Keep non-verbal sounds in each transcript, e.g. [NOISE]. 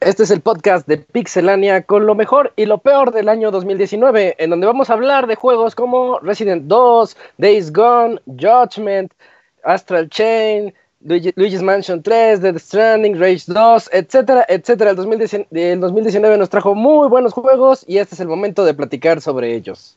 Este es el podcast de Pixelania con lo mejor y lo peor del año 2019, en donde vamos a hablar de juegos como Resident 2, Days Gone, Judgment, Astral Chain, Luigi's Mansion 3, Dead Stranding, Rage 2, etcétera, etcétera. El 2019 nos trajo muy buenos juegos y este es el momento de platicar sobre ellos.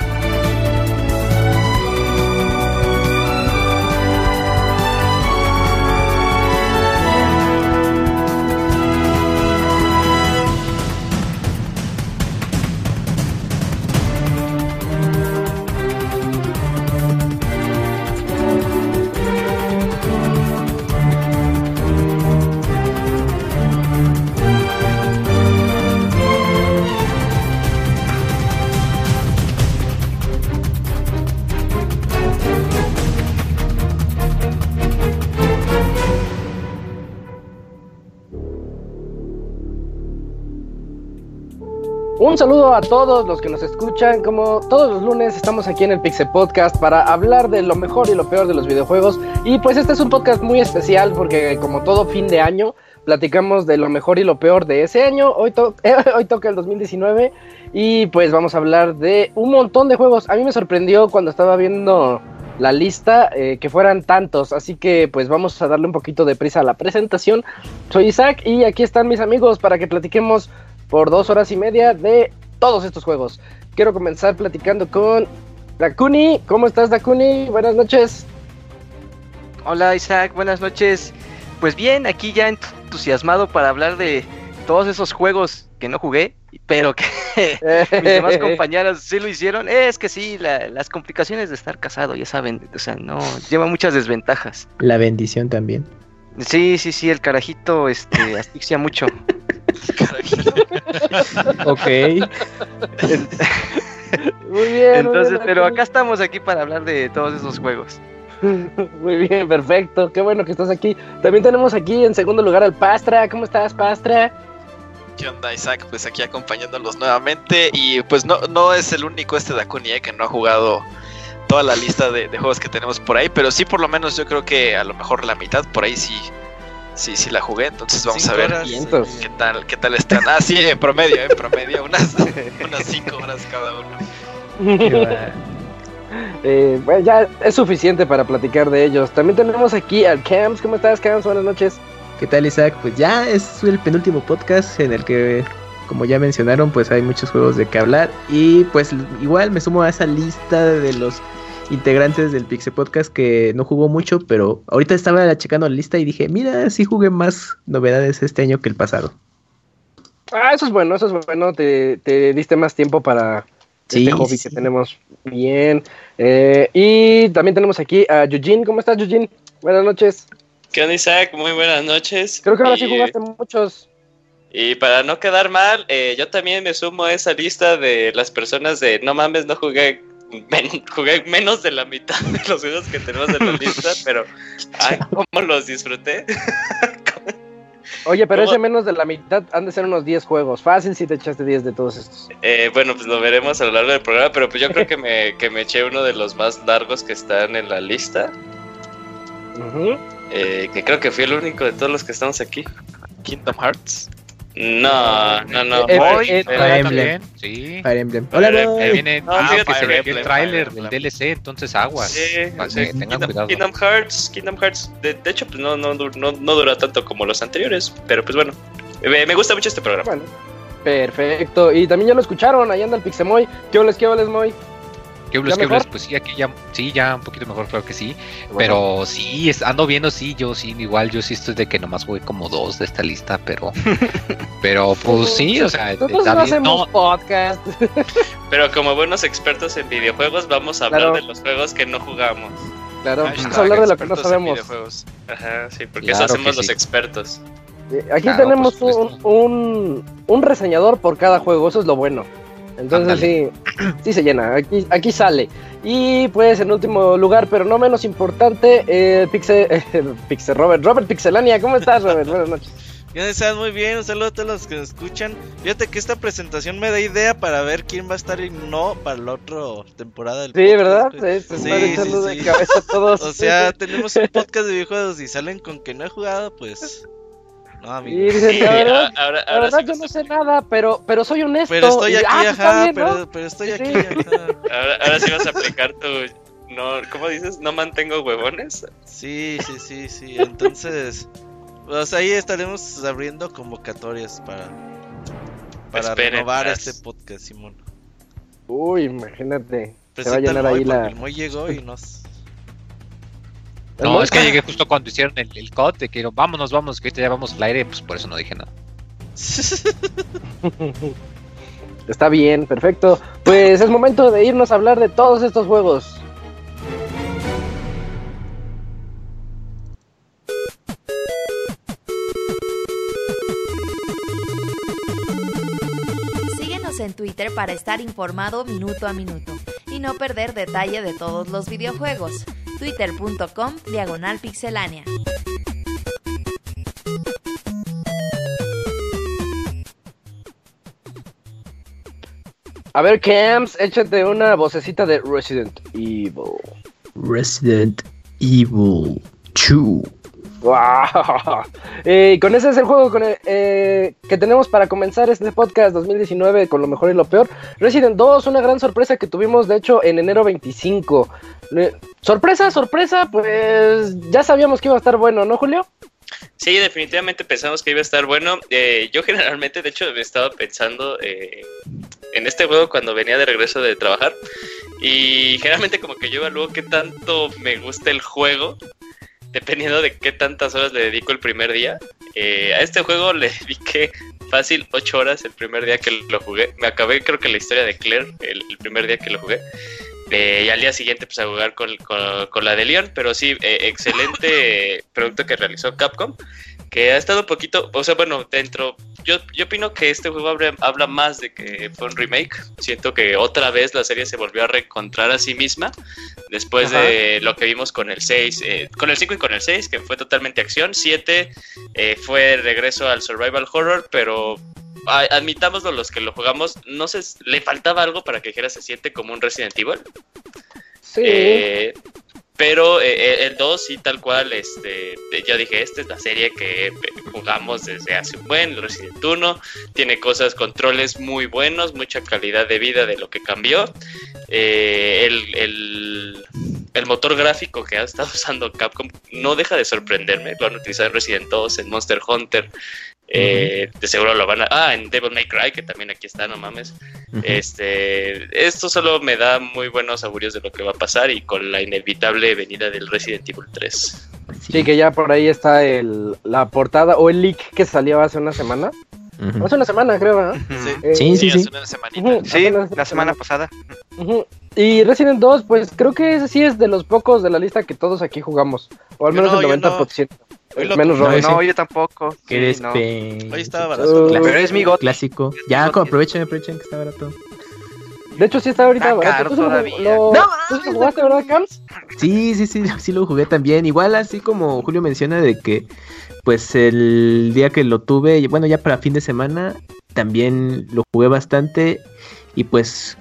Un saludo a todos los que nos escuchan. Como todos los lunes estamos aquí en el Pixel Podcast para hablar de lo mejor y lo peor de los videojuegos. Y pues este es un podcast muy especial porque como todo fin de año platicamos de lo mejor y lo peor de ese año. Hoy, [LAUGHS] hoy toca el 2019 y pues vamos a hablar de un montón de juegos. A mí me sorprendió cuando estaba viendo la lista eh, que fueran tantos. Así que pues vamos a darle un poquito de prisa a la presentación. Soy Isaac y aquí están mis amigos para que platiquemos por dos horas y media de todos estos juegos. Quiero comenzar platicando con Dakuni. ¿Cómo estás, Dakuni? Buenas noches. Hola, Isaac. Buenas noches. Pues bien, aquí ya entusiasmado para hablar de todos esos juegos que no jugué, pero que [LAUGHS] mis demás [LAUGHS] compañeras sí lo hicieron. Es que sí, las complicaciones de estar casado, ya saben, o sea, no, lleva muchas desventajas. La bendición también. Sí, sí, sí, el carajito este, [LAUGHS] asfixia mucho. Ok. Muy bien. Entonces, pero acá estamos aquí para hablar de todos esos juegos. [LAUGHS] Muy bien, perfecto. Qué bueno que estás aquí. También tenemos aquí en segundo lugar al Pastra. ¿Cómo estás, Pastra? ¿Qué onda, Isaac? Pues aquí acompañándolos nuevamente. Y pues no, no es el único este de Acunie que no ha jugado toda la lista de, de, juegos que tenemos por ahí. Pero sí, por lo menos yo creo que a lo mejor la mitad por ahí sí Sí, sí la jugué, entonces vamos a ver qué tal, qué tal están. Ah, sí, en promedio, en promedio, unas, [LAUGHS] unas cinco horas cada uno. eh, bueno, ya es suficiente para platicar de ellos. También tenemos aquí al Camps. ¿Cómo estás, Camps? Buenas noches. ¿Qué tal, Isaac? Pues ya es el penúltimo podcast en el que, como ya mencionaron, pues hay muchos juegos de que hablar. Y pues igual me sumo a esa lista de los integrantes del Pixel Podcast que no jugó mucho, pero ahorita estaba checando la lista y dije, mira, sí jugué más novedades este año que el pasado. Ah, eso es bueno, eso es bueno, te, diste más tiempo para este hobby que tenemos bien. Eh, y también tenemos aquí a Eugene, ¿cómo estás Eugene? Buenas noches. ¿Qué onda Isaac? Muy buenas noches. Creo que ahora sí jugaste muchos. Y para no quedar mal, eh, yo también me sumo a esa lista de las personas de no mames, no jugué jugué menos de la mitad de los juegos que tenemos en la lista, [LAUGHS] pero ay, cómo los disfruté. [LAUGHS] Oye, pero ese menos de la mitad han de ser unos 10 juegos. Fácil si te echaste 10 de todos estos. Eh, bueno, pues lo veremos a lo largo del programa, pero pues yo creo [LAUGHS] que me, que me eché uno de los más largos que están en la lista. eh, que creo que fui el único de todos los que estamos aquí. Kingdom Hearts. No, no, no. Eh, Voy, eh, pero Fire Emblem. Sí. Fire Emblem. Fire Hola, Emblem. bye. Viene, No, ah, fíjate, que se ve Fire el Emblem, tráiler del. DLC, entonces aguas. Sí, Así sí. que tengan Kingdom, cuidado. Kingdom Hearts, Kingdom Hearts, de, de hecho, pues no, no, no, no dura tanto como los anteriores, pero pues bueno, me, me gusta mucho este programa. Bueno, perfecto. Y también ya lo escucharon, ahí anda el Pixemoy. ¿Qué oles, qué oles, Moy? ¿Qué hables, ¿Ya qué hables? mejor? Pues sí, aquí ya, sí, ya un poquito mejor, claro que sí. Pero sí, es- ando viendo, sí, yo sí, igual, yo sí estoy de que nomás jugué como dos de esta lista, pero, [LAUGHS] pero pues sí, o sea, Nosotros no bien. hacemos No, podcast. [LAUGHS] Pero como buenos expertos en videojuegos, vamos a hablar Claro. de los juegos que no jugamos. Claro, Hashtag vamos a hablar de lo que no sabemos. videojuegos. Ajá, sí, porque Claro eso hacemos que los sí. expertos. Eh, Aquí Claro, tenemos un, un, un reseñador por cada juego, eso es lo bueno. Entonces sí, sí se llena, aquí, aquí sale. Y pues en último lugar, pero no menos importante, eh, Pixel, [LAUGHS] Pixel Robert, Robert Pixelania, ¿cómo estás Robert? Buenas noches. [LAUGHS] Ya están muy bien, un saludo a todos los que nos escuchan. Fíjate que esta presentación me da idea para ver quién va a estar y no para la otra temporada del Sí, podcast, ¿verdad? Sí, se Sí, están sí. de cabeza a todos. [LAUGHS] O sea, tenemos un podcast de videojuegos y salen con que no he jugado, pues. No, y amigo. la verdad, ahora, la verdad sí yo no sé nada, pero, pero soy honesto. Pero estoy Y, aquí, ah, pues, ajá, bien, ¿no? pero, pero estoy Sí. aquí, ajá. Ahora, ahora sí vas a aplicar tu. No, ¿Cómo dices? ¿No mantengo huevones? Sí, sí, sí, sí. Entonces, pues ahí estaremos abriendo convocatorias para para Esperen renovar este podcast, Simón. Uy, imagínate. Se va a Presenta el llenar Moy ahí la. el Moy llegó y nos no, es que llegué justo cuando hicieron el, el cut, de que dijeron, vámonos, vámonos, que ahorita ya vamos al aire, pues por eso no dije nada. [LAUGHS] Está bien, perfecto. Pues es momento de irnos a hablar de todos estos juegos. Síguenos en Twitter para estar informado minuto a minuto y no perder detalle de todos los videojuegos. Twitter.com Diagonal Pixelánea. A ver, Camps, échate una vocecita de Resident Evil. Resident Evil 2. ¡Wow! Eh, [LAUGHS] con ese es el juego con el, eh, que tenemos para comenzar este podcast 2019 con lo mejor y lo peor. Resident 2, una gran sorpresa que tuvimos de hecho en enero 25. Eh, sorpresa, sorpresa, pues ya sabíamos que iba a estar bueno, ¿no, Julio? Sí, definitivamente pensamos que iba a estar bueno. Eh, yo [LAUGHS] generalmente, de hecho, estaba pensando eh, en este juego cuando venía de regreso de trabajar. Y generalmente como que yo evalúo qué tanto me gusta el juego, dependiendo de qué tantas horas le dedico el primer día. Eh, a este juego le [LAUGHS] dediqué fácil 8 horas el primer día que lo jugué. Me acabé creo que la historia de Claire el, primer día que lo jugué. Eh, y al día siguiente pues a jugar con, con- con la de Leon, pero sí, eh, excelente producto que realizó Capcom, que ha estado un poquito, o sea, bueno, dentro, yo, yo opino que este juego habla, habla más de que fue un remake, siento que otra vez la serie se volvió a reencontrar a sí misma, después de lo que vimos con el 6, eh, con el 5 y con el 6, que fue totalmente acción, 7 eh, fue regreso al survival horror, pero admitámoslo los que lo jugamos, no sé, le faltaba algo para que dijera se siente como un Resident Evil. Sí. Eh, pero eh, el 2 sí, tal cual, este, yo dije, esta es la serie que eh, jugamos desde hace un buen, Resident 1, tiene cosas, controles muy buenos, mucha calidad de vida de lo que cambió. Eh, el, el, el motor gráfico que ha estado [LAUGHS] usando Capcom no deja de sorprenderme, lo han utilizado en Resident 2, en Monster Hunter, eh, de seguro lo van a... Ah, en Devil May Cry, que también aquí está, no mames. Este, esto solo me da muy buenos augurios de lo que va a pasar y con la inevitable venida del Resident Evil 3. Sí, que ya por ahí está el, la portada o el leak que salió hace una semana. Hace una semana, creo. Sí. Eh, Sí, sí, hace sí. una semanita. Sí, hace la semana pasada. Y Resident 2, pues creo que ese sí es de los pocos de la lista que todos aquí jugamos. O al menos no, el yo 90%. Hoy lo menos. Robert. ese. No, yo tampoco. Que Sí, eres no. Hoy estaba Uh, barato. Pero es mi got. Clásico. Ya, como aprovechen, aprovechen que está barato. De hecho, sí está ahorita Está barato. caro ¿Tú todavía. lo- No, ¿tú sí lo jugaste, verdad, Camps? Sí, sí, sí, sí lo jugué también. Igual así como Julio menciona de que pues el día que lo tuve, bueno, ya para fin de semana, también lo jugué bastante y pues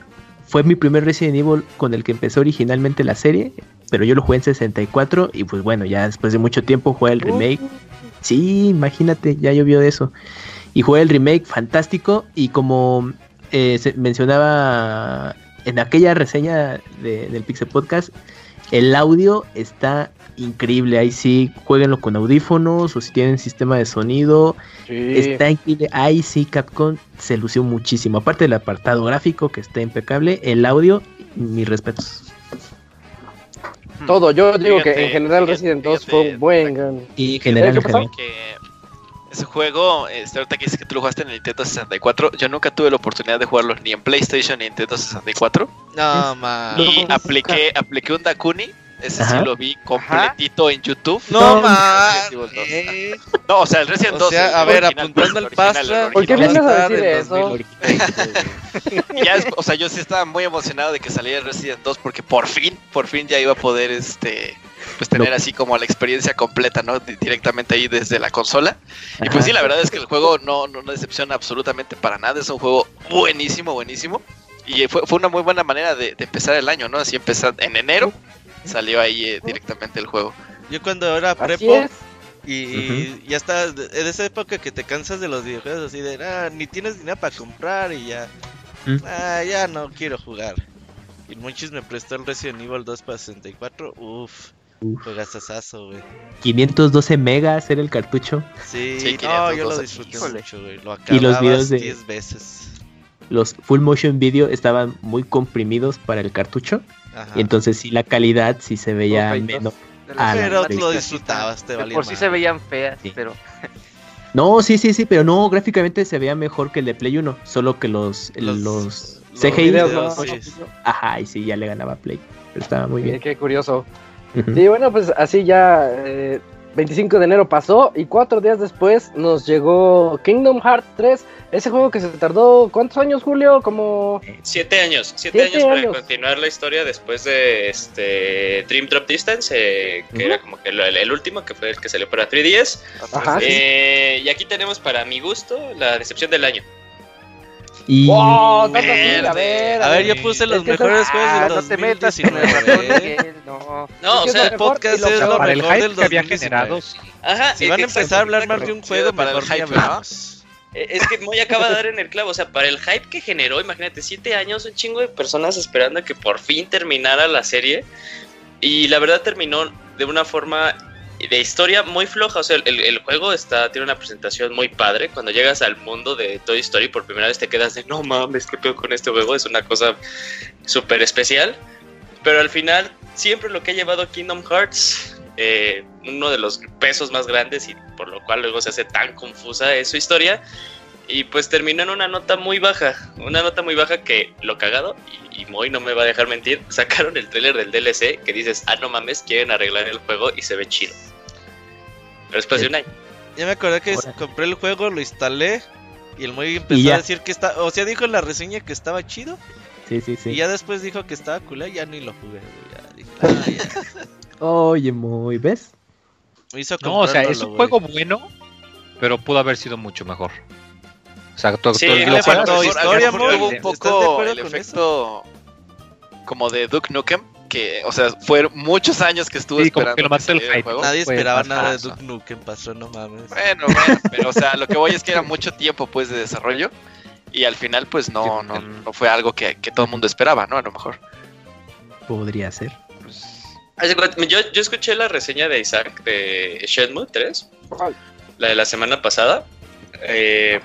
fue mi primer Resident Evil con el que empezó originalmente la serie, pero yo lo jugué en 64 y pues bueno, ya después de mucho tiempo jugué el remake. Sí, imagínate, ya llovió de eso. Y jugué el remake fantástico y como eh, se mencionaba en aquella reseña del Pixel Podcast, el audio está increíble. Ahí sí, jueguenlo con audífonos o si tienen sistema de sonido. Está increíble. Ahí sí, Capcom se lució muchísimo. Aparte del apartado gráfico que está impecable, el audio, mis respetos. Todo, yo digo que en general Resident 2 fue un buen. Y en general, en general. Ese juego, este, ahorita que dices que tú lo jugaste en el Nintendo 64, yo nunca tuve la oportunidad de jugarlo ni en PlayStation ni en Nintendo 64. No, man. Y apliqué, apliqué un Dakuni ese sí lo vi completito en YouTube. No, man. No, o sea, el Resident 2. a ver, apuntando el pasta. ¿Por qué vienes a decir eso? ya o sea, yo sí estaba muy emocionado de que saliera el Resident 2 porque por fin, por fin ya iba a poder este pues tener así como la experiencia completa, ¿no? Directamente ahí desde la consola. Y pues sí, la verdad es que el juego no, no, decepciona absolutamente para nada. Es un juego buenísimo, buenísimo. Y fue, fue una muy buena manera de, de empezar el año, ¿no? Así empezar en enero salió ahí eh, directamente el juego. Yo cuando era prepo y, ya está, en esa época que te cansas de los videojuegos así de, ah, ni tienes dinero para comprar y ya, ah, ya no quiero jugar. Y Monchis me prestó el Resident Evil 2 para 64, uff. Juegazazazo, güey. 512 megas era el cartucho. Sí, no, yo lo disfruté mucho, güey. Lo acababa y los videos de 10 veces. Los full motion video estaban muy comprimidos para el cartucho. Y entonces sí la calidad sí se veía menos. pero lo disfrutabas, te valía Por sí se veían feas, pero... No, sí, sí, sí, pero no, gráficamente se veía mejor que el de Play 1, solo que los, los, CGI... Ajá, y sí, ya le ganaba Play, pero estaba muy bien. Qué curioso. Sí, bueno, pues así ya 25 eh, de enero pasó y cuatro días después nos llegó Kingdom Hearts 3 ese juego que se tardó, ¿cuántos años, Julio? Como... Siete años. Siete, años, para continuar la historia después de este Dream Drop Distance, eh, que era como que el, último, que fue el que salió para 3DS. Ajá, eh, Y aquí tenemos, para mi gusto, la decepción del año. Y... Wow, a, ver, a ver, yo puse los mejores juegos del 2019. no, no. O sea, el podcast es lo para mejor el del que había generado. Ajá, si van a empezar a hablar más de un juego, para el hype, eh, es que Moy acaba de dar en el clavo, o sea, para el hype que generó, imagínate, siete años, un chingo de personas esperando a que por fin terminara la serie. Y la verdad terminó de una forma de historia muy floja. O sea, el, juego está, tiene una presentación muy padre. Cuando llegas al mundo de Toy Story por primera vez te quedas de no mames, ¿qué pedo con este juego? Es una cosa súper especial. Pero al final, siempre lo que ha llevado Kingdom Hearts eh, uno de los pesos más grandes y por lo cual luego se hace tan confusa es su historia. Y pues terminó en una nota muy baja, una nota muy baja que lo cagado, y, y no me va a dejar mentir, [LAUGHS] sacaron el trailer del DLC que dices, ah, no mames, quieren arreglar el juego y se ve chido. Pero después de un año. Ya me acordé que compré el juego, lo instalé y el Moy empezó a decir que está, o sea, dijo en la reseña que estaba chido. Sí, sí, sí. Y ya después dijo que estaba cool, ya ni lo jugué, ya dije, [LAUGHS] ah, ya. Oye, muy, ¿ves? no, o sea, es un juego bueno, pero pudo haber sido mucho mejor. O sea, todo, sí, le faltó historia, un poco el efecto como de Duke Nukem, que, o sea, fueron muchos años que estuve esperando. Que lo que el juego. Nadie esperaba nada de Duke Nukem, pasó, no mames. Bueno, bueno, pero o sea, lo que voy es que era mucho tiempo pues de desarrollo y al final pues no, no, no fue algo que, que todo el mundo esperaba, ¿no? A lo mejor. Podría ser. Yo, yo escuché la reseña de Isaac de Shenmue 3, la de la semana pasada. Eh,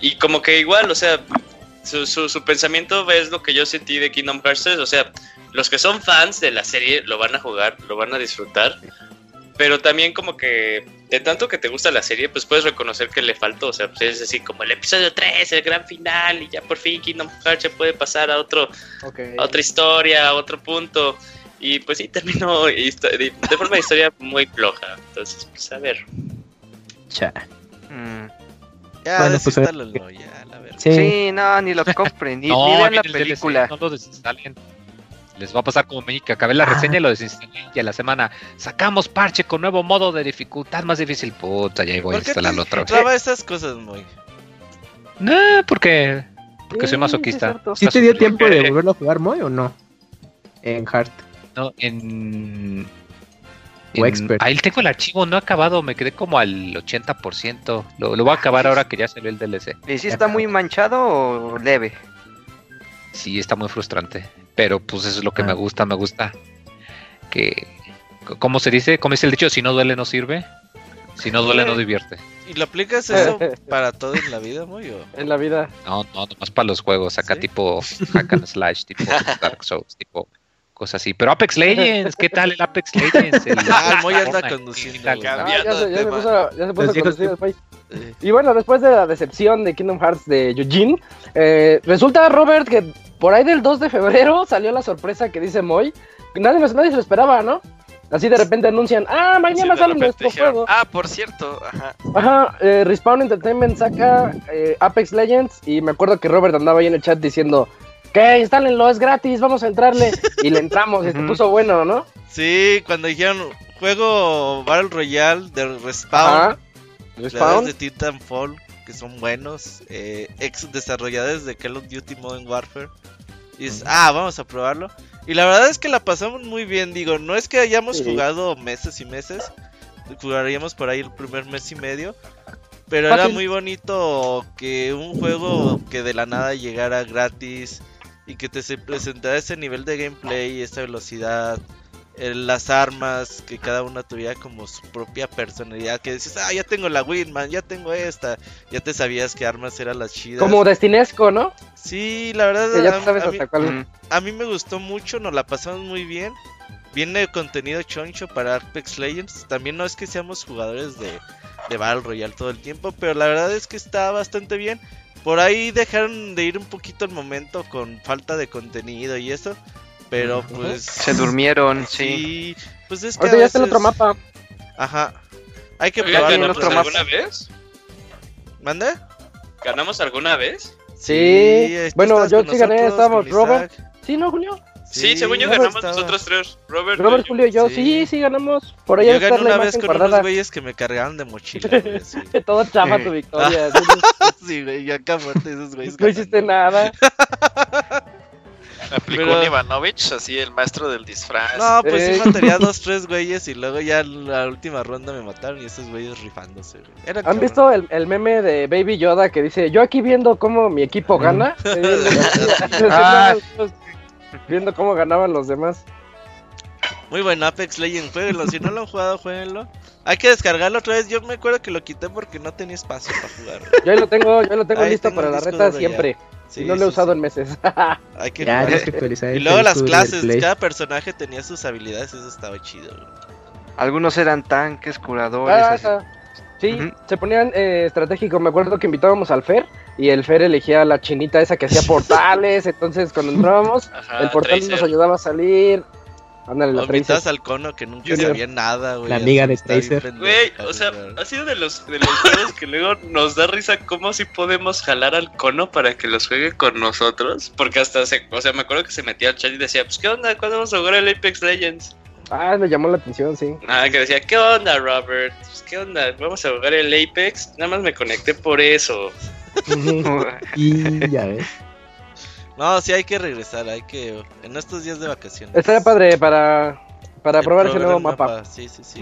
y como que igual, o sea, su, su, pensamiento es lo que yo sentí de Kingdom Hearts 3. O sea, los que son fans de la serie lo van a jugar, lo van a disfrutar. Pero también como que de tanto que te gusta la serie, pues puedes reconocer que le faltó. O sea, pues es así como el episodio 3, el gran final, y ya por fin Kingdom Hearts se puede pasar a otro, a otra historia, a otro punto. Y pues sí, [LAUGHS] terminó de, forma de historia muy floja. Entonces, pues a ver. Cha. Mm. Ya, bueno, pues, ya, la verdad. Sí. no, ni lo [LAUGHS] compren, ni, no, vean la película. no lo desinstalen. Les va a pasar como que acabé la reseña y lo desinstalé y a la semana sacamos parche con nuevo modo de dificultad más difícil. Puta, ya voy a instalarlo otra vez. ¿Por esas cosas, muy? [LAUGHS] No, porque porque soy masoquista. ¿Sí te dio tiempo de volverlo a jugar, Moy, o no? En Heart. No, en. ahí tengo el archivo no acabado, me quedé como al 80%. Lo, lo voy a acabar ahora que ya salió el DLC. ¿Y si está muy manchado o leve? Sí, está muy frustrante. Pero pues eso es lo que me ah. gusta, me gusta. Que, ¿cómo se dice? ¿Cómo dice el dicho? Si no duele, no sirve. Si no duele, no divierte. ¿Y lo aplicas eso [LAUGHS] para todo en la vida, muy? En la vida. No, no, nomás para los juegos. Acá tipo hack and slash, tipo [LAUGHS] Dark Souls, tipo cosas así. Pero Apex Legends, ¿qué tal el Apex Legends? El, [LAUGHS] ah, el anda conduciendo. Ah, ya, se, puso, ya se puso conducido después. Y bueno, después de la decepción de Kingdom Hearts de Eugene, eh, resulta, Robert, que por ahí del 2 de febrero [LAUGHS] salió la sorpresa que dice Moy. Nadie, nadie se lo esperaba, ¿no? Así de repente anuncian, ah, mañana sale nuestro juego. Ah, por cierto, ajá. Ajá, eh, Respawn Entertainment saca eh, Apex Legends y me acuerdo que Robert andaba ahí en el chat diciendo, que instálenlo, es gratis, vamos a entrarle. [LAUGHS] y le entramos y se puso bueno, ¿no? Sí, cuando dijeron juego Battle Royale de Respawn, Respawn. de Titanfall, que son buenos, eh, ex desarrolladores de Call of Duty Modern Warfare. Y dices, ah, vamos a probarlo. Y la verdad es que la pasamos muy bien, digo, no es que hayamos jugado meses y meses, jugaríamos por ahí el primer mes y medio, pero era muy bonito que un juego que de la nada llegara gratis y que te se presentara ese nivel de gameplay, esa velocidad, las armas, que cada una tuviera como su propia personalidad, que dices, ah, ya tengo la Winman, ya tengo esta, ya te sabías qué armas eran las chidas. Como Destinesco, ¿no? Sí, la verdad, a, mí, me gustó mucho, nos la pasamos muy bien. Viene contenido choncho para Apex Legends. También no es que seamos jugadores de, de Battle Royale todo el tiempo, pero la verdad es que está bastante bien. Por ahí dejaron de ir un poquito el momento con falta de contenido y eso. Pero pues. Se durmieron, sí. Pues es que. Ahorita ya está el otro mapa. Ajá. Hay que probar el otro mapa. ¿Alguna vez? ¿Mande? ¿Ganamos alguna vez? Sí. bueno, yo sí gané, estábamos Robert. Sí, ¿no, Julio? Sí, según yo ganamos nosotros tres. Robert, Robert Julio y yo. Sí. sí, ganamos. Por allá yo gané una vez con unos güeyes que me cargaron de mochila. Güey, [LAUGHS] Todo chafa tu [LAUGHS] victoria. sí, güey, yo acá fuerte esos güeyes. No hiciste nada. [LAUGHS] Aplicó Pero... un Ivanovich, así el maestro del disfraz. No, pues sí mataría a dos, [LAUGHS] tres güeyes y luego ya la última ronda me mataron y esos güeyes rifándose. ¿Han visto el, el, meme de Baby Yoda que dice, yo aquí viendo cómo mi equipo gana? [LAUGHS] ah. viendo cómo ganaban los demás. Muy bueno, Apex Legends, jueguenlo. Si no lo han jugado, jueguenlo. Hay que descargarlo otra vez. Yo me acuerdo que lo quité porque no tenía espacio para jugar. Yo lo tengo, yo lo tengo listo para la reta siempre. no lo he usado en meses. [LAUGHS] Hay que Y luego las clases, cada personaje tenía sus habilidades, eso estaba chido. Algunos eran tanques, curadores. Ah, sí, se ponían eh, estratégico. Me acuerdo que invitábamos al Fer y el Fer elegía a la chinita esa que hacía [LAUGHS] portales. entonces, cuando entrábamos, el portal nos ayudaba a salir. Ándale, la o al cono que nunca sabía nada, güey. La amiga de Tracer. Güey, o sea, ha sido de los, de los juegos que luego nos da risa cómo si podemos jalar al cono para que los juegue con nosotros. Porque hasta se, o sea, me acuerdo que se metía al chat y decía, pues, ¿qué onda? ¿Cuándo vamos a jugar el Apex Legends? Ah, me llamó la atención, sí. Ah, que decía, ¿qué onda, Robert? Pues, ¿qué onda? Vamos a jugar el Apex. Nada más me conecté por eso. [LAUGHS] [LAUGHS] y ya ves. No, sí hay que regresar, hay que en estos días de vacaciones. Estaría padre para para probar ese nuevo mapa. Sí, sí, sí.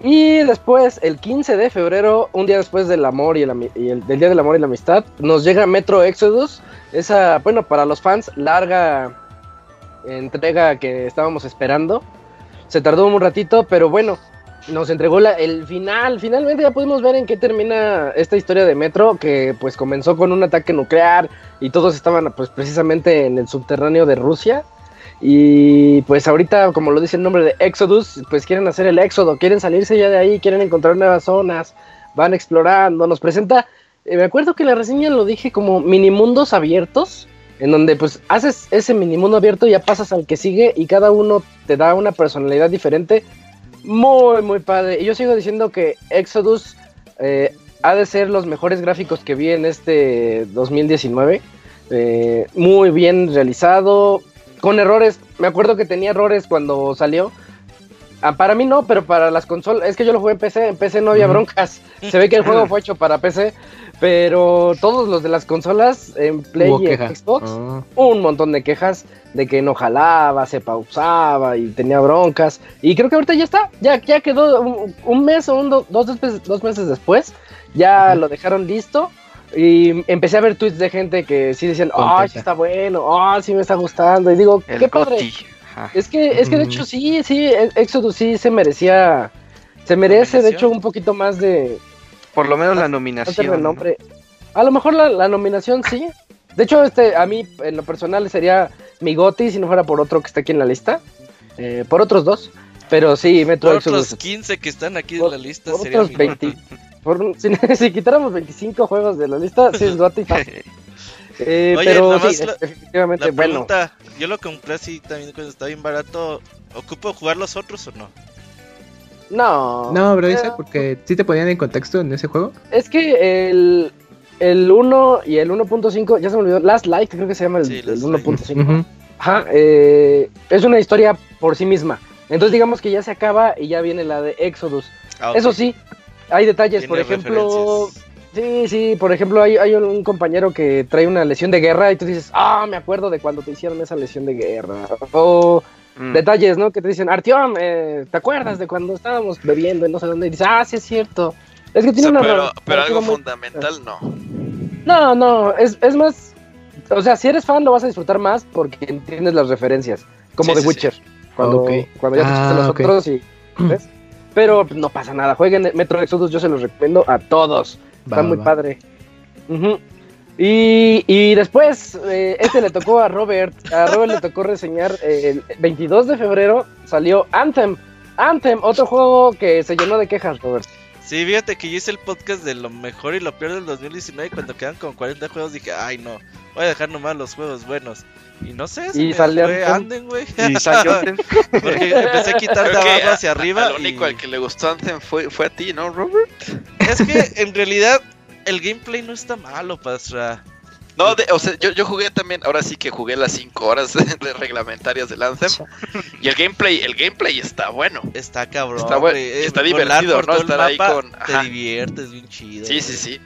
Y después, el 15 de febrero, un día después del amor y, el, del Día del Amor y la Amistad, nos llega Metro Exodus. Esa, bueno, para los fans, larga entrega que estábamos esperando. Se tardó un ratito, pero bueno, nos entregó el final. Finalmente ya pudimos ver en qué termina esta historia de Metro, que pues comenzó con un ataque nuclear y todos estaban pues precisamente en el subterráneo de Rusia. Y pues ahorita, como lo dice el nombre de Exodus, pues quieren hacer el éxodo, quieren salirse ya de ahí, quieren encontrar nuevas zonas, van explorando, nos presenta, eh, me acuerdo que la reseña lo dije como mini mundos abiertos, en donde pues haces ese mini mundo abierto y ya pasas al que sigue y cada uno te da una personalidad diferente, muy muy padre. Y yo sigo diciendo que Exodus eh, ha de ser los mejores gráficos que vi en este 2019. Eh, muy bien realizado, con errores. Me acuerdo que tenía errores cuando salió. Ah, para mí no, pero para las consolas, es que yo lo jugué en PC, en PC no había broncas. Se ve que el juego fue hecho para PC, pero todos los de las consolas en Play y Xbox, ah. un montón de quejas de que no jalaba, se pausaba y tenía broncas. Y creo que ahorita ya está, ya, ya quedó un, mes o un dos, dos, meses después, ya lo dejaron listo. Y empecé a ver tweets de gente que sí decían, oh, sí está bueno, oh, sí me está gustando. Y digo, qué padre. Es que, es que de hecho sí, sí, Exodus sí se merecía, se merece de hecho un poquito más de... Por lo menos la nominación. Nombre. A lo mejor la, nominación sí. De hecho, este, a mí en lo personal sería mi Goti si no fuera por otro que está aquí en la lista. Eh, por otros dos. Pero sí, Metro por otros 15 que están aquí en la lista. Por otros 20. [LAUGHS] si, quitáramos 25 juegos de la lista, sí es Goti [LAUGHS] Eh, Oye, pero sí, efectivamente, bueno. Yo lo compré así también cuando está bien barato. ¿Ocupo jugar los otros o no? No. No, bro, dice porque sí te ponían en contexto en ese juego. Es que el, el 1 y el 1.5, ya se me olvidó, Last Light creo que se llama el, 1.5. Ajá, eh, es una historia por sí misma. Entonces digamos que ya se acaba y ya viene la de Exodus. Ah, Eso sí, hay detalles, por ejemplo, Sí, sí, por ejemplo, hay, hay un compañero que trae una lesión de guerra y tú dices, ah, me acuerdo de cuando te hicieron esa lesión de guerra. O mm. detalles, ¿no? Que te dicen, Artiom, eh, ¿te acuerdas de cuando estábamos bebiendo en no sé dónde? Y dices, ah, sí es cierto. Es que tiene una... Pero, pero algo fundamental no. No, no, es, es más... O sea, si eres fan lo vas a disfrutar más porque entiendes las referencias, como de Witcher. Cuando, cuando ya te ah, los otros y... ¿ves? Pero no pasa nada, jueguen Metro Exodus, yo se los recomiendo a todos. Está muy padre. y, y, después, eh, este le tocó a Robert. A Robert le tocó reseñar el 22 de febrero salió Anthem. Anthem, otro juego que se llenó de quejas, Robert. Sí, fíjate que yo hice el podcast de lo mejor y lo peor del 2019 y cuando quedan como 40 juegos dije, ay no, voy a dejar nomás los juegos buenos. Y no sé, y salió Anthem, güey. Y salió [LAUGHS] Porque empecé a quitar de abajo hacia arriba. Lo único al que le gustó Anthem fue, fue a ti, ¿no, Robert? Es que en realidad el gameplay no está malo, Pastra. No, o sea, yo, yo, jugué también, ahora sí que jugué las 5 horas [LAUGHS] de reglamentarias del Anthem. Y el gameplay, el gameplay está bueno. Está cabrón. Está, bueno, está divertido, ¿no? Estar ahí con. Te diviertes, bien chido. Sí, sí, sí.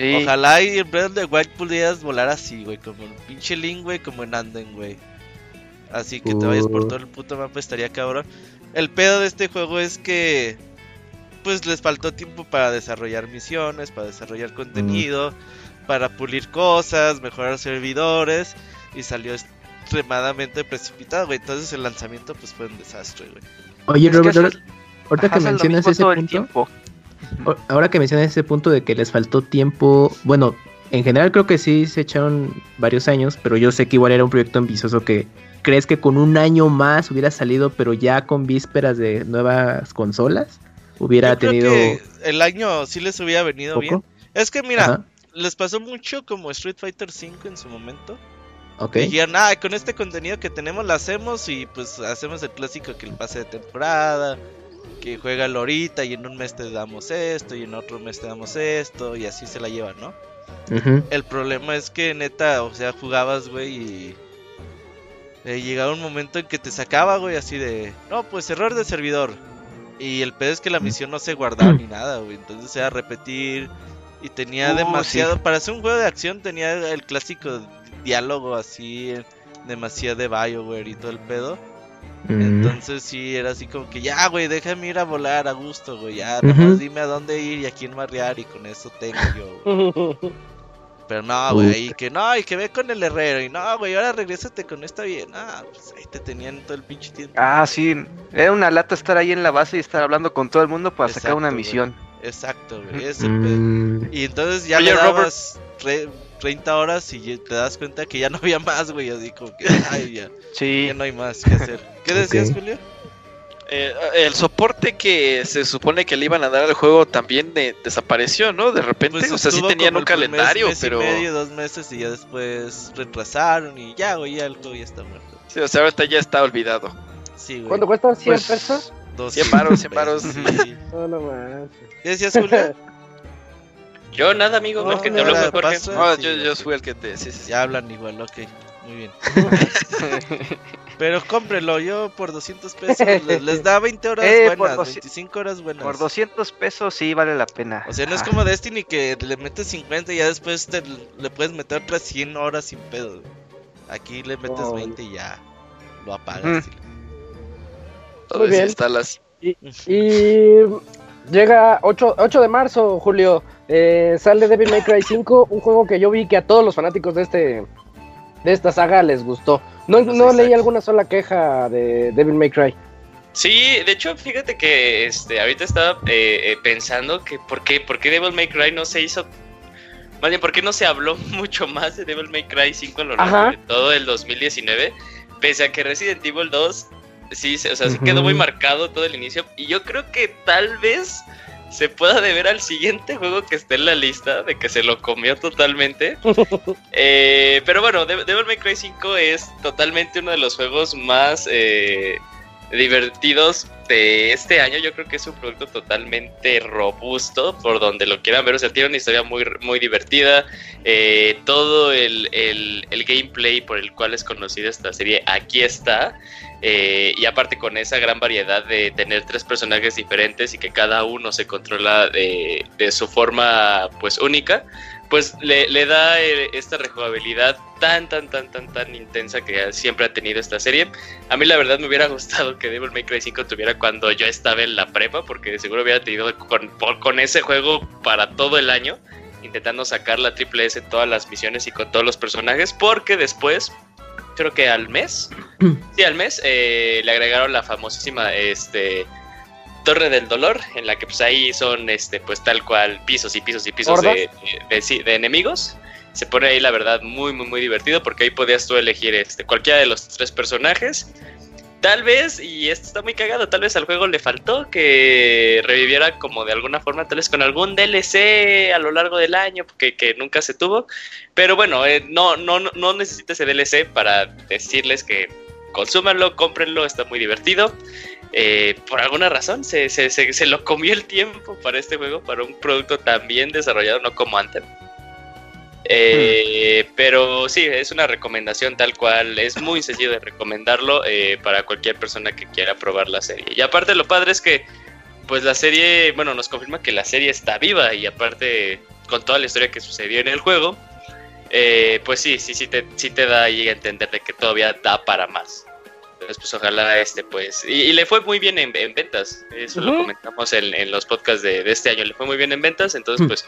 Ojalá y en Breath of the Wild pudieras volar así, güey. Como en pinche Link, güey, como en Anden, güey. Así que te vayas por uh. todo el puto mapa, estaría cabrón. El pedo de este juego es que. Pues les faltó tiempo para desarrollar misiones, para desarrollar contenido, para pulir cosas, mejorar servidores. Y salió extremadamente precipitado, güey. Entonces el lanzamiento, pues fue un desastre, güey. Oye, Robert, ahorita que mencionas ese punto. Ahora que mencionas ese punto de que les faltó tiempo, bueno, en general creo que sí se echaron varios años, pero yo sé que igual era un proyecto ambicioso que crees que con un año más hubiera salido, pero ya con vísperas de nuevas consolas, hubiera tenido... el año sí les hubiera venido bien. Es que mira, les pasó mucho como Street Fighter V en su momento. Ok. Y nada, con este contenido que tenemos lo hacemos y pues hacemos el clásico que el pase de temporada, que juega ahorita y en un mes te damos esto y en otro mes te damos esto y así se la llevan, ¿no? El problema es que neta, o sea, jugabas, güey, y eh, llegaba un momento en que te sacaba, güey, así de, no, pues error de servidor. Y el pedo es que la misión no se guardaba ni nada, güey, entonces era repetir y tenía uh, demasiado, para hacer un juego de acción tenía el clásico diálogo así, demasiado de Bioware y todo el pedo. Entonces sí, era así como que ya, güey, déjame ir a volar a gusto, güey. Ya, nomás dime a dónde ir y a quién marrear y con eso tengo yo. [LAUGHS] Pero no, güey, y que no, y que ve con el herrero. Y no, güey, ahora regrésate con esta bien. Ah, pues ahí te tenían todo el pinche tiempo. Ah, sí, era una lata estar ahí en la base y estar hablando con todo el mundo para sacar una misión. Exacto, güey, es el mm. Y entonces ya le dabas 30 horas y te das cuenta que ya no había más, güey. Así como que, ay, ya, sí. ya no hay más que hacer. ¿Qué decías, Julio? Eh, el soporte que se supone que le iban a dar al juego también desapareció, ¿no? De repente, pues o sea, sí tenían un calendario, pero. medio, dos meses y ya después retrasaron y ya, güey, ya el juego ya está muerto. Sí, o sea, ahorita ya está olvidado. Sí, güey. ¿Cuánto cuesta? ¿100 pues, pesos? 100 baros, 100 baros. no, no más. ¿Qué decías, Julio? [LAUGHS] Yo nada, amigo, no, que te habló Jorge. No, yo, yo fui el que te. Sí, sí, Ya hablan igual, ok. Muy bien. [LAUGHS] Pero cómprelo, yo por 200 pesos les, da 20 horas eh, buenas, 25 horas buenas. Por 200 pesos sí vale la pena. O sea, no es ah. como Destiny que le metes 50 y ya después te, le puedes meter otras 100 horas sin pedo. Aquí le metes 20 y ya lo apagas. Muy bien. Y, llega 8, 8 de marzo, Julio. Eh, sale Devil May Cry 5, un juego que yo vi que a todos los fanáticos de este de esta saga les gustó. No, no leí alguna sola queja de Devil May Cry. Sí, de hecho, fíjate que este, ahorita estaba eh, eh, pensando que por qué, por qué Devil May Cry no se hizo. Más bien, ¿por qué no se habló [LAUGHS] mucho más de Devil May Cry 5 a lo largo de todo el 2019? Pese a que Resident Evil 2 sí, o sea, se quedó muy marcado todo el inicio. Y yo creo que tal vez se pueda deber al siguiente juego que esté en la lista, de que se lo comió totalmente. [LAUGHS] Eh, pero bueno, Devil May Cry 5 es totalmente uno de los juegos más eh, divertidos de este año. Yo creo que es un producto totalmente robusto, por donde lo quieran ver. O sea, tiene una historia muy, muy divertida. Eh, todo el, el gameplay por el cual es conocida esta serie aquí está. Eh, y aparte con esa gran variedad de tener tres personajes diferentes y que cada uno se controla de, su forma pues única, pues le, da eh, esta rejugabilidad tan, tan, tan, tan, tan intensa que siempre ha tenido esta serie. A mí la verdad me hubiera [LAUGHS] gustado que Devil May Cry 5 tuviera cuando yo estaba en la prepa, porque seguro hubiera tenido con, con ese juego para todo el año, intentando sacar la triple S en todas las misiones y con todos los personajes, porque después creo que al mes, [CLEARS THROAT] sí, al mes, eh, le agregaron la famosísima este, Torre del Dolor, en la que pues ahí son este, pues tal cual pisos y pisos y pisos de, de, enemigos. Se pone ahí la verdad muy, muy, muy divertido porque ahí podías tú elegir este, cualquiera de los tres personajes Tal vez, y esto está muy cagado, tal vez al juego le faltó que reviviera como de alguna forma, tal vez con algún DLC a lo largo del año, que, que nunca se tuvo. Pero bueno, eh, no, no, no necesita ese DLC para decirles que consúmanlo, cómprenlo, está muy divertido. Eh, por alguna razón se, se, se, se, lo comió el tiempo para este juego, para un producto tan bien desarrollado, no como antes. Eh, pero sí, es una recomendación tal cual. Es muy sencillo de recomendarlo eh, para cualquier persona que quiera probar la serie. Y aparte lo padre es que, pues la serie, bueno, nos confirma que la serie está viva y aparte con toda la historia que sucedió en el juego, eh, pues sí, sí, sí te, sí te da ahí a entender de que todavía da para más. Entonces, pues ojalá este, pues, y, le fue muy bien en, ventas. Eso lo comentamos en, los podcasts de, de, este año. Le fue muy bien en ventas, entonces, mm. pues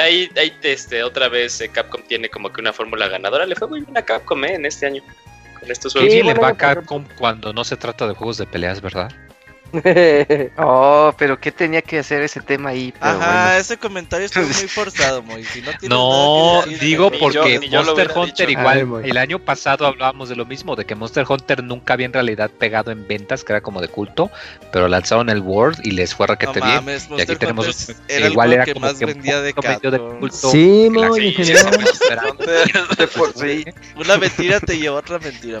ahí, ahí este, otra vez eh, Capcom tiene como que una fórmula ganadora. Le fue muy bien a Capcom eh, en este año. Con estos juegos. Sí, le va a Capcom cuando no se trata de juegos de peleas, ¿verdad? [LAUGHS] oh, pero ¿qué tenía que hacer ese tema ahí? Ajá, ese comentario estuvo muy forzado, Moy. no, digo porque Monster Hunter igual, el año pasado hablábamos de lo mismo, de que Monster Hunter nunca había en realidad pegado en ventas, que era como de culto, pero lanzaron el World y les fue raquete bien. y aquí tenemos igual era como que vendía de, de culto. Sí, muy [LAUGHS] [LAUGHS] Una mentira te llevó otra mentira,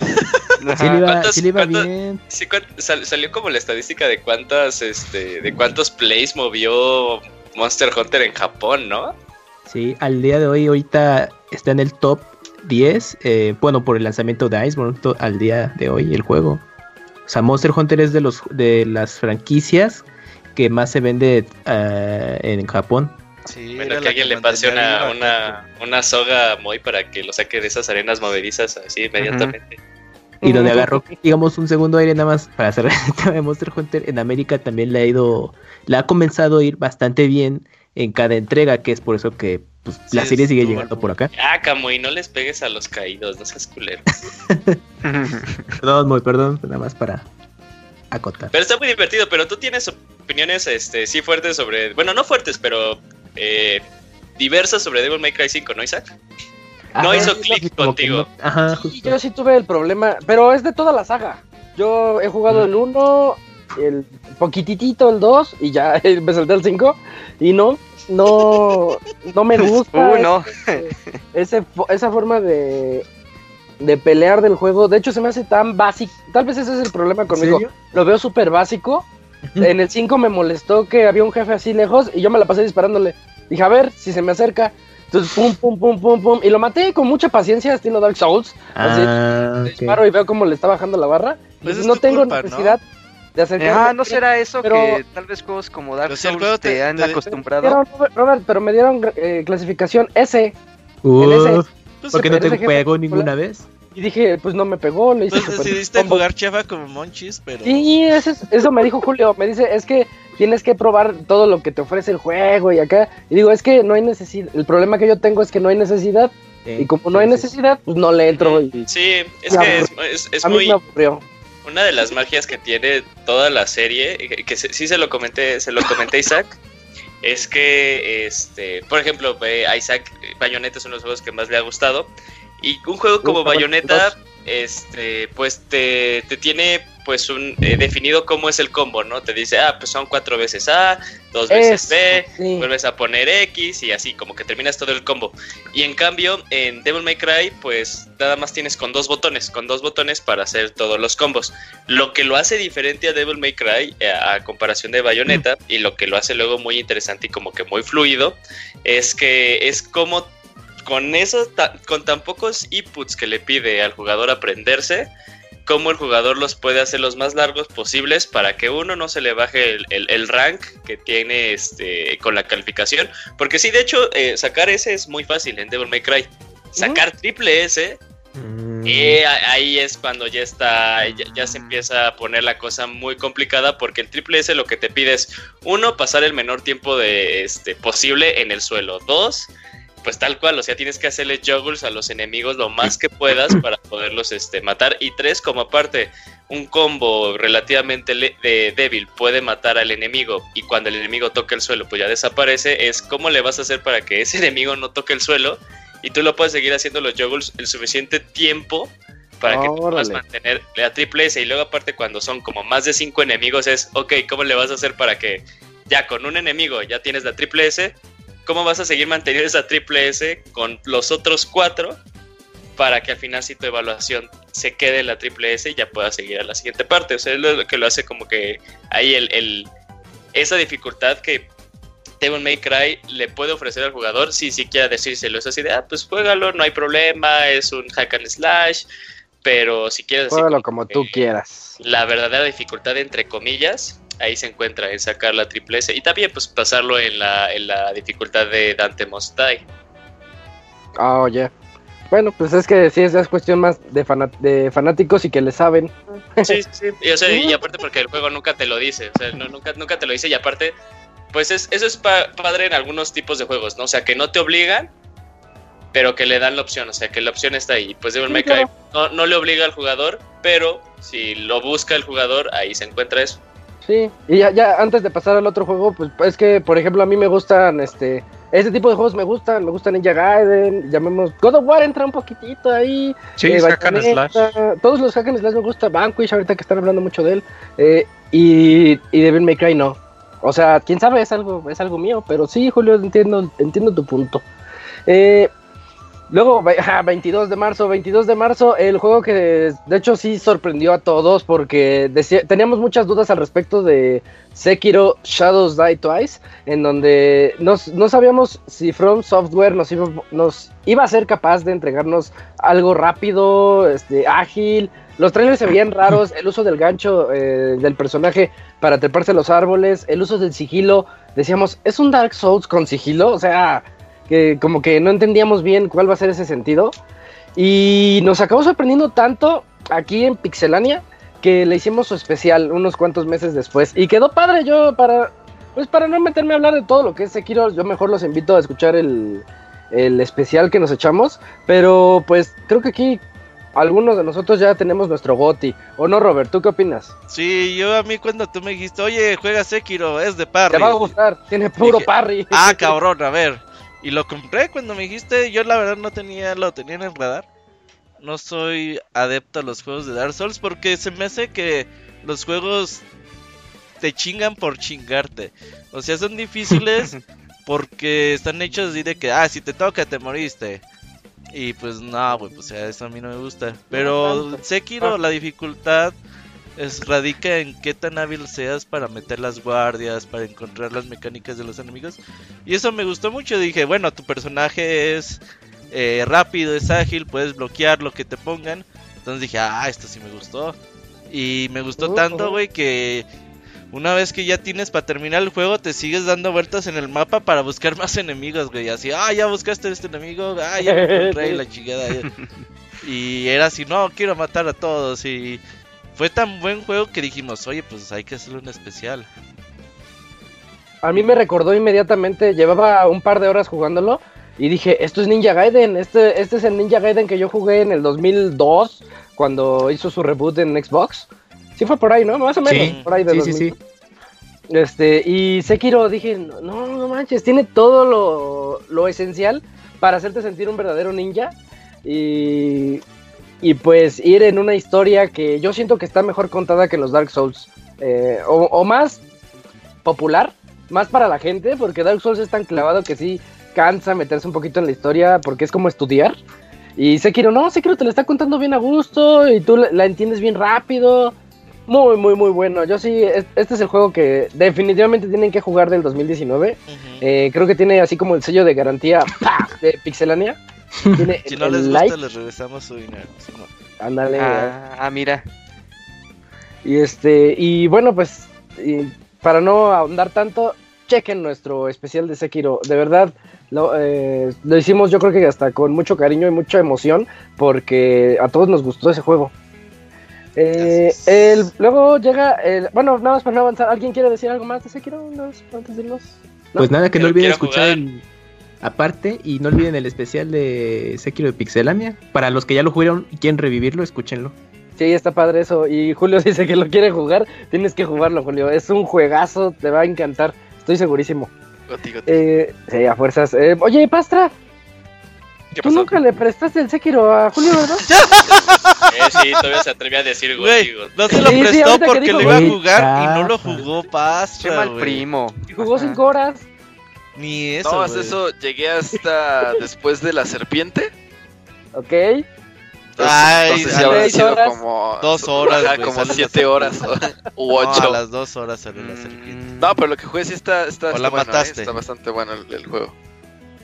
muy. Sí le iba, bien. salió como la estadística de cuántas, este, de cuántos plays movió Monster Hunter en Japón, ¿no? Sí, al día de hoy ahorita está en el top 10, eh, bueno, por el lanzamiento de Iceborne al día de hoy el juego. O sea, Monster Hunter es de los de las franquicias que más se vende eh, en Japón. Sí, bueno, que alguien le pase una, una, soga muy para que lo saque de esas arenas movedizas así inmediatamente. Y donde agarró, digamos, un segundo aire nada más para cerrar [LAUGHS] el tema de Monster Hunter, en América también le ha ido, le ha comenzado a ir bastante bien en cada entrega, que es por eso que pues, la serie sigue llegando por acá. Ah, y no les pegues a los caídos, no seas culero. [LAUGHS] perdón, muy perdón, nada más para acotar. Pero está muy divertido, pero tú tienes opiniones, este, sí fuertes sobre, bueno, no fuertes, pero eh, diversas sobre Devil May Cry 5, ¿no, Isaac? no hizo clic contigo. Ajá, yo sí tuve el problema, pero es de toda la saga. Yo he jugado el 1, el poquititito el 2 y ya [LAUGHS] me salté el 5 y no, no, no me gusta. [LAUGHS] no. Ese, esa forma de, de pelear del juego, de hecho se me hace tan básico, tal vez ese es el problema conmigo, lo veo súper básico. [LAUGHS] En el 5 me molestó que había un jefe así lejos y yo me la pasé disparándole. Dije, a ver si se me acerca. Entonces, pum, pum, pum, pum, pum. Y lo maté con mucha paciencia, estilo Dark Souls. Ah, así, disparo y veo cómo le está bajando la barra. Pues no tengo necesidad de acercarme. Ah, ¿no será eso que tal vez juegos como Dark pues Souls te, han acostumbrado? Robert, pero me dieron eh, clasificación S. Uh, ¿Por qué no te pegó ninguna vez? Y dije, pues no me pegó. Le hice pues decidiste jugar chafa como Monchis, pero. Sí, eso, eso me dijo Julio. Me dice, es que tienes que probar todo lo que te ofrece el juego y acá. Y digo, es que no hay necesidad. El problema que yo tengo es que no hay necesidad. y como no hay necesidad, pues no le entro. Y, sí, es que es, es, muy. Una de las magias que tiene toda la serie, que sí se lo comenté, se lo comenté Isaac, es que, este, por ejemplo, a Isaac Bayonetta es uno de los juegos que más le ha gustado. Y un juego como Bayonetta, este, pues te, te tiene pues un eh, definido cómo es el combo, ¿no? Te dice, ah, pues son cuatro veces A, dos veces B, vuelves a poner X y así, como que terminas todo el combo. Y en cambio, en Devil May Cry, pues nada más tienes con dos botones, con dos botones para hacer todos los combos. Lo que lo hace diferente a Devil May Cry, eh, a, comparación de Bayonetta, y lo que lo hace luego muy interesante y como que muy fluido, es que es como con eso, con tan pocos inputs que le pide al jugador aprenderse, cómo el jugador los puede hacer los más largos posibles para que uno no se le baje el, rank que tiene este con la calificación. Porque sí, de hecho, eh, sacar ese es muy fácil en Devil May Cry. Sacar triple S, mm. eh, ahí es cuando ya está, ya, se empieza a poner la cosa muy complicada porque el triple S lo que te pide es, uno, pasar el menor tiempo de, este, posible en el suelo. Dos, pues tal cual, o sea, tienes que hacerle juggles a los enemigos lo más que puedas para poderlos este, matar. Y tres, como aparte, un combo relativamente débil puede matar al enemigo y cuando el enemigo toca el suelo, pues ya desaparece, es cómo le vas a hacer para que ese [LAUGHS] enemigo no toque el suelo y tú lo puedes seguir haciendo los juggles el suficiente tiempo para que puedas mantener la triple S. Y luego aparte cuando son como más de cinco enemigos es, ok, ¿cómo le vas a hacer para que ya con un enemigo ya tienes la triple S? ¿Cómo vas a seguir manteniendo esa triple S con los otros cuatro para que al final si tu evaluación se quede en la triple S y ya puedas seguir a la siguiente parte? O sea, es lo que lo hace como que ahí el, esa dificultad que Devil May Cry le puede ofrecer al jugador si siquiera decírselo. Es así de, ah, pues juégalo, no hay problema, es un hack and slash. Pero si quieres Juégalo como tú quieras. La verdadera dificultad, entre comillas, ahí se encuentra en sacar la triple S y también pues pasarlo en la, en la dificultad de Dante Mostai. Oh, ya. Bueno, pues es que sí, es cuestión más de, de fanáticos y que le saben. Sí, sí, y, o sea, y aparte porque el juego nunca te lo dice, o sea, nunca, nunca te lo dice y aparte, pues es, eso es padre en algunos tipos de juegos, ¿no? O sea, que no te obligan, pero que le dan la opción, o sea, que la opción está ahí. Pues Devil May Cry no, no le obliga al jugador, pero si lo busca el jugador, ahí se encuentra eso. Sí, y ya, ya antes de pasar al otro juego, pues es que, por ejemplo, a mí me gustan, este, este tipo de juegos me gustan, me gustan Ninja Gaiden, llamemos, God of War entra un poquitito ahí. Sí, eh, hack and slash. Todos los hack and slash me gusta, Vanquish ahorita que están hablando mucho de él, eh, y, y Devil May Cry no. O sea, quién sabe, es algo, es algo mío, pero sí, Julio, entiendo, entiendo tu punto. Eh, Luego, 22 de marzo, 22 de marzo, el juego que de hecho sí sorprendió a todos porque teníamos muchas dudas al respecto de Sekiro Shadows Die Twice, en donde no sabíamos si From Software nos iba, nos a ser capaz de entregarnos algo rápido, este, ágil. Los trailers se veían raros, el uso del gancho eh, del personaje para treparse los árboles, el uso del sigilo. Decíamos, ¿es un Dark Souls con sigilo? O sea, que como que no entendíamos bien cuál va a ser ese sentido. Y nos acabó sorprendiendo tanto aquí en Pixelania que le hicimos su especial unos cuantos meses después. Y quedó padre yo para, pues para no meterme a hablar de todo lo que es Sekiro, yo mejor los invito a escuchar el, el especial que nos echamos. Pero pues creo que aquí algunos de nosotros ya tenemos nuestro goti. ¿O no, Robert? ¿Tú qué opinas? Sí, yo a mí cuando tú me dijiste, oye, juega Sekiro, es de parry. Te va a gustar, tiene puro parry. Ah, cabrón, a ver. Y lo compré cuando me dijiste, yo la verdad no tenía, lo tenía en el radar. No soy adepto a los juegos de Dark Souls porque se me hace que los juegos te chingan por chingarte. O sea, son difíciles [LAUGHS] porque están hechos así de que, ah, si te toca te moriste. Y pues no, güey, pues o sea, eso a mí no me gusta. Pero Sekiro, la dificultad es, radica en qué tan hábil seas para meter las guardias, para encontrar las mecánicas de los enemigos. Y eso me gustó mucho. Dije, bueno, tu personaje es eh, rápido, es ágil, puedes bloquear lo que te pongan. Entonces dije, ah, esto sí me gustó. Y me gustó tanto, güey, que una vez que ya tienes para terminar el juego, te sigues dando vueltas en el mapa para buscar más enemigos, güey. Así, ah, ya buscaste este enemigo, ah, ya me encontré la [LAUGHS] chingada. Y era así, no, quiero matar a todos. Y fue tan buen juego que dijimos, oye, pues hay que hacerle un especial. A mí me recordó inmediatamente, llevaba un par de horas jugándolo y dije, esto es Ninja Gaiden, este, este es el Ninja Gaiden que yo jugué en el 2002 cuando hizo su reboot en Xbox. Sí fue por ahí, ¿no? Más o menos, por ahí de sí, sí, sí. Este, y Sekiro dije, no, no manches, tiene todo lo, lo esencial para hacerte sentir un verdadero ninja. Y, y pues ir en una historia que yo siento que está mejor contada que los Dark Souls. Eh, o, más popular, más para la gente, porque Dark Souls es tan clavado que sí cansa meterse un poquito en la historia porque es como estudiar. Y Sekiro, no, Sekiro te lo está contando bien a gusto y tú la, entiendes bien rápido. Muy, muy, muy bueno. Yo sí, este es el juego que definitivamente tienen que jugar del 2019. Eh, creo que tiene así como el sello de garantía de Pixelania [LAUGHS] si no les gusta, les regresamos su dinero. Ándale. Ah, ah, mira. Y este, y bueno, pues, para no ahondar tanto, chequen nuestro especial de Sekiro. De verdad, eh, lo, hicimos yo creo que hasta con mucho cariño y mucha emoción, porque a todos nos gustó ese juego. Eh, el, luego llega el. Bueno, nada más para no avanzar. ¿Alguien quiere decir algo más de Sekiro? antes de irnos? Pues nada, que no olviden escuchar el, aparte. Y no olviden el especial de Sekiro de Pixelania. Para los que ya lo jugaron y quieren revivirlo, escúchenlo. Sí, está padre eso. Y Julio [LAUGHS] dice que lo quiere jugar. Tienes que jugarlo, Julio. Es un juegazo, te va a encantar. Estoy segurísimo. Eh, sí, a fuerzas. Eh, oye, Pastra. Tú nunca le prestaste el Sekiro a Julio, ¿verdad? [LAUGHS] eh, sí, todavía se atrevía a decir güey. No se lo prestó porque lo iba a jugar y no lo jugó Pastra. Qué mal primo. Y jugó cinco horas. Ni eso. No, eso llegué hasta [LAUGHS] después de la serpiente. Ok. Ay, no sé si habrá sido como dos horas, como siete horas [LAUGHS] u ocho. No, a las dos horas salió la serpiente. No, pero lo que jugué sí está, está, o la bueno, ¿eh? mataste. está bastante bueno el, juego.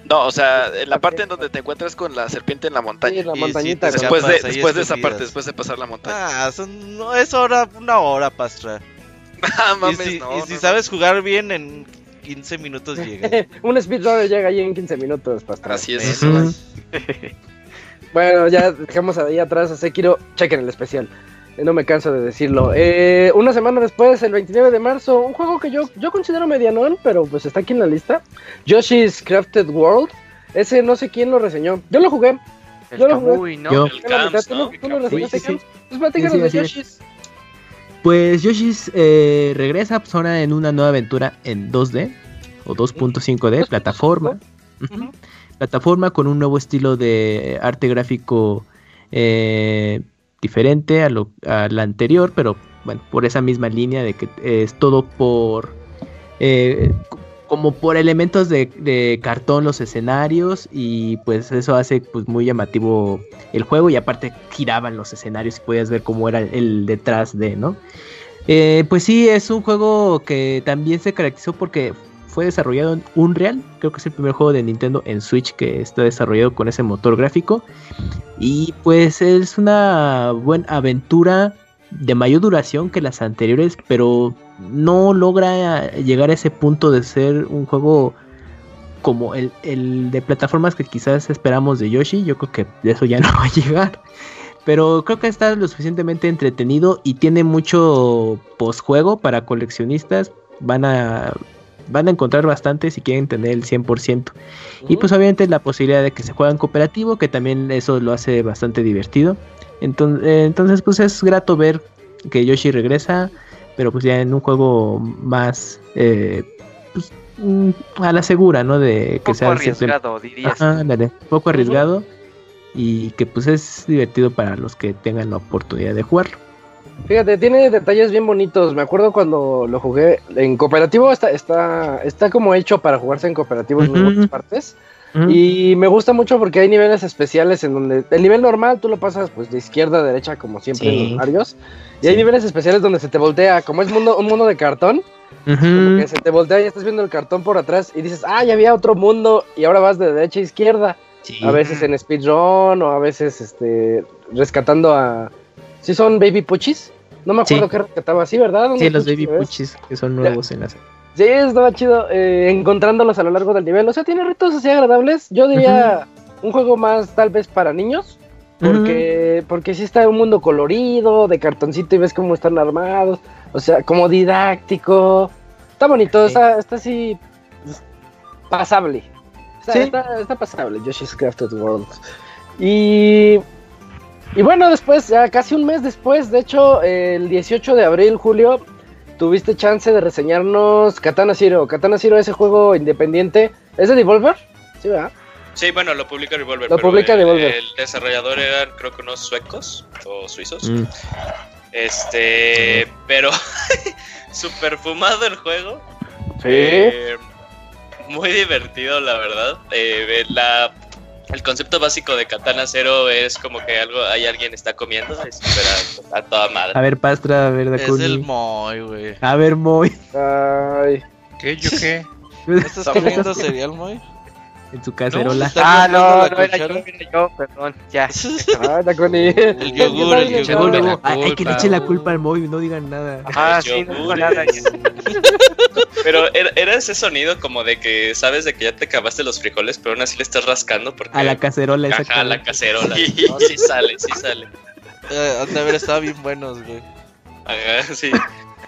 No, o sea, en la parte en donde te encuentras con la serpiente en la montaña. Sí, la montañita. después de, después de esa parte, después de pasar la montaña. Ah, son, no es hora, una hora, Pastra. [LAUGHS] ah, mames, y si, no, y si sabes jugar bien en 15 minutos llega. [LAUGHS] un speedrunner llega ahí en 15 minutos, Pastra. Así es. [LAUGHS] bueno, ya dejamos ahí atrás a Sekiro. Chequen el especial. No me canso de decirlo. Eh, una semana después, el 29 de marzo, un juego que yo, yo considero medianón, pero pues está aquí en la lista. Yoshi's Crafted World. Ese no sé quién lo reseñó. Yo lo jugué. yo lo jugué. ¿no? El Camps, ¿no? ¿Tú, lo reseñaste, sí, Pues de Yoshi's. Pues Yoshi's eh, regresa pues, ahora en una nueva aventura en 2D o 2.5D, plataforma. Plataforma con un nuevo estilo de arte gráfico eh, diferente a lo a la anterior, pero bueno, por esa misma línea de que es todo por eh, como por elementos de, cartón los escenarios y pues eso hace pues muy llamativo el juego y aparte giraban los escenarios y podías ver cómo era el detrás de, ¿no? Eh, pues sí, es un juego que también se caracterizó porque fue desarrollado en Unreal, creo que es el primer juego de Nintendo en Switch que está desarrollado con ese motor gráfico y pues es una buena aventura de mayor duración que las anteriores, pero no logra llegar a ese punto de ser un juego como el, de plataformas que quizás esperamos de Yoshi. Yo creo que de eso ya [LAUGHS] no va a llegar. Pero creo que está lo suficientemente entretenido y tiene mucho postjuego para coleccionistas. Van a, van a encontrar bastante si quieren tener el 100%. Y pues obviamente la posibilidad de que se juegue en cooperativo, que también eso lo hace bastante divertido. Entonces, entonces pues es grato ver que Yoshi regresa pero pues ya en un juego más eh, pues, mm, a la segura, ¿no? De que poco arriesgado, dirías. poco arriesgado y que pues es divertido para los que tengan la oportunidad de jugarlo. Fíjate, tiene detalles bien bonitos. Me acuerdo cuando lo jugué en cooperativo, está, está, está como hecho para jugarse en cooperativo en muchas partes. Y me gusta mucho porque hay niveles especiales en donde el nivel normal tú lo pasas pues de izquierda a derecha como siempre en los Marios. Y hay niveles especiales donde se te voltea, como es mundo, un mundo de cartón, como que se te voltea y estás viendo el cartón por atrás y dices, ah, ya había otro mundo y ahora vas de derecha a izquierda. A veces en speedrun o a veces este rescatando a... ¿Sí son baby puchis? No me acuerdo qué rescataba así, ¿verdad? Sí, los baby puchis que son nuevos en la serie. Sí, estaba chido eh, encontrándolos a lo largo del nivel. O sea, tiene retos así agradables. Yo diría un juego más tal vez para niños. Porque, porque sí está un mundo colorido, de cartoncito y ves cómo están armados. O sea, como didáctico. Está bonito, está, está así pasable. sí. está, está pasable, Yoshi's Crafted World. Y y bueno, después, ya casi un mes después, de hecho, el 18 de abril, Julio, tuviste chance de reseñarnos Katana Zero. Katana Zero, ese juego independiente, ¿es de Devolver? Sí, ¿verdad? Sí, bueno, lo publica Devolver. Lo publica Devolver. El desarrollador eran, creo que unos suecos o suizos. Mm. Este, pero [LAUGHS] super fumado el juego. Sí. Eh, muy divertido, la verdad. Eh, la el concepto básico de Katana Zero es como que algo, hay alguien está comiendo, es a, toda madre. A ver, Pastra, a ver, Dakuni. Es el Moy, güey. A ver, Moy. Ay. ¿Qué? ¿Yo qué? [LAUGHS] ¿Estás comiendo cereal, Moy? En su cacerola. ah, no, no era yo, era yo, perdón, ya. [LAUGHS] ah, [LAUGHS] Dakuni. El yogur, el yogur. Hay que le eche la culpa al móvil, no digan nada. Ah, sí, no digo nada. [LAUGHS] Pero era ese sonido como de que sabes de que ya te acabaste los frijoles, pero aún así le estás rascando porque... A la cacerola. Ajá, a la cacerola. No, sí sale, sí sale. Eh, han de haber estado bien buenos, güey. Ajá, sí.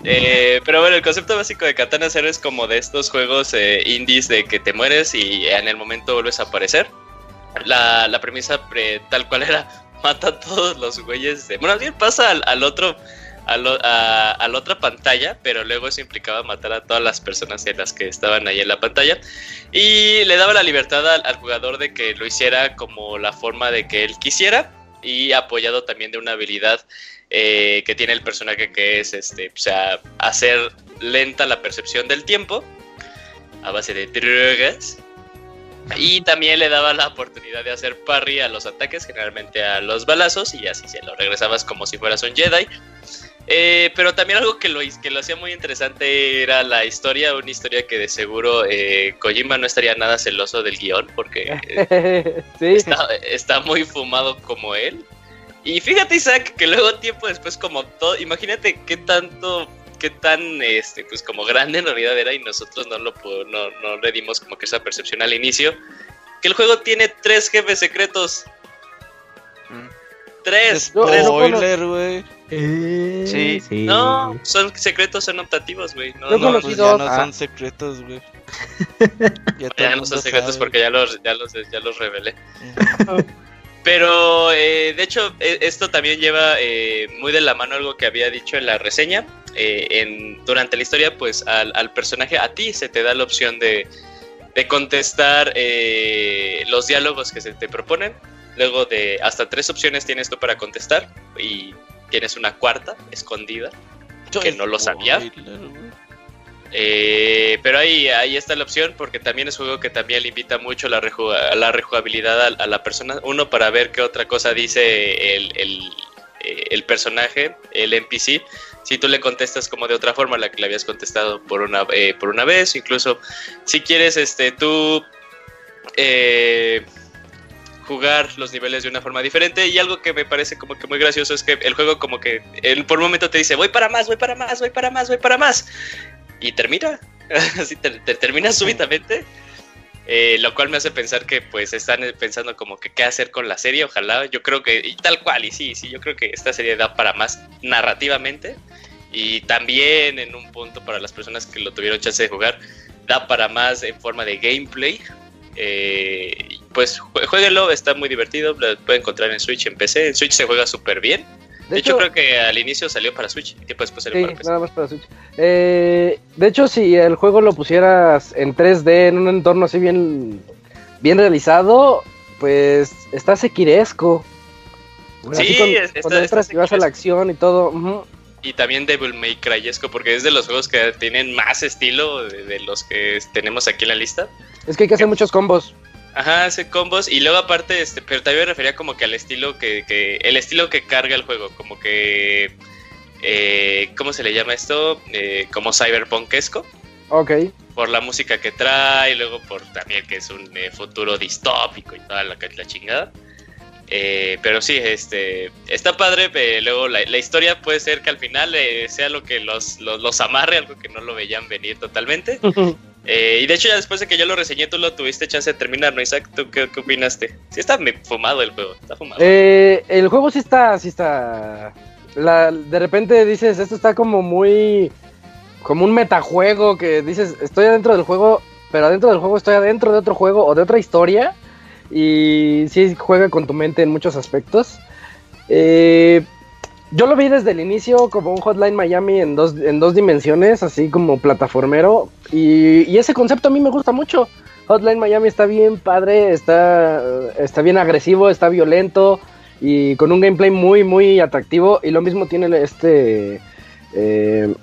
Eh, pero bueno, el concepto básico de Katana Zero es como de estos juegos eh, indies de que te mueres y en el momento vuelves a aparecer. La, la premisa tal cual era [LAUGHS] mata a todos los güeyes. Bueno, bien pasa al, al otro a, la otra pantalla, pero luego eso implicaba matar a todas las personas en las que estaban ahí en la pantalla. Y le daba la libertad al, jugador de que lo hiciera como la forma de que él quisiera y apoyado también de una habilidad eh, que tiene el personaje que es este, o sea, hacer lenta la percepción del tiempo a base de drogas. Y también le daba la oportunidad de hacer parry a los ataques, generalmente a los balazos, y así se lo regresabas como si fueras un Jedi. Eh, pero también algo que lo, que lo hacía muy interesante era la historia, una historia que de seguro eh, Kojima no estaría nada celoso del guion porque eh, [LAUGHS] está, muy fumado como él. Y fíjate Isaac que luego tiempo después como todo, imagínate qué tanto, qué tan este, pues como grande en realidad era y nosotros no lo no, no le dimos como que esa percepción al inicio, que el juego tiene tres jefes secretos. Mm. Tres. Spoiler, güey. Eh, sí. No, son secretos, son optativos, güey. No, no, no, pues ya no son secretos, güey. [LAUGHS] ya, no son secretos porque ya los, ya los, ya los revelé. Pero, eh, de hecho, e, esto también lleva eh, muy de la mano algo que había dicho en la reseña. Eh, en, durante la historia, pues al, al, personaje, a ti se te da la opción de, de contestar eh, los diálogos que se te proponen Luego de hasta tres opciones tienes tú para contestar y tienes una cuarta escondida que no lo sabía. Eh, pero ahí, ahí está la opción porque también es un juego que también le invita mucho la, rejugabilidad a, la persona. Uno para ver qué otra cosa dice el, el, eh, personaje, el NPC. Si tú le contestas como de otra forma la que le habías contestado por una, eh, por una vez, incluso si quieres este, tú... Eh, jugar los niveles de una forma diferente y algo que me parece como que muy gracioso es que el juego como que él por un momento te dice voy para más, voy para más, voy para más, voy para más y termina, [LAUGHS] así te, termina súbitamente, eh, lo cual me hace pensar que pues están pensando como que qué hacer con la serie, ojalá, yo creo que, y tal cual, y sí, sí, yo creo que esta serie da para más narrativamente y también en un punto para las personas que lo tuvieron chance de jugar, da para más en forma de gameplay, eh, pues jueguenlo, está muy divertido, lo pueden encontrar en Switch, en PC. En Switch se juega súper bien. De, hecho, creo que al inicio salió para Switch, tiempo después salió para PC. Nada más para Switch. Eh, de hecho, si el juego lo pusieras en 3D, en un entorno así bien, bien realizado, pues está sequiresco. Sí, cuando, entras y vas a la acción y todo. Y también Devil May Cryesco, porque es de los juegos que tienen más estilo de, de los que tenemos aquí en la lista. Es que hay que hacer muchos combos. Ajá, hace combos y luego aparte, este, pero también me refería como que al estilo que, que el estilo que carga el juego, como que, eh, ¿cómo se le llama esto? Eh, como cyberpunkesco. Ok. Por la música que trae, y luego por también que es un eh, futuro distópico y toda la, la chingada. Eh, pero sí, este está padre. luego la, historia puede ser que al final sea lo que los, los, amarre, algo que no lo veían venir totalmente. [LAUGHS] Eh, y de hecho, ya después de que yo lo reseñé, tú lo tuviste chance de terminar, ¿no, Isaac? ¿Tú qué, opinaste? Sí, está fumado el juego. Está fumado. el juego sí está. Sí está de repente dices, esto está como muy. Como un metajuego que dices, estoy adentro del juego, pero adentro del juego estoy adentro de otro juego o de otra historia y sí juega con tu mente en muchos aspectos. Eh, yo lo vi desde el inicio como un Hotline Miami en dos, en dos dimensiones, así como plataformero. Y, ese concepto a mí me gusta mucho. Hotline Miami está bien padre, está, está bien agresivo, está violento y con un gameplay muy, muy atractivo. Y lo mismo tiene este eh,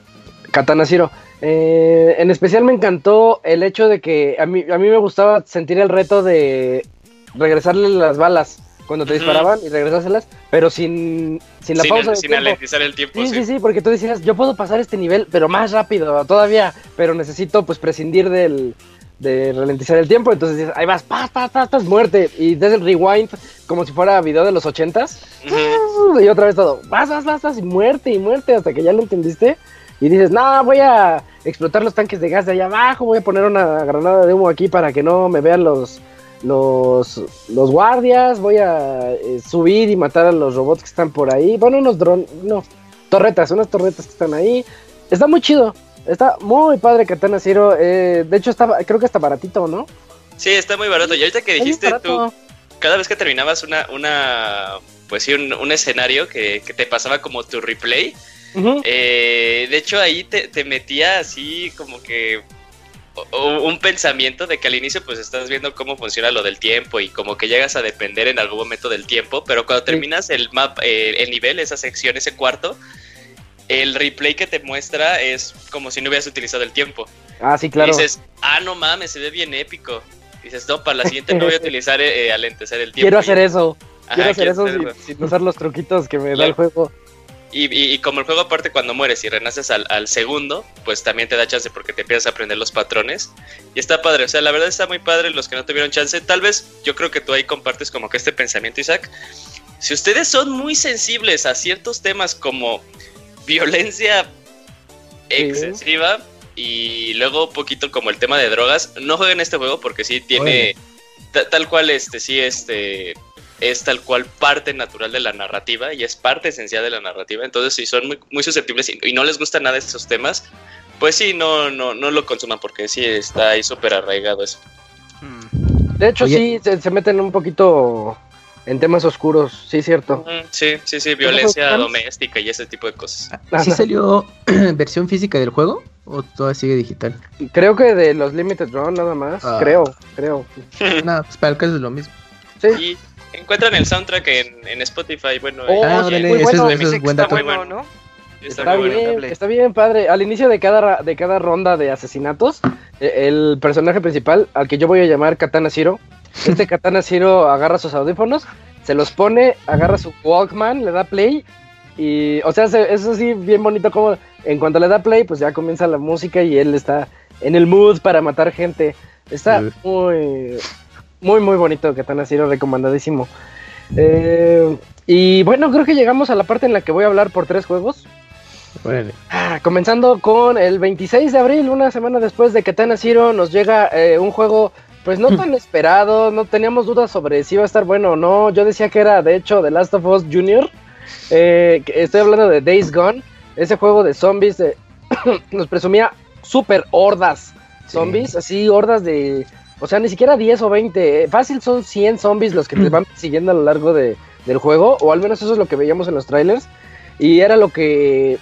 Katana Zero. Eh, en especial me encantó el hecho de que a mí, a mí me gustaba sentir el reto de regresarle las balas cuando te disparaban y regresárselas, pero sin, sin la pausa. sin alentizar el tiempo. Sí, sí, sí, porque tú decías, yo puedo pasar este nivel, pero más rápido todavía, pero necesito pues prescindir del, de ralentizar el tiempo, entonces dices, ahí vas, pas, pas, pas, pas, muerte, y desde el rewind como si fuera video de los ochentas, [LAUGHS] y otra vez todo, vas, vas, vas, vas, y muerte, y muerte, hasta que ya lo entendiste, y dices, no, voy a explotar los tanques de gas de allá abajo, voy a poner una granada de humo aquí para que no me vean los los, los guardias, voy a eh, subir y matar a los robots que están por ahí. Bueno, unos drones, no, torretas, unas torretas que están ahí. Está muy chido, está muy padre Katana Zero. Eh, de hecho, está, creo que está baratito, ¿no? Sí, está muy barato. Y ahorita que dijiste tú, cada vez que terminabas una, una pues sí, un, escenario que, te pasaba como tu replay, eh, de hecho ahí te, te metía así como que un pensamiento de que al inicio pues estás viendo cómo funciona lo del tiempo y como que llegas a depender en algún momento del tiempo, pero cuando terminas el map, eh, el nivel, esa sección, ese cuarto, el replay que te muestra es como si no hubieras utilizado el tiempo. Ah, sí, claro. Y dices, ah, no mames, se ve bien épico. dices, no, para la siguiente no voy a [LAUGHS] utilizar eh, eh alentecer el tiempo. Quiero hacer eso. quiero hacer eso, sin, usar los truquitos que me da el juego. Y, como el juego aparte cuando mueres y renaces al, segundo, pues también te da chance porque te empiezas a aprender los patrones. Y está padre, o sea, la verdad está muy padre los que no tuvieron chance. Tal vez yo creo que tú ahí compartes como que este pensamiento, Isaac. Si ustedes son muy sensibles a ciertos temas como violencia excesiva y luego un poquito como el tema de drogas, no jueguen este juego porque sí tiene tal cual este sí este es tal cual parte natural de la narrativa y es parte esencial de la narrativa. Entonces, si son muy, susceptibles y, no les gusta nada esos temas, pues sí, no, no, no lo consuman porque sí está ahí súper arraigado eso. Hmm. De hecho, sí, se, meten un poquito en temas oscuros, sí, cierto. Sí, sí, sí, violencia doméstica y ese tipo de cosas. ¿Sí salió [CLEARS THROAT] versión física del juego o todavía sigue digital? Creo que de los Limited Run nada más, ah. creo, creo. [LAUGHS] Nada, pues para el caso es lo mismo. Sí. Encuentran el soundtrack en, Spotify, bueno. Oh, ah, es, buen dato. ¿no? Está, bien, está bien padre. Al inicio de cada, de cada ronda de asesinatos, e, el personaje principal, al que yo voy a llamar Katana Zero, [LAUGHS] este Katana Zero agarra sus audífonos, se los pone, agarra su Walkman, le da play y, o sea, eso sí, bien bonito como en cuanto le da play, pues ya comienza la música y él está en el mood para matar gente. Está muy, muy, muy bonito Katana Zero, recomendadísimo. Eh, y bueno, creo que llegamos a la parte en la que voy a hablar por tres juegos. Bueno. Ah, comenzando con el 26 de abril, una semana después de Katana Zero, nos llega eh, un juego, pues no [LAUGHS] tan esperado, no teníamos dudas sobre si iba a estar bueno o no. Yo decía que era, de hecho, The Last of Us Junior. Eh, estoy hablando de Days Gone, ese juego de zombies. [COUGHS] nos presumía super hordas zombies, así hordas de o sea, ni siquiera 10 o 20. Fácil son 100 zombies los que te [CLEARS THROAT] van siguiendo a lo largo de, del juego. O al menos eso es lo que veíamos en los trailers. Y era lo que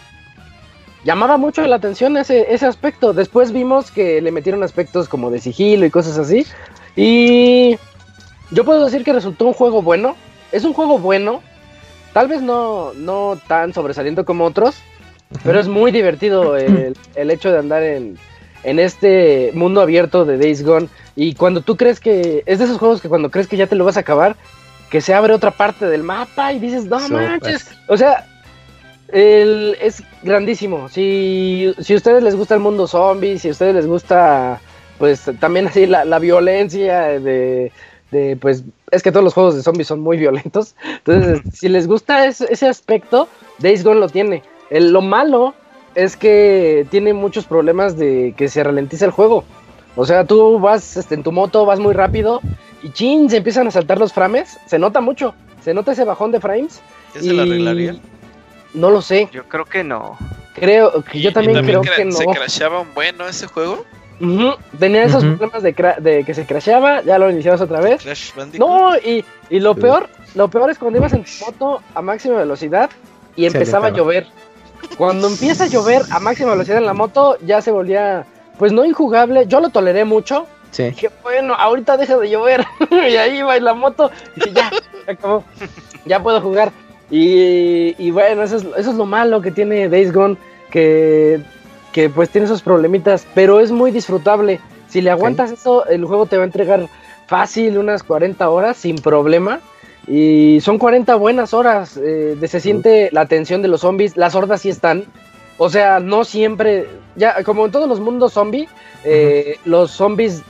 llamaba mucho la atención ese, ese aspecto. Después vimos que le metieron aspectos como de sigilo y cosas así. Y yo puedo decir que resultó un juego bueno. Es un juego bueno. Tal vez no, no tan sobresaliente como otros. Pero es muy divertido el, el hecho de andar en, en este mundo abierto de Days Gone. Y cuando tú crees que. Es de esos juegos que cuando crees que ya te lo vas a acabar, que se abre otra parte del mapa y dices, no manches. O sea, el, es grandísimo. Si, si a ustedes les gusta el mundo zombie, si a ustedes les gusta, pues también así la, la violencia de, de, pues, es que todos los juegos de zombies son muy violentos. Entonces, [LAUGHS] si les gusta ese, aspecto, Days Gone lo tiene. El, lo malo es que tiene muchos problemas de que se ralentiza el juego. O sea, tú vas este, en tu moto, vas muy rápido y chin, se empiezan a saltar los frames. Se nota mucho, se nota ese bajón de frames. ¿Qué se lo arreglaría? No lo sé. Yo creo que no. Creo que yo también, creo que no. ¿Se crashaba un bueno ese juego? Tenía esos problemas de, que se crasheaba, ya lo iniciabas otra vez. no, y, y, lo peor, lo peor es cuando ibas en tu moto a máxima velocidad y empezaba a llover. Cuando empieza a llover a máxima velocidad en la moto, ya se volvía, pues no injugable. Yo lo toleré mucho. Sí. Dije, bueno, ahorita deja de llover. [LAUGHS] y ahí en la moto. Y ya, acabó. ya puedo jugar. Y, bueno, eso es, eso es lo malo que tiene Days Gone, que, que pues tiene esos problemitas, pero es muy disfrutable. Si le aguantas eso, el juego te va a entregar fácil unas 40 horas sin problema. Y son 40 buenas horas. Eh, de se siente la tensión de los zombies. Las hordas sí están. O sea, no siempre. Ya, como en todos los mundos zombie, eh, los zombies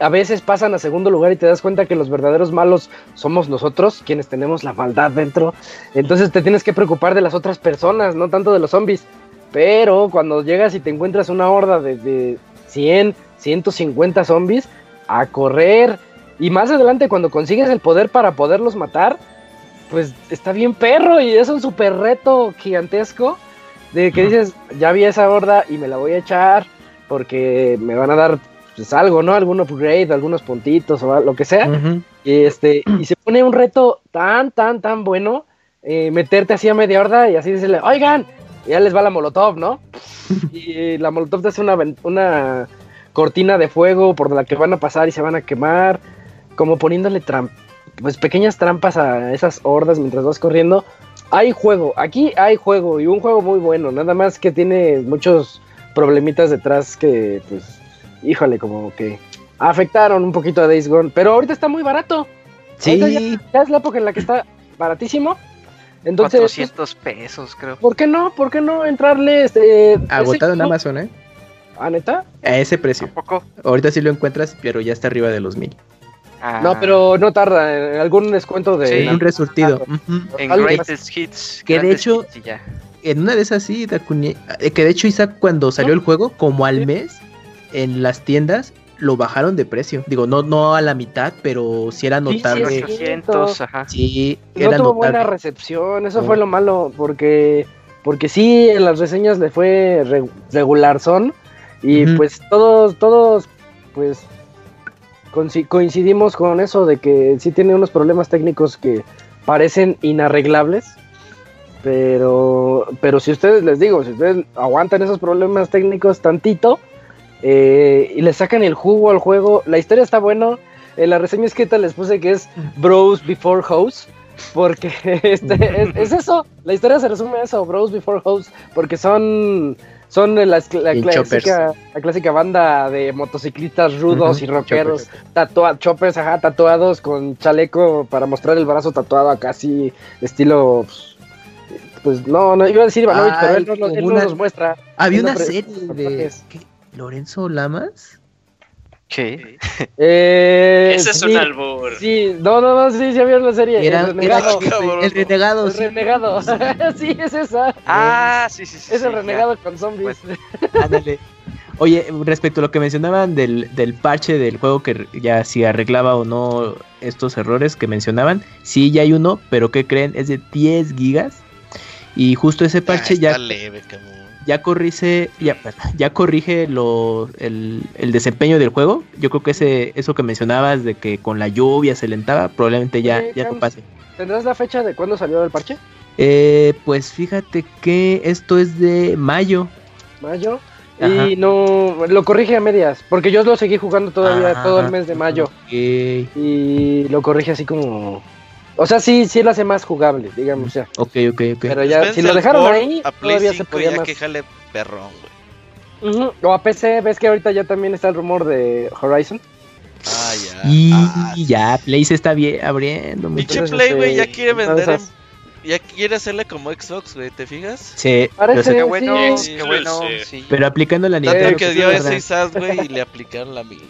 a veces pasan a segundo lugar y te das cuenta que los verdaderos malos somos nosotros, quienes tenemos la maldad dentro. Entonces te tienes que preocupar de las otras personas, no tanto de los zombies. Pero cuando llegas y te encuentras una horda de, de 100, 150 zombies, a correr. Y más adelante, cuando consigues el poder para poderlos matar, pues está bien perro y es un super reto gigantesco. De que dices, ya vi esa horda y me la voy a echar porque me van a dar pues algo, ¿no? Algún upgrade, algunos puntitos o lo que sea. y, este, y se pone un reto tan, tan, tan bueno, eh, meterte así a media horda y así decirle, oigan, ya les va la molotov, ¿no? [LAUGHS] y la molotov te hace una, una cortina de fuego por la que van a pasar y se van a quemar, como poniéndole pues pequeñas trampas a esas hordas mientras vas corriendo. Hay juego, aquí hay juego y un juego muy bueno, nada más que tiene muchos problemitas detrás que pues híjole, como que afectaron un poquito a Days Gone. Pero ahorita está muy barato. Sí. Ya, es la época en la que está baratísimo. Entonces, 400 pesos, creo. ¿Por qué no? ¿Por qué no entrarle? Este, Agotado en Amazon, ¿eh? ¿Ah, neta? A ese precio. poco? Ahorita sí lo encuentras, pero ya está arriba de los mil. Ah. No, pero no tarda. En algún descuento de. Sí, un resurtido. En Greatest Hits. Que de hecho, en una de esas sí, eh, que de hecho Isaac cuando salió el juego, como al mes, en las tiendas lo bajaron de precio. Digo, no, no a la mitad, pero sí era notable. Sí, no tuvo buena recepción, eso fue lo malo, porque, porque sí, en las reseñas le fue regular son, y pues todos, todos, pues coincidimos con eso de que sí tiene unos problemas técnicos que parecen inarreglables. Pero, pero si ustedes les digo, si ustedes aguantan esos problemas técnicos tantito, eh, y le sacan el jugo al juego. La historia está bueno. En la reseña escrita les puse que es Bros Before House. Porque [LAUGHS] este, es, eso. La historia se resume a eso: Bros Before House. Porque son. Son la, clásica, la clásica banda de motociclistas rudos y rockeros, choppers. choppers, ajá, tatuados con chaleco para mostrar el brazo tatuado acá así, estilo pues, pues no, no iba a decir Ivanovich, pero él, no, él nos muestra. Había una serie de ¿Lorenzo Lamas? ¿Qué? Eh, Ese es un albur. Sí, no, no, no, sí, sí había la serie. Era, el renegado. el renegado, el [LAUGHS] renegado. sí, es esa. Ah, sí, sí, sí. Es el renegado con zombies. Pues, [LAUGHS] ándale. Oye, respecto a lo que mencionaban del, del parche del juego que ya si arreglaba o no estos errores que mencionaban, sí, ya hay uno, pero ¿qué creen? Es de 10 gigas. Y justo ese parche ya... Leve, ya corrige, ya, ya corrige lo, el, desempeño del juego. Yo creo que ese, eso que mencionabas de que con la lluvia se lentaba, probablemente ya, ya no pase. ¿Tendrás la fecha de cuándo salió el parche? Eh, pues fíjate que esto es de mayo. ¿Mayo? Y no, lo corrige a medias, porque yo lo seguí jugando todavía ah, todo el mes de mayo. Y lo corrige así como o sea, sí, sí lo hace más jugable, digamos, ya. Ok, ok, ok. Pero ya, si lo dejaron ahí, todavía se podía ya más. que jale perrón, güey. O a PC, ves que ahorita ya también está el rumor de Horizon. Ah, ya. Y ah, ya, Play se está bien, abriendo. Pinche Play, güey, ya quiere vender Ya quiere hacerle como Xbox, güey, ¿te fijas? Sí. Parece que bueno, qué bueno. Pero aplicando la Nintendo. que dio ese güey, y le aplicaron la misma.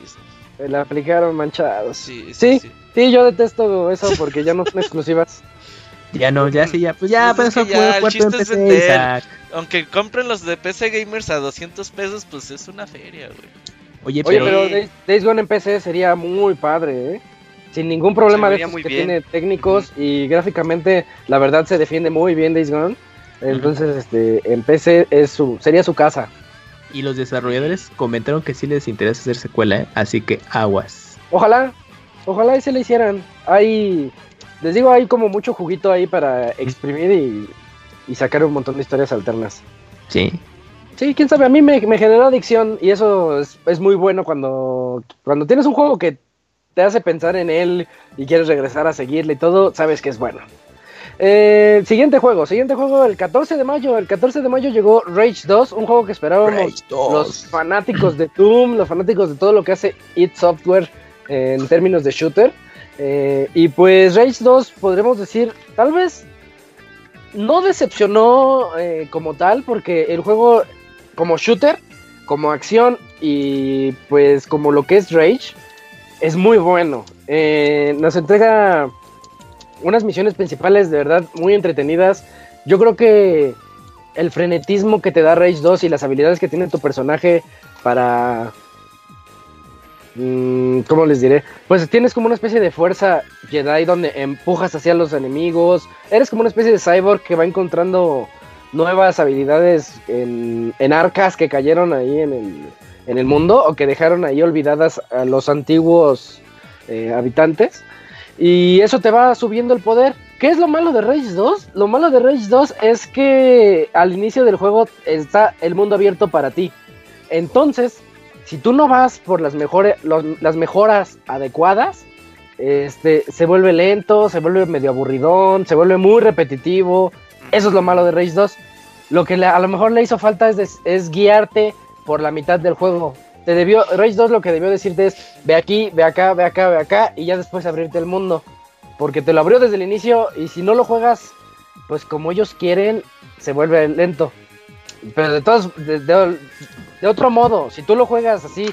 [LAUGHS] Le aplicaron manchados. Sí sí, sí, yo detesto eso porque ya no son exclusivas. [LAUGHS] Ya no, ya sí, ya, pues ya, pues, eso ya, el chiste es vender. Aunque compren los de PC Gamers a 200 pesos, pues es una feria, güey. Oye, pero, Oye, pero Days Gone en PC sería muy padre, ¿eh? Sin ningún problema de que tiene técnicos y gráficamente, la verdad, se defiende muy bien Days Gone. Entonces, este, en PC es su, sería su casa. Y los desarrolladores comentaron que sí les interesa hacer secuela, ¿eh? así que aguas. Ojalá, ojalá y se le hicieran. Hay, les digo, hay como mucho juguito ahí para exprimir y, y sacar un montón de historias alternas. Sí. Sí, quién sabe, a mí me, generó adicción y eso es, muy bueno cuando, cuando tienes un juego que te hace pensar en él y quieres regresar a seguirle y todo, sabes que es bueno. Eh, siguiente juego, siguiente juego el 14 de mayo. El 14 de mayo llegó Rage 2, un juego que esperábamos los fanáticos de Doom, los fanáticos de todo lo que hace id Software en términos de shooter. Eh, y pues Rage 2 podremos decir, tal vez no decepcionó eh, como tal, porque el juego como shooter, como acción y pues como lo que es Rage, es muy bueno. Eh, nos entrega unas misiones principales de verdad muy entretenidas. Yo creo que el frenetismo que te da Rage 2 y las habilidades que tiene tu personaje para... Mm, ¿Cómo les diré? Pues tienes como una especie de fuerza Jedi donde empujas hacia los enemigos. Eres como una especie de cyborg que va encontrando nuevas habilidades en, arcas que cayeron ahí en el, en el, mundo o que dejaron ahí olvidadas a los antiguos eh, habitantes. Y eso te va subiendo el poder. ¿Qué es lo malo de Rage 2? Lo malo de Rage 2 es que al inicio del juego está el mundo abierto para ti. Entonces, si tú no vas por las, mejores, las mejoras adecuadas, este, se vuelve lento, se vuelve medio aburridón, se vuelve muy repetitivo, eso es lo malo de Rage 2. Lo que a lo mejor le hizo falta es, es guiarte por la mitad del juego. Te debió, Rage 2 lo que debió decirte es, ve aquí, ve acá, ve acá, ve acá, y ya después abrirte el mundo. Porque te lo abrió desde el inicio y si no lo juegas, pues como ellos quieren, se vuelve lento. Pero de todos, de, otro modo, si tú lo juegas así,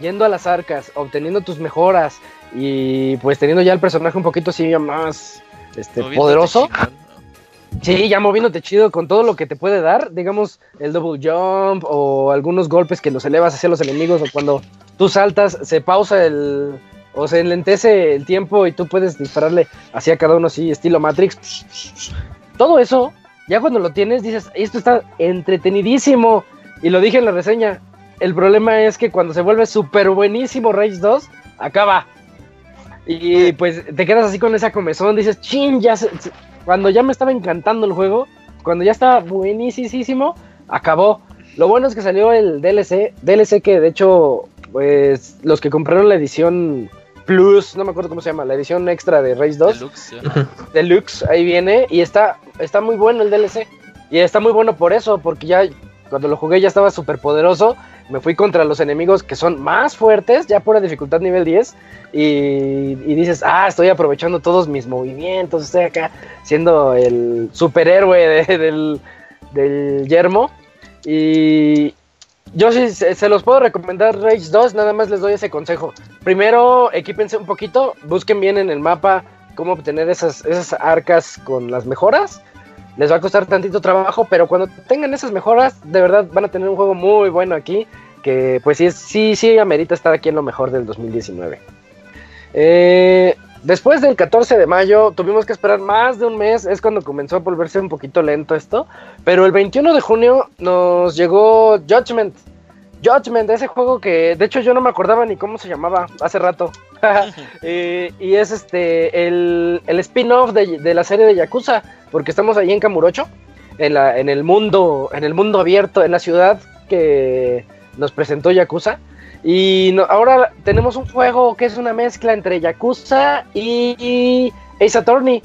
yendo a las arcas, obteniendo tus mejoras y pues teniendo ya el personaje un poquito así más este, poderoso, Sí, ya moviéndote chido con todo lo que te puede dar, digamos el double jump o algunos golpes que los elevas hacia los enemigos o cuando tú saltas se pausa el o se enlentece el tiempo y tú puedes dispararle hacia cada uno así estilo Matrix. Todo eso, ya cuando lo tienes dices, esto está entretenidísimo y lo dije en la reseña. El problema es que cuando se vuelve súper buenísimo Rage 2, acaba. Y pues te quedas así con esa comezón, dices, chin, ya se, cuando ya me estaba encantando el juego, cuando ya estaba buenísimo, acabó. Lo bueno es que salió el DLC, DLC que de hecho, pues los que compraron la edición Plus, no me acuerdo cómo se llama, la edición extra de Race 2. Deluxe, Deluxe, ahí viene y está, está muy bueno el DLC. Y está muy bueno por eso, porque ya cuando lo jugué ya estaba súper poderoso me fui contra los enemigos que son más fuertes, ya pura dificultad nivel 10, y, dices, ah, estoy aprovechando todos mis movimientos, estoy acá siendo el superhéroe del, del yermo. Y yo sí se, los puedo recomendar Rage 2, nada más les doy ese consejo. Primero, equípense un poquito, busquen bien en el mapa cómo obtener esas, esas arcas con las mejoras les va a costar tantito trabajo, pero cuando tengan esas mejoras, de verdad van a tener un juego muy bueno aquí, que pues sí, sí, sí amerita estar aquí en lo mejor del 2019. Eh, después del 14 de mayo tuvimos que esperar más de un mes, es cuando comenzó a volverse un poquito lento esto, pero el 21 de junio nos llegó Judgment. Judgment, ese juego que de hecho yo no me acordaba ni cómo se llamaba hace rato. [LAUGHS] [LAUGHS] Y es este el, el spin-off de, de, la serie de Yakuza porque estamos ahí en Camurocho, en, la, en el mundo, en el mundo abierto, en la ciudad que nos presentó Yakuza. Y ahora tenemos un juego que es una mezcla entre Yakuza y, Ace Attorney.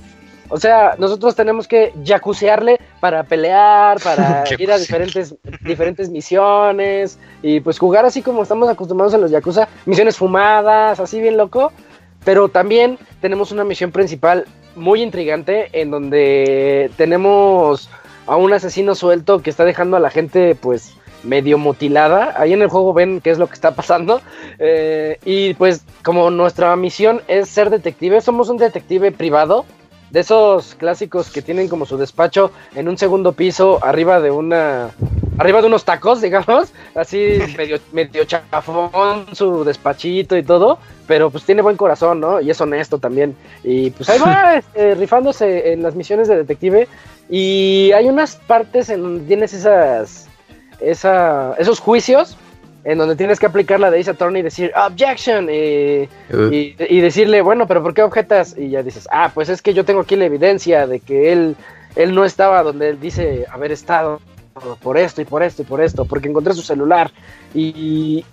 O sea, nosotros tenemos que yacucearle para pelear, para [LAUGHS] ir a diferentes, diferentes misiones y pues jugar así como estamos acostumbrados en los yakuza, misiones fumadas, así bien loco. Pero también tenemos una misión principal muy intrigante en donde tenemos a un asesino suelto que está dejando a la gente pues medio mutilada. Ahí en el juego ven qué es lo que está pasando. Eh, y pues como nuestra misión es ser detective, somos un detective privado. De esos clásicos que tienen como su despacho en un segundo piso, arriba de una. Arriba de unos tacos, [LAUGHS] digamos. Así medio, medio chafón su despachito y todo. Pero pues tiene buen corazón, ¿no? Y es honesto también. Y pues ahí va [LAUGHS] este, rifándose en las misiones de detective. Y hay unas partes en donde tienes esas esa, esos juicios en donde tienes que aplicar la de Ace Attorney y decir objection y, y, decirle, bueno, pero ¿por qué objetas? Y ya dices, ah, pues es que yo tengo aquí la evidencia de que él, él no estaba donde él dice haber estado por esto y por esto y por esto, porque encontré su celular y,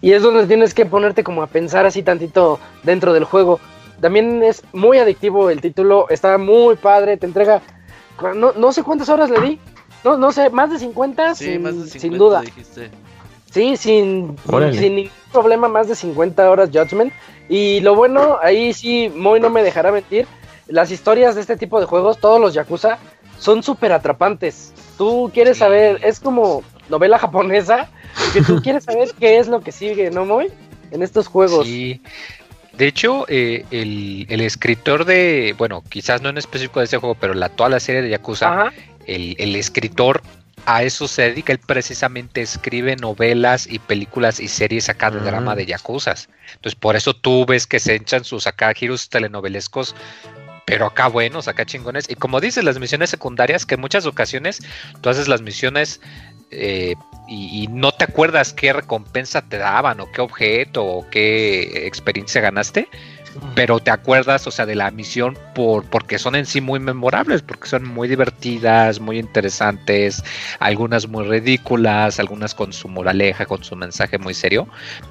y es donde tienes que ponerte como a pensar así tantito dentro del juego. También es muy adictivo el título, está muy padre, te entrega, no, no sé cuántas horas le di, no, no sé, más de 50, sí, sin, más de 50 sin duda. Dijiste. Sí, sin, sin ningún problema, más de 50 horas Judgment. Y lo bueno, ahí sí, Moy no me dejará mentir. Las historias de este tipo de juegos, todos los Yakuza, son súper atrapantes. Tú quieres saber, es como novela japonesa, que tú [LAUGHS] quieres saber qué es lo que sigue, ¿no, Moy? En estos juegos. Sí. De hecho, eh, el, el, escritor de, bueno, quizás no en específico de ese juego, pero la, toda la serie de Yakuza, el, escritor a eso se dedica, él precisamente escribe novelas y películas y series acá de drama de yakuzas. Entonces, por eso tú ves que se echan sus acá giros telenovelescos, pero acá buenos, acá chingones. Y como dices, las misiones secundarias, que en muchas ocasiones tú haces las misiones eh, y, no te acuerdas qué recompensa te daban, o qué objeto, o qué experiencia ganaste pero te acuerdas, o sea, de la misión por, porque son en sí muy memorables, porque son muy divertidas, muy interesantes, algunas muy ridículas, algunas con su moraleja, con su mensaje muy serio,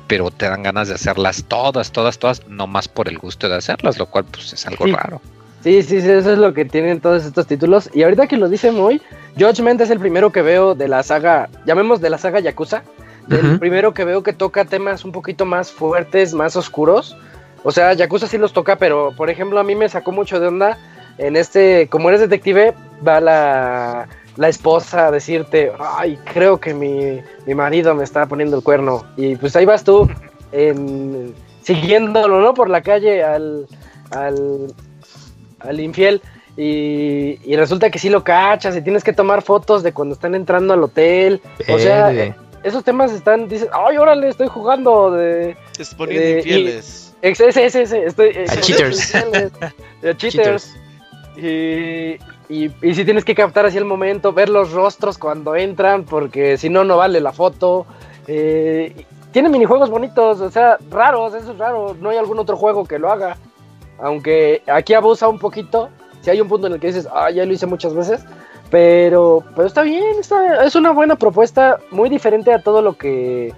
pero te dan ganas de hacerlas todas, todas, todas, no más por el gusto de hacerlas, lo cual pues es algo raro. Sí, sí, sí, eso es lo que tienen todos estos títulos. Y ahorita que lo dice muy, Judgment es el primero que veo de la saga, llamemos de la saga Yakuza, el primero que veo que toca temas un poquito más fuertes, más oscuros o sea, Yakuza sí los toca, pero por ejemplo a mí me sacó mucho de onda en este, como eres detective, va la, la esposa a decirte, ay, creo que mi, mi, marido me está poniendo el cuerno. Y pues ahí vas tú [LAUGHS] en, siguiéndolo, ¿no? Por la calle al, al, al infiel. Y, y, resulta que sí lo cachas y tienes que tomar fotos de cuando están entrando al hotel. O sea, esos temas están, dices, ay, órale, estoy jugando de... Se poniendo infieles. Ese, ese, ese, estoy, eh, [LAUGHS] cheaters. cheaters. Y, y, si tienes que captar así el momento, ver los rostros cuando entran, porque si no, no vale la foto. Eh, tiene minijuegos bonitos, o sea, raros, eso es raro. No hay algún otro juego que lo haga. Aunque aquí abusa un poquito. Si hay un punto en el que dices, ah, ya lo hice muchas veces. Pero, pero está bien, está, es una buena propuesta, muy diferente a todo lo que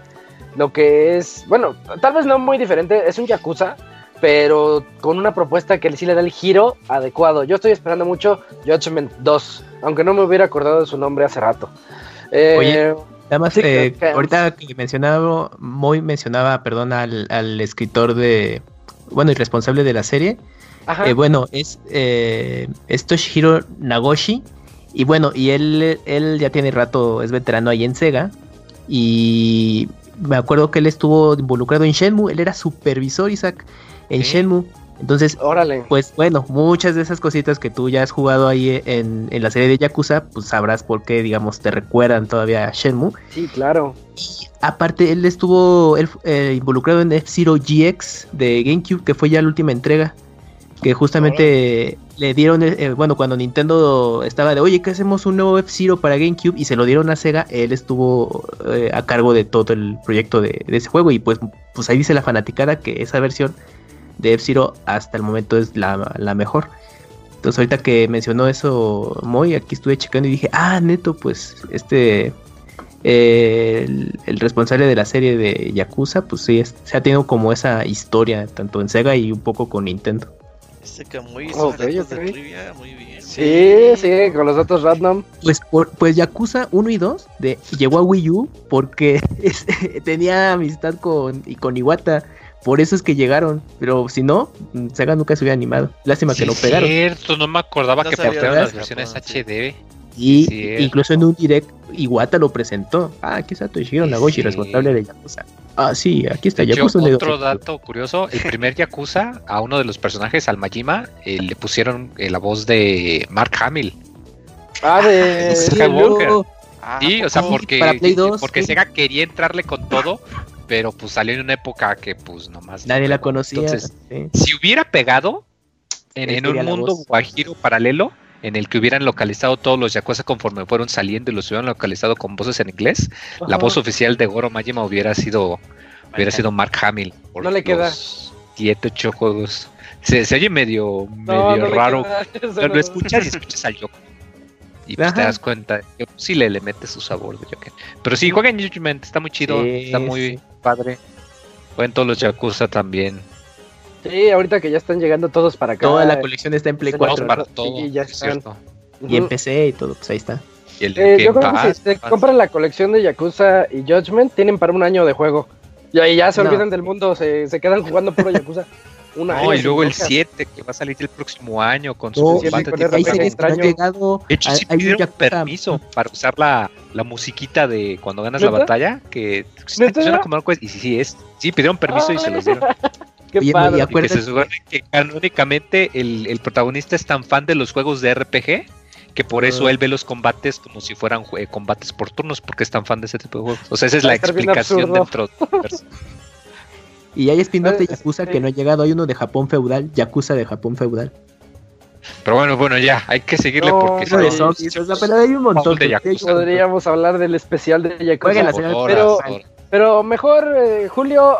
lo que es, bueno, tal vez no muy diferente, es un Yakuza, pero con una propuesta que sí le da el giro adecuado. Yo estoy esperando mucho Judgment 2, aunque no me hubiera acordado de su nombre hace rato. Eh, Oye, además, eh, ahorita que mencionaba, muy mencionaba, perdón, al, escritor de, bueno, y responsable de la serie. Eh, bueno, es, es Toshihiro Nagoshi. Y bueno, y él, él ya tiene rato, es veterano ahí en Sega. Y me acuerdo que él estuvo involucrado en Shenmue, él era supervisor, Isaac, en Shenmue. Entonces, Órale. pues bueno, muchas de esas cositas que tú ya has jugado ahí en, la serie de Yakuza, pues sabrás por qué, digamos, te recuerdan todavía a Shenmue. Sí, claro. Y aparte, él estuvo eh, involucrado en F-Zero GX de GameCube, que fue ya la última entrega que justamente le dieron, eh, bueno, cuando Nintendo estaba de, oye, ¿qué hacemos un nuevo F-Zero para GameCube? Y se lo dieron a Sega, él estuvo eh, a cargo de todo el proyecto de, ese juego y pues, pues ahí dice la fanaticada que esa versión de F-Zero hasta el momento es la, mejor. Entonces ahorita que mencionó eso Moy, aquí estuve checando y dije, ah, neto, pues este... Eh, el, responsable de la serie de Yakuza, pues sí, se ha tenido como esa historia, tanto en Sega y un poco con Nintendo. Hizo okay, de trivia, muy bien. Sí, sí, con los datos random. Pues, pues Yakuza 1 y 2 de, llegó a Wii U porque [LAUGHS] tenía amistad con, y con Iwata. Por eso es que llegaron. Pero si no, Sega nunca se hubiera animado. Lástima que lo pegaron. cierto, no me acordaba que portaron las versiones HD. Y incluso en un direct, Iwata lo presentó. Ah, aquí está Toshiro Nagoshi, responsable de Yakuza. Ah, sí, aquí está Yakuza. otro dato curioso, el primer Yakuza, a uno de los personajes, al Majima, eh, le pusieron eh, la voz de Mark Hamill. Ah, de [LAUGHS] Skywalker. Ah, sí, o sea, porque, porque Sega quería entrarle con todo, pero pues salió en una época que pues nomás... Nadie la conocía. Entonces, si hubiera pegado en, un mundo guajiro paralelo, en el que hubieran localizado todos los Yakuza conforme fueron saliendo y los hubieran localizado con voces en inglés, la voz oficial de Goro Majima hubiera sido hubiera sido Mark Hamill. Por no le queda. Siete, ocho juegos. Se, se oye medio, medio raro. [LAUGHS] Lo, escuchas y escuchas al Yoko. Y pues te das cuenta que sí le, le mete su sabor de Yoko. Pero sí, juega en Judgment, está muy chido, está muy padre. Juegan todos los Yakuza también. Sí, ahorita que ya están llegando todos para acá. Toda la colección está en Play 4. para todo, y ya están. Y en PC y todo, pues ahí está. Eh, yo creo que si se compran la colección de Yakuza y Judgment, tienen para un año de juego. Y ahí ya se olvidan del mundo, se, se quedan jugando puro Yakuza. [LAUGHS] Una no, y luego el 7 que va a salir el próximo año con su combate. llegado de hecho, sí pidieron permiso para usar la, la musiquita de cuando ganas la batalla. Que suena como algo. Y sí, sí, es. Sí, pidieron permiso y se los dieron. [LAUGHS] Qué padre. que se supone que canónicamente el, el, protagonista es tan fan de los juegos de RPG que por eso ah. él ve los combates como si fueran eh, combates por turnos, porque es tan fan de ese tipo de juegos. O sea, esa es la explicación dentro de [LAUGHS] Y hay spin-off de Yakuza que no ha llegado. Hay uno de Japón feudal, Yakuza de Japón feudal. Pero bueno, bueno, ya, hay que seguirle porque no, pero hay un montón de Yakuza. Podríamos hablar del especial de Yakuza. pero, pero mejor, eh, Julio,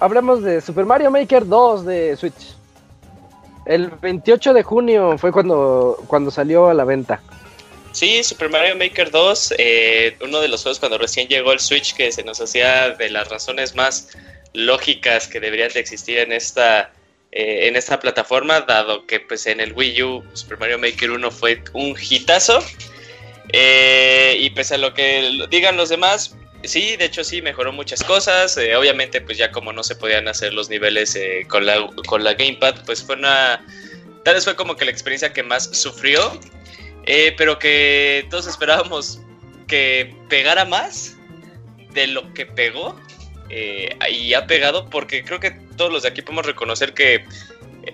hablemos de Super Mario Maker 2 de Switch. El 28 de junio fue cuando, cuando salió a la venta. Sí, Super Mario Maker 2, eh, uno de los juegos cuando recién llegó el Switch que se nos hacía de las razones más lógicas que deberían de existir en esta, eh, en esta plataforma, dado que pues en el Wii U Super Mario Maker 1 fue un hitazo. Eh, y pese a lo que digan los demás, Sí, de hecho sí, mejoró muchas cosas. Eh, obviamente, pues ya como no se podían hacer los niveles eh, con, la, con la Gamepad, pues fue una... Tal vez fue como que la experiencia que más sufrió, eh, pero que todos esperábamos que pegara más de lo que pegó. y ha pegado porque creo que todos los de aquí podemos reconocer que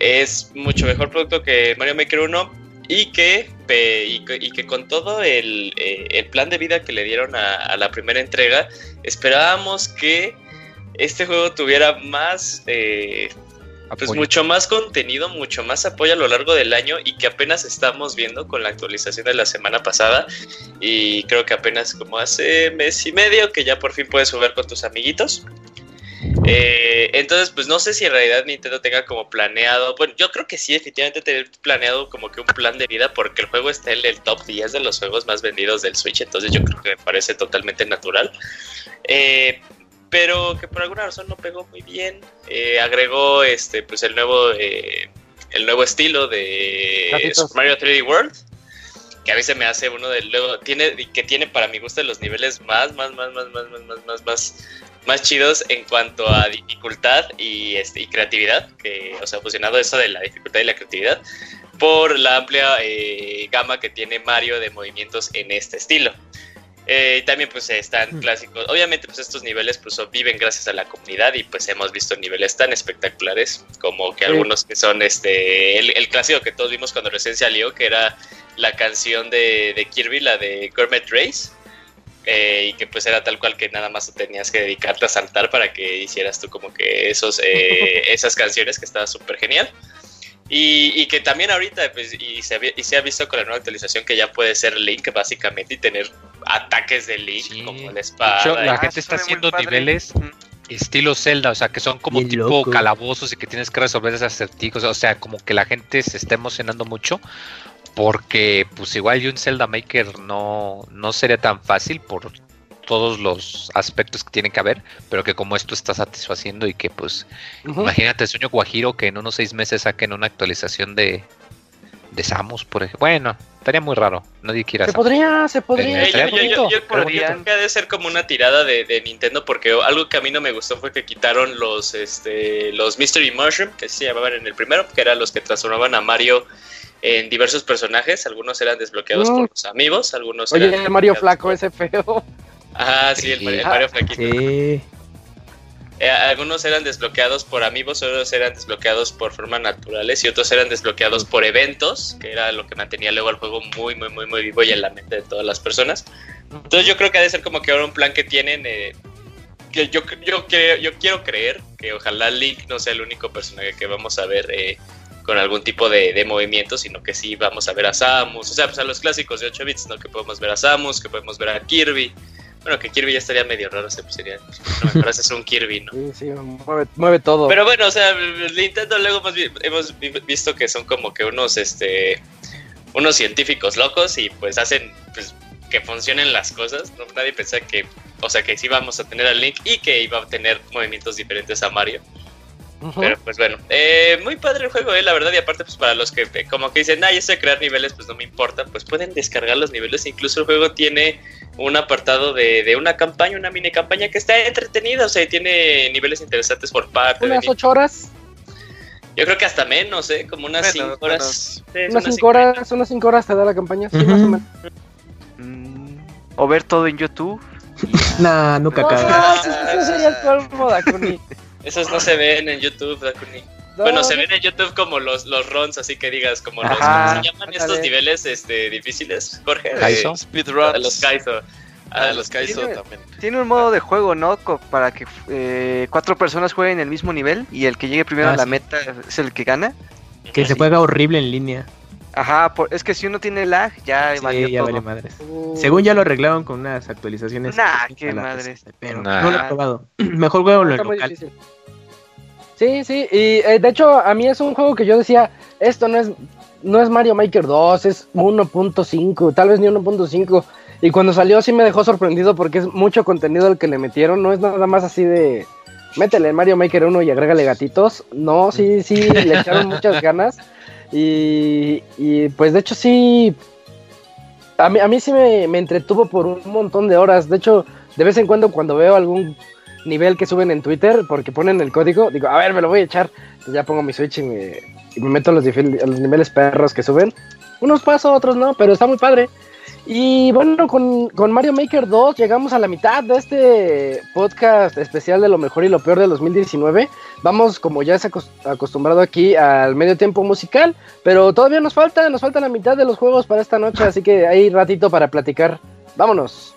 es mucho mejor producto que Mario Maker 1 y que, y que, con todo el, eh, el, plan de vida que le dieron a, la primera entrega, esperábamos que este juego tuviera más, eh, pues mucho más contenido, mucho más apoyo a lo largo del año y que apenas estamos viendo con la actualización de la semana pasada y creo que apenas como hace mes y medio que ya por fin puedes jugar con tus amiguitos. Eh, entonces, pues no sé si en realidad Nintendo tenga como planeado, bueno, yo creo que sí, definitivamente tener planeado como que un plan de vida, porque el juego está en el top 10 de los juegos más vendidos del Switch, entonces yo creo que me parece totalmente natural. Eh, pero que por alguna razón no pegó muy bien. Eh, agregó este, pues el nuevo, el nuevo estilo de Super Mario 3D World que a veces me hace uno de luego tiene que tiene para mi gusto los niveles más más más más más más más más más más chidos en cuanto a dificultad y, este, y creatividad, que, o sea, fusionado eso de la dificultad y la creatividad, por la amplia eh, gama que tiene Mario de movimientos en este estilo. Eh, también pues están mm. clásicos. Obviamente pues estos niveles pues viven gracias a la comunidad y pues hemos visto niveles tan espectaculares como que algunos que son este el, clásico que todos vimos cuando recién salió que era la canción de, de Kirby, la de Gourmet Race eh, y que pues era tal cual que nada más tenías que dedicarte a saltar para que hicieras tú como que esos, eh, [LAUGHS] esas canciones que estaba súper genial. Y, que también ahorita, pues, y se, y se ha visto con la nueva actualización que ya puede ser Link básicamente y tener ataques de Link como la espada. la gente está haciendo niveles estilo Zelda, o sea, que son como tipo calabozos y que tienes que resolver esos acertijos, o sea, como que la gente se está emocionando mucho porque pues igual y un Zelda Maker no, no sería tan fácil por todos los aspectos que tienen que haber, pero que como esto está satisfaciendo y que pues imagínate sueño guajiro que en unos seis meses saquen una actualización de de Samus, por ejemplo. Bueno, estaría muy raro. Nadie quiere Se podría, se podría. Eh, yo, yo, yo, podría que de ser como una tirada de, Nintendo porque algo que a mí no me gustó fue que quitaron los este los Mystery Mushroom, que se llamaban en el primero, que eran los que transformaban a Mario en diversos personajes. Algunos eran desbloqueados por los amigos, algunos Oye, el Mario Flaco ese feo. Ah, sí, el, Mario Flaquito. Sí. Eh, algunos eran desbloqueados por amigos, otros eran desbloqueados por formas naturales y otros eran desbloqueados por eventos, que era lo que mantenía luego el juego muy, muy, muy, muy vivo y en la mente de todas las personas. Entonces yo creo que ha de ser como que ahora un plan que tienen, eh, que yo, yo, yo quiero creer que ojalá Link no sea el único personaje que vamos a ver eh, con algún tipo de, de, movimiento, sino que sí vamos a ver a Samus, o sea, pues a los clásicos de 8 bits, ¿no? Que podemos ver a Samus, que podemos ver a Kirby, bueno, que Kirby ya estaría medio raro, se pues sería. No, mejor haces un Kirby, ¿no? Sí, sí, mueve, todo. Pero bueno, o sea, Nintendo luego hemos, visto que son como que unos, este. Unos científicos locos y pues hacen pues, que funcionen las cosas. ¿no? Nadie pensaba que. O sea, que sí vamos a tener a Link y que iba a tener movimientos diferentes a Mario. Pero pues bueno, eh, muy padre el juego, eh, la verdad, y aparte pues para los que como que dicen, ay, eso de crear niveles pues no me importa, pues pueden descargar los niveles, incluso el juego tiene un apartado de, una campaña, una mini campaña que está entretenida, o sea, tiene niveles interesantes por parte. ¿Unas ocho horas? Yo creo que hasta menos, ¿eh? Como unas cinco horas. unas cinco horas, unas cinco horas te da la campaña, sí, más o menos. Mm, o ver todo en YouTube. nah, nunca no, eso, sería el colmo, Dakuni. [LAUGHS] Esos no se ven en YouTube, Dakuni. bueno, se ven en YouTube como los, los runs, así que digas, como los. ¿Cómo se llaman estos niveles este, difíciles, Jorge? Kaizo. Speedruns. Los Kaizo. Ah, los Kaizo también. Tiene un modo de juego, ¿no? Para que eh, cuatro personas jueguen el mismo nivel y el que llegue primero ah, a la meta es el que gana. Que se juega horrible en línea. Ajá, es que si uno tiene lag, ya sí, ya vale madres. Uh. Según ya lo arreglaron con unas actualizaciones. Nah, qué madres. Pero no lo he probado. [CLEARS THROAT] Mejor juego lo local. Sí, sí, y eh, de hecho a mí es un juego que yo decía, esto no es, no es Mario Maker 2, es 1.5, tal vez ni 1.5. Y cuando salió sí me dejó sorprendido porque es mucho contenido el que le metieron, no es nada más así de métele Mario Maker 1 y agrégale gatitos. No, sí, sí, le echaron muchas ganas. Y, y, pues de hecho sí, a mí, a mí sí me, me entretuvo por un montón de horas. De hecho, de vez en cuando cuando veo algún nivel que suben en Twitter, porque ponen el código, digo, a ver, me lo voy a echar. ya pongo mi Switch y me, meto a los, niveles perros que suben. Unos paso, otros no, pero está muy padre. Y bueno, con, con, Mario Maker 2 llegamos a la mitad de este podcast especial de lo mejor y lo peor de 2019. Vamos, como ya se acostumbrado aquí, al medio tiempo musical, pero todavía nos falta, nos falta la mitad de los juegos para esta noche, así que hay ratito para platicar. Vámonos.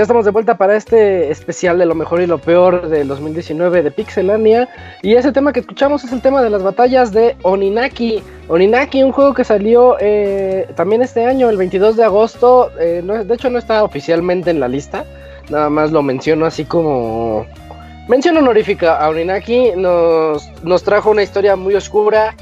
Ya estamos de vuelta para este especial de lo mejor y lo peor del 2019 de Pixelania. Y ese tema que escuchamos es el tema de las batallas de Oninaki. Oninaki, un juego que salió eh, también este año, el 22 de agosto. Eh, de hecho, no está oficialmente en la lista. Nada más lo menciono así como. Mención honorífica a Oninaki. Nos, nos trajo una historia muy oscura.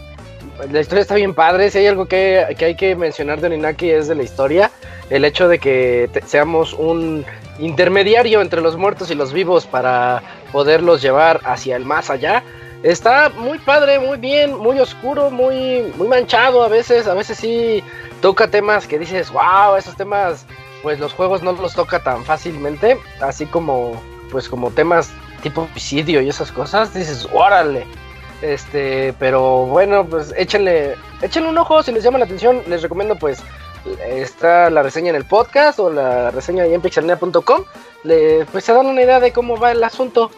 La historia está bien padre. Si hay algo que, que hay que mencionar de Oninaki es de la historia el hecho de que seamos un intermediario entre los muertos y los vivos para poderlos llevar hacia el más allá. Está muy padre, muy bien, muy oscuro, muy, muy manchado a veces. A veces sí toca temas que dices, wow, esos temas, pues los juegos no los toca tan fácilmente. Así como, pues como temas tipo homicidio y esas cosas. Dices, órale. Este, pero bueno, pues échenle, échenle un ojo si les llama la atención. Les recomiendo pues está la reseña en el podcast o la reseña en pixelania.com. Pues se dan una idea de cómo va el asunto.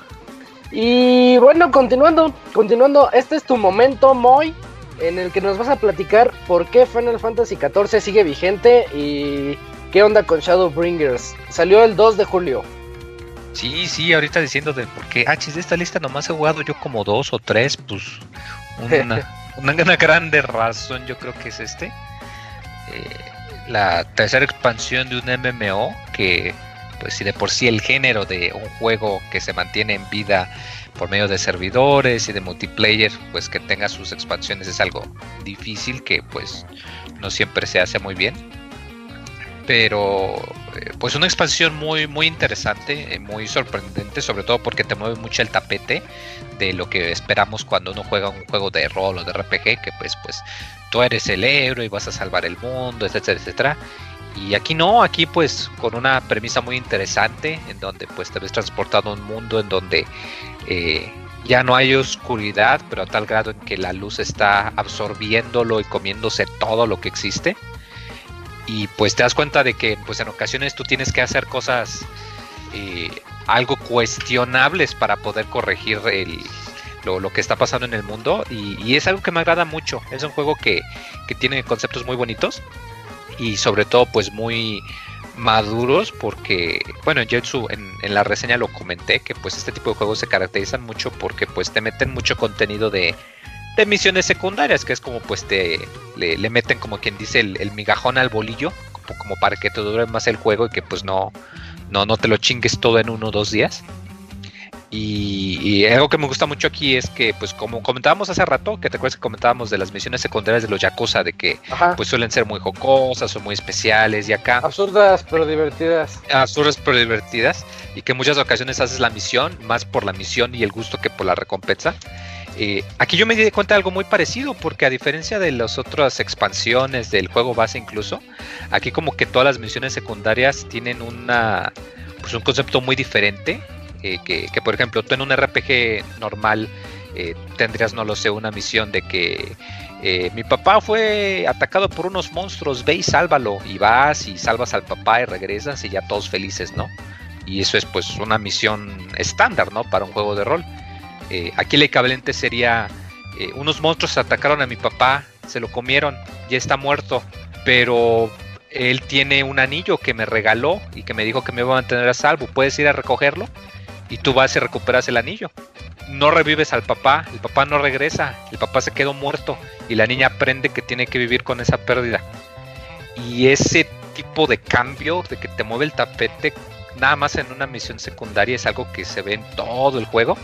Y bueno, continuando, continuando, este es tu momento, Moy, en el que nos vas a platicar por qué Final Fantasy XIV sigue vigente y qué onda con Shadowbringers. Salió el 2 de julio. Sí, sí, ahorita diciendo de por qué, ah, de esta lista nomás he jugado yo como dos o tres, pues una, [LAUGHS] una, grande razón yo creo que es este. Eh, la tercera expansión de un MMO que pues si de por sí el género de un juego que se mantiene en vida por medio de servidores y de multiplayer, pues que tenga sus expansiones es algo difícil que pues no siempre se hace muy bien. Pero eh, pues una expansión muy muy interesante, eh, muy sorprendente, sobre todo porque te mueve mucho el tapete de lo que esperamos cuando uno juega un juego de rol o de RPG, que pues pues tú eres el héroe y vas a salvar el mundo, etcétera, etcétera. Y aquí no, aquí pues con una premisa muy interesante, en donde pues te ves transportado a un mundo en donde eh, ya no hay oscuridad, pero a tal grado en que la luz está absorbiéndolo y comiéndose todo lo que existe. Y pues te das cuenta de que pues en ocasiones tú tienes que hacer cosas eh, algo cuestionables para poder corregir el, lo, que está pasando en el mundo y, es algo que me agrada mucho. Es un juego que, tiene conceptos muy bonitos y sobre todo pues muy maduros porque bueno yo en, en, la reseña lo comenté que pues este tipo de juegos se caracterizan mucho porque pues te meten mucho contenido de, de misiones secundarias que es como pues te le, meten como quien dice el, migajón al bolillo como, como, para que te dure más el juego y que pues no no no te lo chingues todo en uno o dos días y, algo que me gusta mucho aquí es que, pues como comentábamos hace rato, que te acuerdas que comentábamos de las misiones secundarias de los Yakuza, de que pues suelen ser muy jocosas o muy especiales y acá... Absurdas pero divertidas. Absurdas pero divertidas y que en muchas ocasiones haces la misión más por la misión y el gusto que por la recompensa. Eh, aquí yo me di cuenta de algo muy parecido, porque a diferencia de las otras expansiones del juego base incluso, aquí como que todas las misiones secundarias tienen pues un concepto muy diferente eh, que, por ejemplo tú en un RPG normal eh, tendrías, no lo sé, una misión de que mi papá fue atacado por unos monstruos, ve y sálvalo, y vas y salvas al papá y regresas y ya todos felices, ¿no? Y eso es pues una misión estándar, ¿no? Para un juego de rol. Aquí el equivalente sería, unos monstruos atacaron a mi papá, se lo comieron, ya está muerto, pero él tiene un anillo que me regaló y que me dijo que me iba a mantener a salvo. ¿Puedes ir a recogerlo? y tú vas y recuperas el anillo. No revives al papá, el papá no regresa, el papá se quedó muerto y la niña aprende que tiene que vivir con esa pérdida. Y ese tipo de cambio, de que te mueve el tapete, nada más en una misión secundaria, es algo que se ve en todo el juego.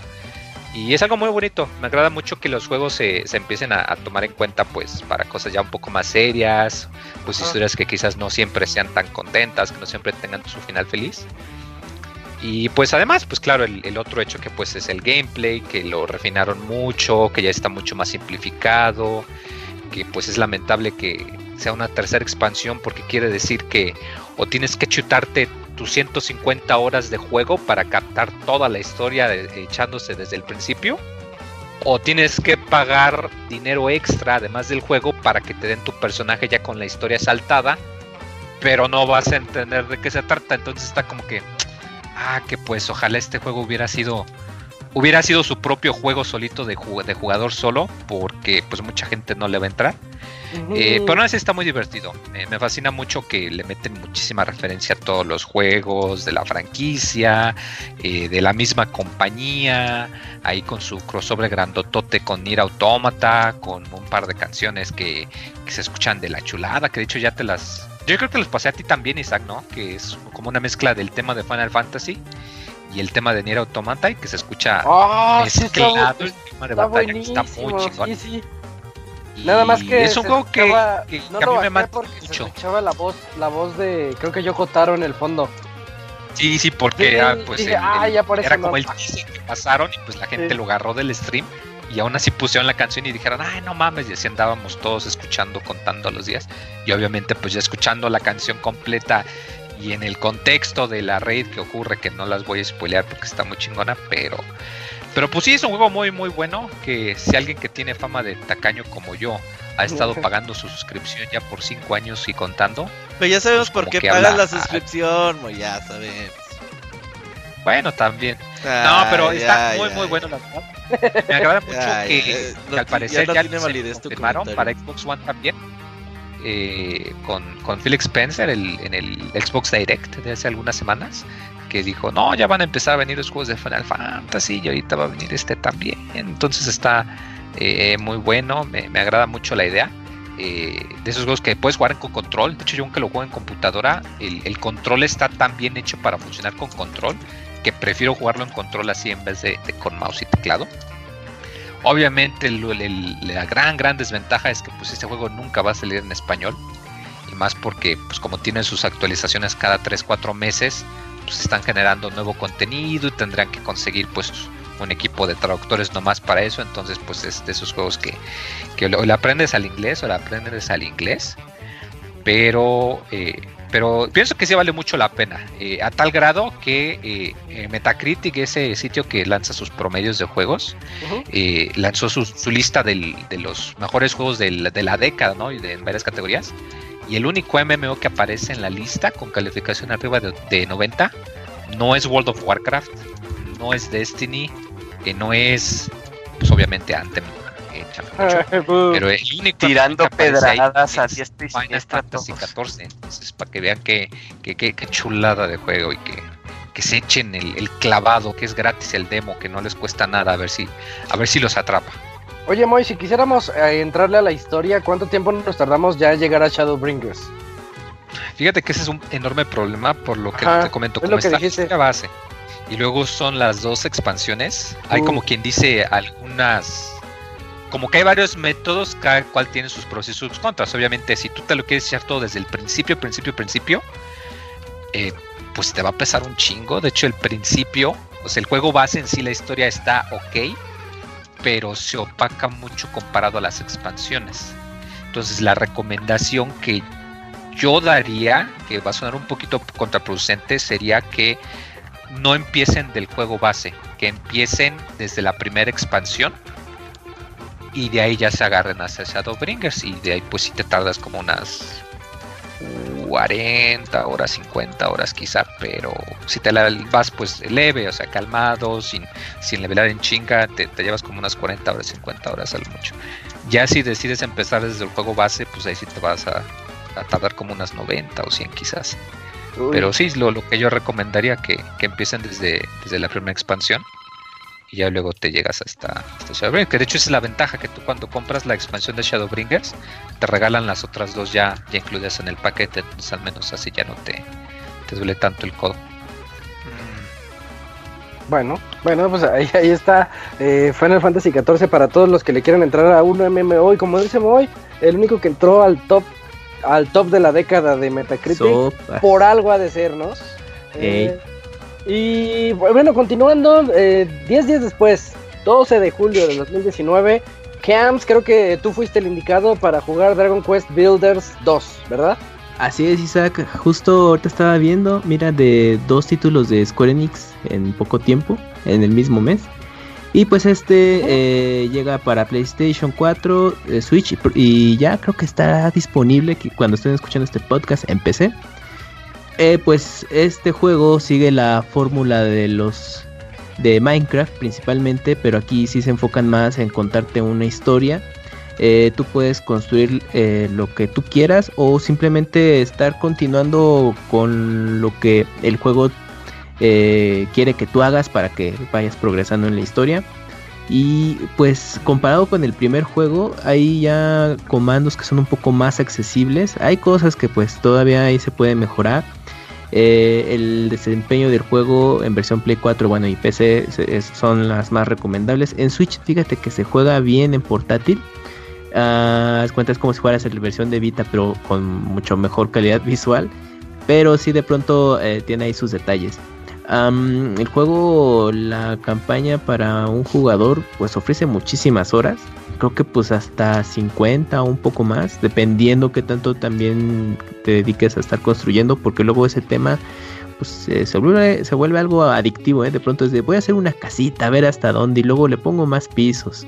Y es algo muy bonito. Me agrada mucho que los juegos se, empiecen a, tomar en cuenta pues para cosas ya un poco más serias, pues historias que quizás no siempre sean tan contentas, que no siempre tengan su final feliz. Y pues además, pues claro, el, otro hecho que pues es el gameplay, que lo refinaron mucho, que ya está mucho más simplificado, que pues es lamentable que sea una tercera expansión porque quiere decir que o tienes que chutarte tus 150 horas de juego para captar toda la historia echándose desde el principio. O tienes que pagar dinero extra además del juego para que te den tu personaje ya con la historia saltada. Pero no vas a entender de qué se trata. Entonces está como que. Ah, que pues ojalá este juego hubiera sido hubiera sido su propio juego solito de, jugador solo, porque pues mucha gente no le va a entrar. Eh, pero aún así está muy divertido. me fascina mucho que le meten muchísima referencia a todos los juegos de la franquicia, eh, de la misma compañía, ahí con su crossover grandotote con Nier Automata, con un par de canciones que, que se escuchan de la chulada, que de hecho ya te las... Yo creo que los pasé a ti también, Isaac, ¿no? Que es como una mezcla del tema de Final Fantasy y el tema de Nier Automata y que se escucha oh, mezclado el tema de batalla que está muy chingón. Sí, sí. Nada más que es un juego que, que, no a mí me mata mucho. Se escuchaba la voz, la voz de creo que yo Taro en el fondo. Sí, sí, porque ah, pues el, ah, ya por eso era como el que pasaron y pues la gente lo agarró del stream y aún así pusieron la canción y dijeron, ay, no mames, y así andábamos todos escuchando, contando los días. Y obviamente, pues ya escuchando la canción completa y en el contexto de la raid que ocurre, que no las voy a spoilear porque está muy chingona, pero pero pues sí es un juego muy muy bueno que si alguien que tiene fama de tacaño como yo ha estado pagando su suscripción ya por cinco años y contando. Pero ya sabemos pues por qué pagas la suscripción, ya sabemos. Bueno, también. no, pero está muy muy bueno la verdad. Me agrada [LAUGHS] mucho que, al parecer ya, ya se para Xbox One también eh, con, con Phil Spencer en el Xbox Direct de hace algunas semanas, que dijo, no, ya van a empezar a venir los juegos de Final Fantasy y ahorita va a venir este también. Entonces está eh, muy bueno, me, agrada mucho la idea. Eh, de esos juegos que puedes jugar con control. De hecho, yo aunque lo juego en computadora, el, control está tan bien hecho para funcionar con control que prefiero jugarlo en control así en vez de con mouse y teclado. Obviamente la gran, gran desventaja es que pues este juego nunca va a salir en español. Y más porque pues como tienen sus actualizaciones cada 3-4 meses, pues están generando nuevo contenido y tendrán que conseguir pues un equipo de traductores nomás para eso. Entonces pues es de esos juegos que, que o le aprendes al inglés o le aprendes al inglés. Pero eh, pero pienso que sí vale mucho la pena, eh, a tal grado que eh, eh, Metacritic, ese sitio que lanza sus promedios de juegos, lanzó su, lista de los mejores juegos de la década, ¿no? Y de en varias categorías. Y el único MMO que aparece en la lista con calificación arriba de, de 90 no es World of Warcraft, no es Destiny, no es, pues obviamente Anthem, [LAUGHS] pero el único tirando pedradas así estoy Final Fantasy 14 entonces para que vean que, que, chulada de juego y que, que se echen el, clavado que es gratis el demo que no les cuesta nada a ver si a ver si los atrapa Oye Moy, si quisiéramos eh, entrarle a la historia, ¿cuánto tiempo nos tardamos ya en llegar a Shadowbringers? Fíjate que ese es un enorme problema por lo que te comento, como está la base. Y luego son las dos expansiones. Hay como quien dice algunas como que hay varios métodos, cada cual tiene sus pros y sus contras. Obviamente, si tú te lo quieres echar todo desde el principio, principio, principio, eh, pues te va a pesar un chingo. De hecho, el principio, o sea, el juego base en sí, la historia está ok, pero se opaca mucho comparado a las expansiones. Entonces, la recomendación que yo daría, que va a sonar un poquito contraproducente, sería que no empiecen del juego base, que empiecen desde la primera expansión y de ahí ya se agarren hacia Shadowbringers y de ahí pues si te tardas como unas 40 horas, 50 horas quizá, pero si te la vas pues leve, o sea, calmado, sin, sin levelar en chinga, te, llevas como unas 40 horas, 50 horas a lo mucho. Ya si decides empezar desde el juego base, pues ahí sí te vas a, tardar como unas 90 o 100 quizás. Pero sí, lo, lo que yo recomendaría que, que empiecen desde, desde la primera expansión y ya luego te llegas hasta, hasta Shadowbringers. Que de hecho es la ventaja que tú cuando compras la expansión de Shadowbringers te regalan las otras dos ya, ya incluidas en el paquete, entonces al menos así ya no te, te duele tanto el codo. Mm. Bueno, bueno, pues ahí, ahí está eh, Final Fantasy XIV para todos los que le quieran entrar a un MMO y como dice hoy, el único que entró al top al top de la década de Metacritic por algo ha de sernos. Eh, y bueno, continuando, 10 eh, días después, 12 de julio de 2019, Camps, creo que tú fuiste el indicado para jugar Dragon Quest Builders 2, ¿verdad? Así es, Isaac. Justo ahorita estaba viendo, mira, de dos títulos de Square Enix en poco tiempo, en el mismo mes. Y pues este eh, llega para PlayStation 4, eh, Switch y ya creo que está disponible cuando estén escuchando este podcast en PC. Eh, pues este juego sigue la fórmula de los de Minecraft principalmente, pero aquí sí se enfocan más en contarte una historia. tú puedes construir lo que tú quieras o simplemente estar continuando con lo que el juego eh, quiere que tú hagas para que vayas progresando en la historia. Y pues comparado con el primer juego, hay ya comandos que son un poco más accesibles. Hay cosas que pues todavía ahí se pueden mejorar. Eh, el desempeño del juego en versión Play 4, bueno y PC son las más recomendables. En Switch, fíjate que se juega bien en portátil. Uh, cuentas como si fueras la versión de Vita, pero con mucho mejor calidad [LAUGHS] visual. Pero sí de pronto eh, tiene ahí sus detalles el juego, la campaña para un jugador, pues ofrece muchísimas horas. Creo que pues hasta 50 o un poco más, dependiendo que tanto también te dediques a estar construyendo, porque luego ese tema pues se, vuelve, se vuelve algo adictivo, ¿eh? De pronto es de voy a hacer una casita, a ver hasta dónde, y luego le pongo más pisos.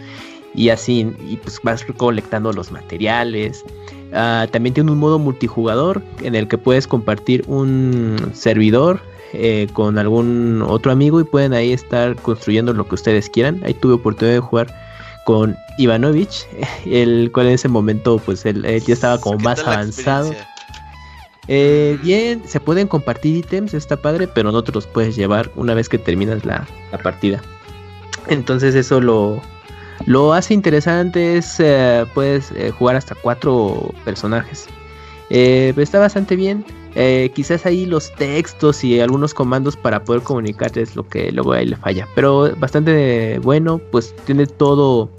Y así, y pues vas recolectando los materiales. Ah, también tiene un modo multijugador en el que puedes compartir un servidor eh, con algún otro amigo y pueden ahí estar construyendo lo que ustedes quieran. Ahí tuve oportunidad de jugar con Ivanovich, [LAUGHS] el cual en ese momento pues él, ya estaba como más avanzado. Eh, bien, se pueden compartir ítems, está padre, pero no te los puedes llevar una vez que terminas la, partida. Entonces eso lo, lo hace interesante, es, eh, puedes jugar hasta cuatro personajes. está bastante bien. Eh, quizás ahí los textos y algunos comandos para poder comunicar es lo que luego ahí le falla. Pero bastante bueno, pues tiene todo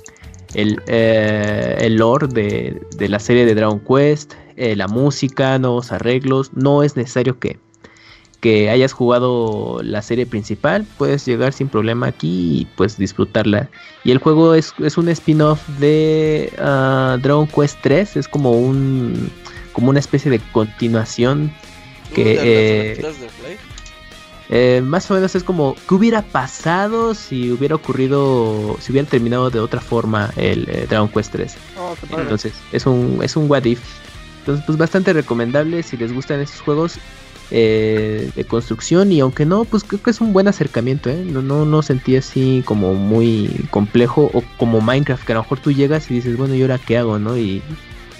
el, eh, el lore de, de, la serie de Dragon Quest, eh, la música, nuevos arreglos. No es necesario que, que hayas jugado la serie principal, puedes llegar sin problema aquí y pues disfrutarla. Y el juego es, es un spin-off de ah, Dragon Quest 3, es como un como una especie de continuación que eh, eh, más o menos es como qué hubiera pasado si hubiera ocurrido si hubiera terminado de otra forma el eh, Dragon Quest 3 entonces es un es un what if. Entonces pues bastante recomendable si les gustan estos juegos de construcción y aunque no pues creo que es un buen acercamiento no, no no sentí así como muy complejo o como Minecraft que a lo mejor tú llegas y dices bueno y ahora qué hago no y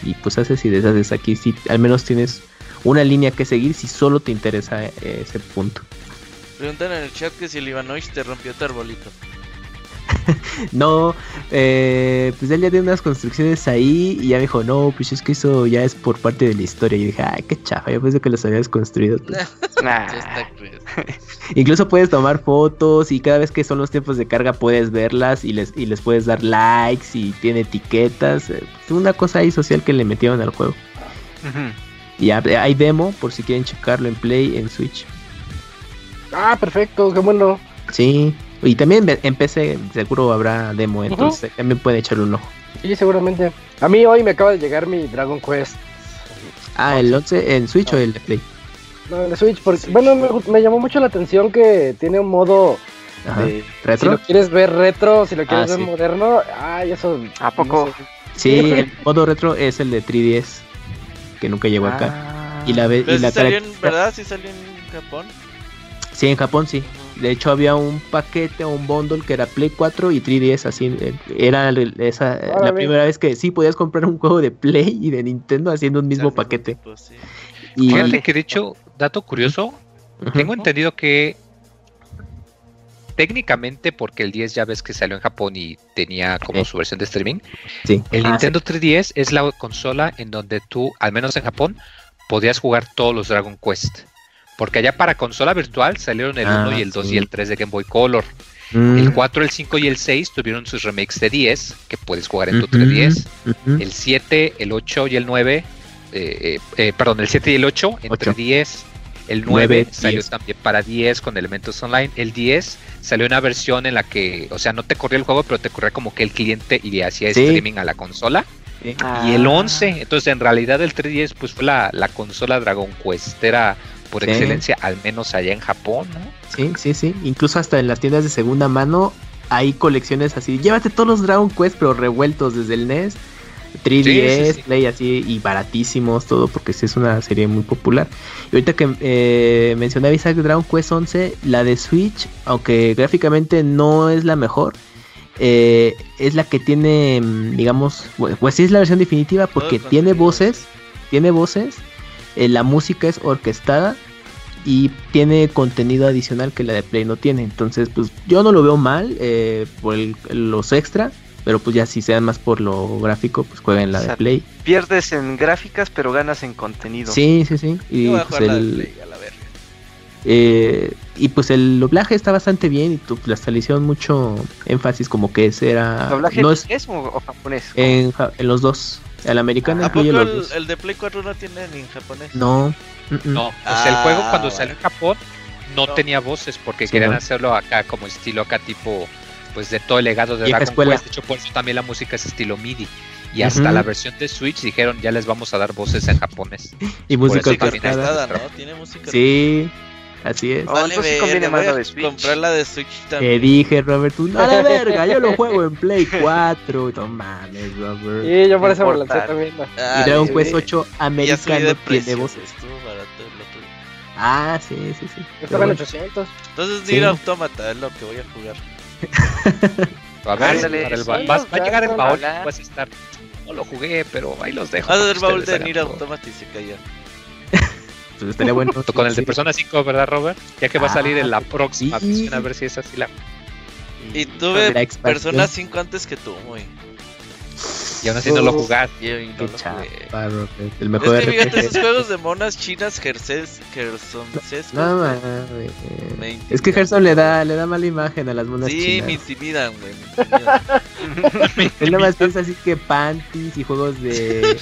y pues haces y deshaces aquí si al menos tienes una línea que seguir si solo te interesa eh, ese punto. Preguntan en el chat que si el Ivanovich te rompió tu arbolito. [LAUGHS] no, eh, pues él ya tiene unas construcciones ahí y ya me dijo, no, pues es que eso ya es por parte de la historia. Y dije, ay, qué chafa, yo pensé que los habías construido tú. [LAUGHS] [LAUGHS] Incluso puedes tomar fotos y cada vez que son los tiempos de carga puedes verlas y les, y les puedes dar likes y tiene etiquetas. Es una cosa ahí social que le metieron al juego. Y hay demo por si quieren checarlo en Play, en Switch. Ah, perfecto, qué bueno. Sí, y también en PC seguro habrá demo, entonces también puede echarle un ojo. Sí, seguramente. A mí hoy me acaba de llegar mi Dragon Quest. Ah, el 11 en Switch o el de Play. No, el de Switch, porque bueno, me, llamó mucho la atención que tiene un modo de, ¿Retro? Si lo quieres ver retro, si lo quieres ah, ver moderno, ay, eso. ¿A poco? Sí, el modo retro es el de 3DS, que nunca llegó acá. Ah. Y la, y la salió en, ¿Verdad? ¿Sí salió en Japón? Sí, en Japón sí. De hecho había un paquete o un bundle que era Play 4 y 3DS, así eh, era esa, la primera vez que sí podías comprar un juego de Play y de Nintendo haciendo un mismo paquete. Y Fíjate que de hecho, dato curioso, tengo entendido que técnicamente porque el 10 ya ves que salió en Japón y tenía como su versión de streaming. Sí. El ah, Nintendo 3DS es la consola en donde tú, al menos en Japón, podías jugar todos los Dragon Quest. Porque allá para consola virtual salieron el 1 ah, y el 2 y el 3 de Game Boy Color. Mm. El 4, el 5 y el 6 tuvieron sus remakes de 10 que puedes jugar en tu 3DS. El 7, el 8 y el 9, eh, eh, eh, perdón, el 7 y el 8 entre 10. El 9, salió también para 10 con elementos online. El 10 salió una versión en la que, o sea, no te corría el juego, pero te corría como que el cliente y hacía streaming a la consola. Y el 11, entonces en realidad el 3DS pues fue la, consola Dragon Quest, era por excelencia, al menos allá en Japón, ¿no? Sí, sí, sí. Incluso hasta en las tiendas de segunda mano hay colecciones así. Llévate todos los Dragon Quest, pero revueltos desde el NES 3DS, Play así y baratísimos, todo porque sí es una serie muy popular. Y ahorita que eh, mencionaba Isaac Dragon Quest 11, la de Switch, aunque gráficamente no es la mejor, eh, es la que tiene, mm, digamos, pues sí es la versión definitiva porque tiene voces, tiene voces, eh, la música es orquestada y tiene contenido adicional que la de Play no tiene. Entonces, pues yo no lo veo mal eh, por los extra pero pues ya si se dan más por lo gráfico, pues jueguen la de Play. Pierdes en gráficas, pero ganas en contenido. Sí, sí, sí. Y pues el, eh, y pues el doblaje está bastante bien y tu, pues, hasta le hicieron mucho énfasis como que ese era... ¿Doblaje no es, o japonés? En, en, los dos. El americano ¿A poco el, el, de Play 4 no tiene ni en japonés? No. No, o sea, el juego cuando ah, salió en Japón no, tenía voces porque querían hacerlo acá como estilo acá tipo pues de todo el legado de Dragon Quest. De hecho, por eso también la música es estilo MIDI. Y hasta la versión de Switch dijeron ya les vamos a dar voces en japonés. [LAUGHS] Y música orquestada, ¿no? Tiene música. Sí. Así es. Vale, oh, conviene más la de Switch. Comprar la de Switch también. Te dije, Robert, tú no la [LAUGHS] verga, yo lo juego en Play 4. No mames, Robert. Sí, yo por eso me lancé también. y Dragon Quest 8 americano tiene voces. Ah, sí, sí, sí. Estaba en 800. Entonces, Nier Automata es lo que voy a jugar. [LAUGHS] a ver, va, a llegar el baúl, vas a estar. No lo jugué, pero ahí los dejo. Haz el baúl de Nier Automata y se cayó. Pues estaría bueno. Con el de Persona 5, ¿verdad, Robert? Ya que va a salir en la ah, próxima a ver si es así la. Y tuve Persona 5 antes que tú, muy. Y aún así no lo jugaste. Qué el mejor es que fíjate, esos juegos de monas chinas Gerses, No, Es que Gerson le da, le da mala imagen a las monas chinas. Sí, me intimidan, güey. [LAUGHS] [LAUGHS] Él nada más piensa así que panties y juegos de,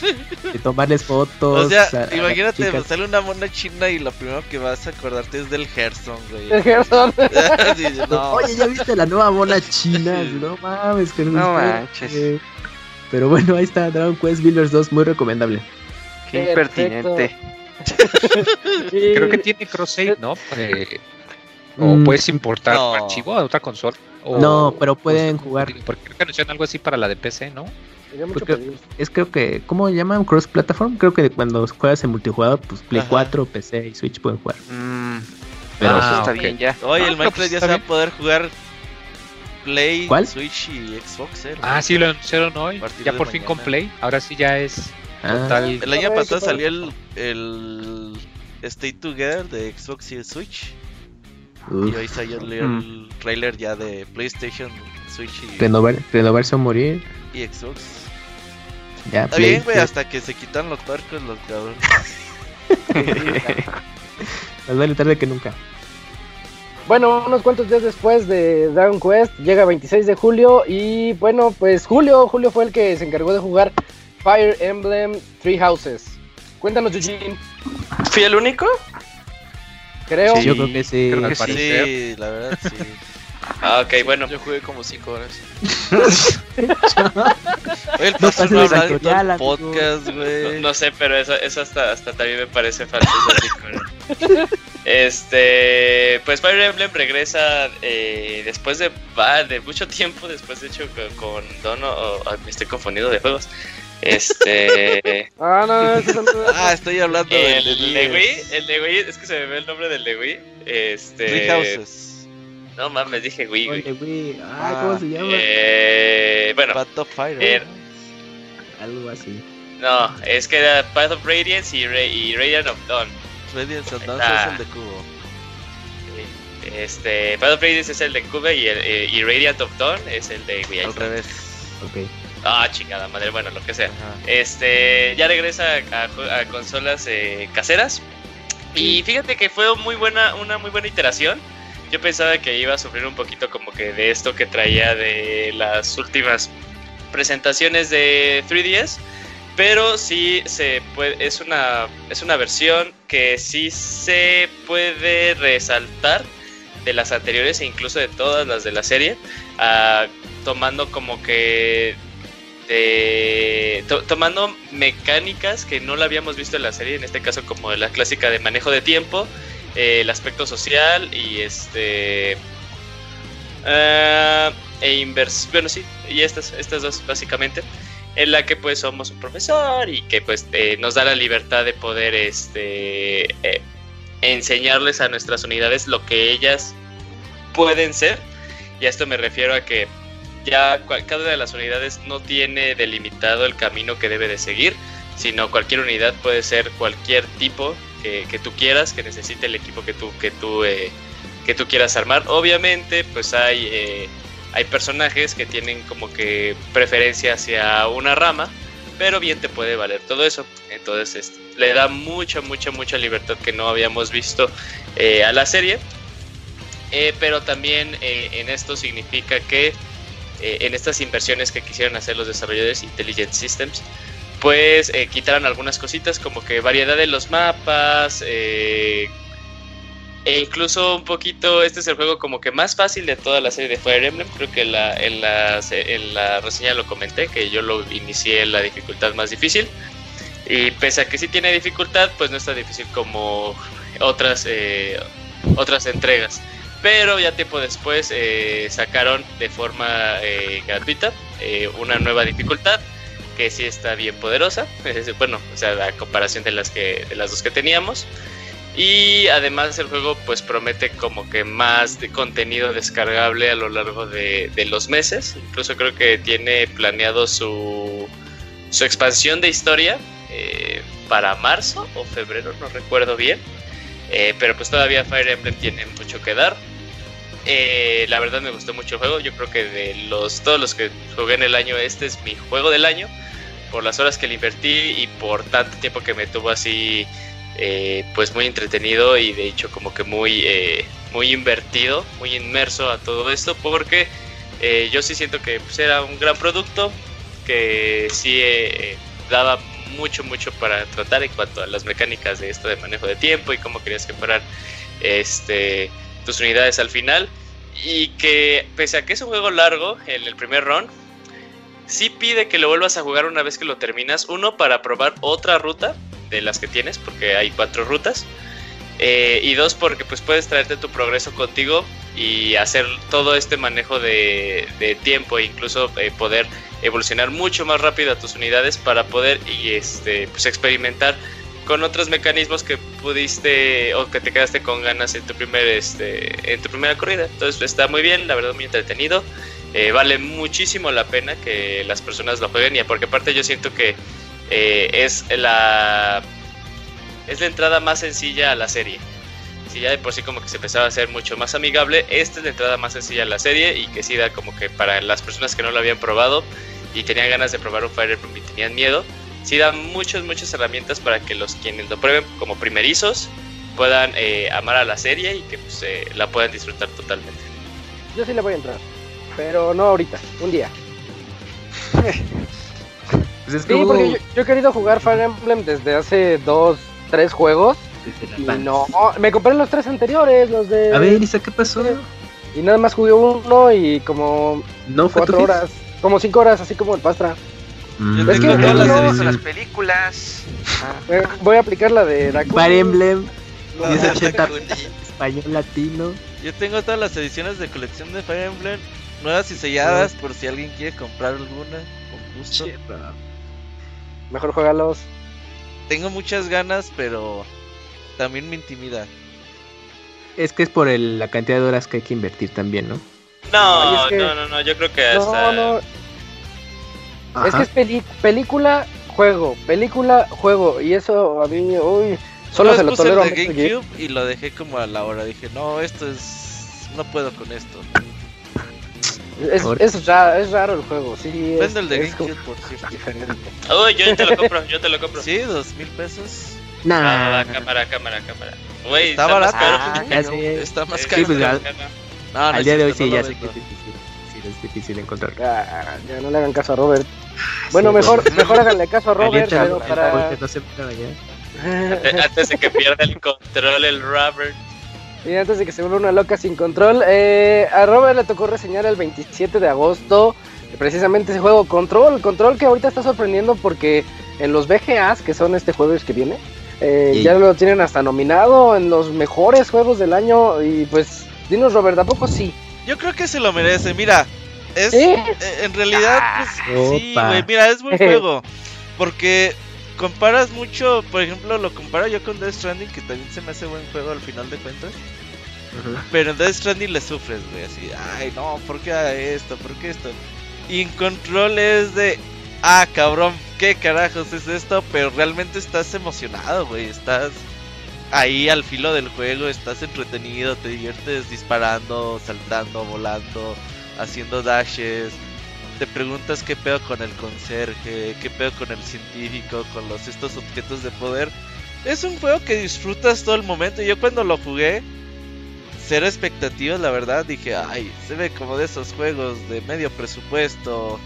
de tomarles fotos. O sea, imagínate, sale una mona china y lo primero que vas a acordarte es del Gerson, güey. El Gerson. [LAUGHS] Oye, ¿ya viste la nueva mona china? No mames, que no, no manches. Pero bueno, ahí está Dragon Quest Builders 2, muy recomendable. Qué impertinente. [LAUGHS] Creo que tiene cross ¿no? Eh, o mm, puedes importar un archivo a otra consola. no, pero pueden jugar. Porque creo que anunciaron algo así para la de PC, ¿no? Es creo que, ¿cómo llaman? Cross platform. Creo que cuando juegas en multijugador, pues Play 4, PC y Switch pueden jugar. Mm, pero eso está bien ya. Oye, el Minecraft pues ya se va a poder jugar Play, Switch y Xbox. ¿eh? Ah, sí, lo anunciaron hoy. Ya por fin con Play. Ahora sí ya es ah. total. El año pasado salió el, el Stay Together de Xbox y Switch. Y hoy salió el, mm. trailer ya de PlayStation, Switch y. Renovar, renovarse o morir. Y Xbox. Ya, Está bien, güey, hasta que se quitan los puercos los cabrones. [LAUGHS] [LAUGHS] Más vale tarde que nunca. Bueno, unos cuantos días después de Dragon Quest, llega 26 de julio y bueno, pues Julio, Julio fue el que se encargó de jugar Fire Emblem Three Houses. Cuéntanos, Eugene. ¿Fui el único? Creo. Sí, yo creo que sí. Creo que sí, la verdad sí. Ah, ok, bueno. Yo jugué como 5 horas. [LAUGHS] el no el podcast, güey. No, sé, pero eso, eso hasta, hasta también me parece falso. este, pues Fire Emblem regresa eh, después de, de mucho tiempo, después de hecho con, con Dono, me estoy confundido de juegos. Este. [LAUGHS] ah, no, ah, estoy hablando el, del de Wii. El de Wii, es que se me ve el nombre del de Wii. Este. Three Houses. No mames, dije Wii. Wii. Ah, ¿cómo se llama? Eh, bueno. Path of Fire. Er... Algo así. No, es que era Path of Radiance y, y Radiant of Dawn. Radiance of Dawn es el de cubo. Este, Path of Radiance es el de cubo y, el, eh, y Radiant of Dawn es el de Wii. Al revés. Ok. Ah, chingada madre, bueno, lo que sea. Este, ya regresa a, a consolas eh, caseras. Y fíjate que fue muy buena, una muy buena iteración yo pensaba que iba a sufrir un poquito como que de esto que traía de las últimas presentaciones de 3DS, pero sí se puede, es una es una versión que sí se puede resaltar de las anteriores e incluso de todas las de la serie, ah, tomando como que eh, tomando mecánicas que no la habíamos visto en la serie, en este caso como la clásica de manejo de tiempo, eh, el aspecto social y este... Uh, e bueno sí, y estas, estas dos básicamente, en la que pues somos un profesor y que pues nos da la libertad de poder este, enseñarles a nuestras unidades lo que ellas pueden ser. Y a esto me refiero a que ya cada una de las unidades no tiene delimitado el camino que debe de seguir, sino cualquier unidad puede ser cualquier tipo que, tú quieras, que necesite el equipo que tú, que tú, eh, que tú quieras armar. Obviamente, pues hay, eh, hay personajes que tienen como que preferencia hacia una rama, pero bien te puede valer todo eso. Entonces este, le da mucha, mucha, mucha libertad que no habíamos visto eh, a la serie. pero también en esto significa que eh, en estas inversiones que quisieron hacer los desarrolladores Intelligent Systems, pues eh, quitaron algunas cositas como que variedad de los mapas, eh, e incluso un poquito, este es el juego como que más fácil de toda la serie de Fire Emblem, creo que la, en, la, en la reseña lo comenté, que yo lo inicié en la dificultad más difícil, y pese a que sí tiene dificultad, pues no es tan difícil como otras, otras entregas. Pero ya tiempo después eh, sacaron de forma eh, gratuita eh, una nueva dificultad que sí está bien poderosa. bueno, o sea, a comparación de las que de las dos que teníamos. Y además el juego pues promete como que más contenido descargable a lo largo de, los meses. Incluso creo que tiene planeado su, su expansión de historia para marzo o febrero, no recuerdo bien. Eh, pero pues todavía Fire Emblem tiene mucho que dar. Eh, la verdad me gustó mucho el juego. Yo creo que de los todos los que jugué en el año, este es mi juego del año. Por las horas que le invertí y por tanto tiempo que me tuvo así, eh, pues muy entretenido y de hecho como que muy, muy invertido, muy inmerso a todo esto. Porque yo sí siento que pues, era un gran producto que sí daba mucho, mucho para tratar en cuanto a las mecánicas de esto de manejo de tiempo y cómo querías que fueran este, tus unidades al final. Y que pese a que es un juego largo en el primer run, sí pide que lo vuelvas a jugar una vez que lo terminas. Uno, para probar otra ruta de las que tienes, porque hay cuatro rutas. Eh, y dos, porque pues puedes traerte tu progreso contigo y hacer todo este manejo de, tiempo e incluso eh, poder evolucionar mucho más rápido a tus unidades para poder y este pues experimentar con otros mecanismos que pudiste o que te quedaste con ganas en tu este en tu primera corrida entonces está muy bien la verdad muy entretenido eh, vale muchísimo la pena que las personas lo jueguen y porque aparte yo siento que eh, es la es la entrada más sencilla a la serie si ya de por sí como que se empezaba a hacer mucho más amigable, esta es la entrada más sencilla a la serie y que sí da como que para las personas que no lo habían probado y tenían ganas de probar un Fire Emblem y tenían miedo, sí da muchas, muchas herramientas para que los quienes lo prueben como primerizos puedan eh, amar a la serie y que pues, eh, la puedan disfrutar totalmente. Yo sí le voy a entrar, pero no ahorita, un día. Pues sí, porque yo, yo, he querido jugar Fire Emblem desde hace dos, tres juegos no, me compré los tres anteriores, los de. A ver, Isa, ¿qué pasó? Y nada más jugué uno y como. No cuatro horas. Como cinco horas, así como el Pastra. Mm. Es que todas las, las películas. Ah, eh, voy a aplicar la de Dakuni. Fire Emblem. 1080 español latino. Yo tengo todas las ediciones de colección de Fire Emblem nuevas y selladas por si alguien quiere comprar alguna con gusto. Mejor juegalos. Tengo muchas ganas, pero también me intimida. Es que es por la cantidad de horas que hay que invertir también, ¿no? No, no, no, no, yo creo que hasta... No, Es que es película, juego, película, juego, y eso a mí, uy, solo se lo tolero a GameCube y lo dejé como a la hora, dije, no, esto es, no puedo con esto. Es, es, raro, es raro el juego, sí. Vende el de GameCube, por cierto. [LAUGHS] Uy, yo te lo compro, yo te lo compro. Sí, dos mil pesos. Nah. cámara, cámara, cámara. Wey, está, está, más caro. Ah, está más caro. pues, al, no, al día de hoy sí, ya sé que es difícil. Sí, es difícil encontrar. Ah, ya no le hagan caso a Robert. Bueno, mejor, mejor háganle caso a Robert, pero para... No se [LAUGHS] antes de que pierda el control el Robert. Y antes de que se vuelva una loca sin control, eh, a Robert le tocó reseñar el 27 de agosto precisamente ese juego Control, Control que ahorita está sorprendiendo porque en los VGAs, que son este jueves que viene, eh, ya lo tienen hasta nominado en los mejores juegos del año. Y pues dinos Robert, ¿a poco sí? Yo creo que se lo merece, mira, es eh, en realidad pues, sí, güey, mira, es buen [LAUGHS] juego. Porque comparas mucho, por ejemplo, lo comparo yo con Death Stranding que también se me hace buen juego al final de cuentas. Pero en Death Stranding le sufres, güey, así, ay, no, ¿por qué esto? ¿Por qué esto? Y en Control es de, ah, cabrón, ¿qué carajos es esto? Pero realmente estás emocionado, güey, estás ahí al filo del juego, estás entretenido, te diviertes disparando, saltando, volando, haciendo dashes. Te preguntas qué pedo con el conserje, qué pedo con el científico, con los estos objetos de poder. Es un juego que disfrutas todo el momento. Yo cuando lo jugué, cero expectativas, la verdad, dije, ay, se ve como de esos juegos de medio presupuesto,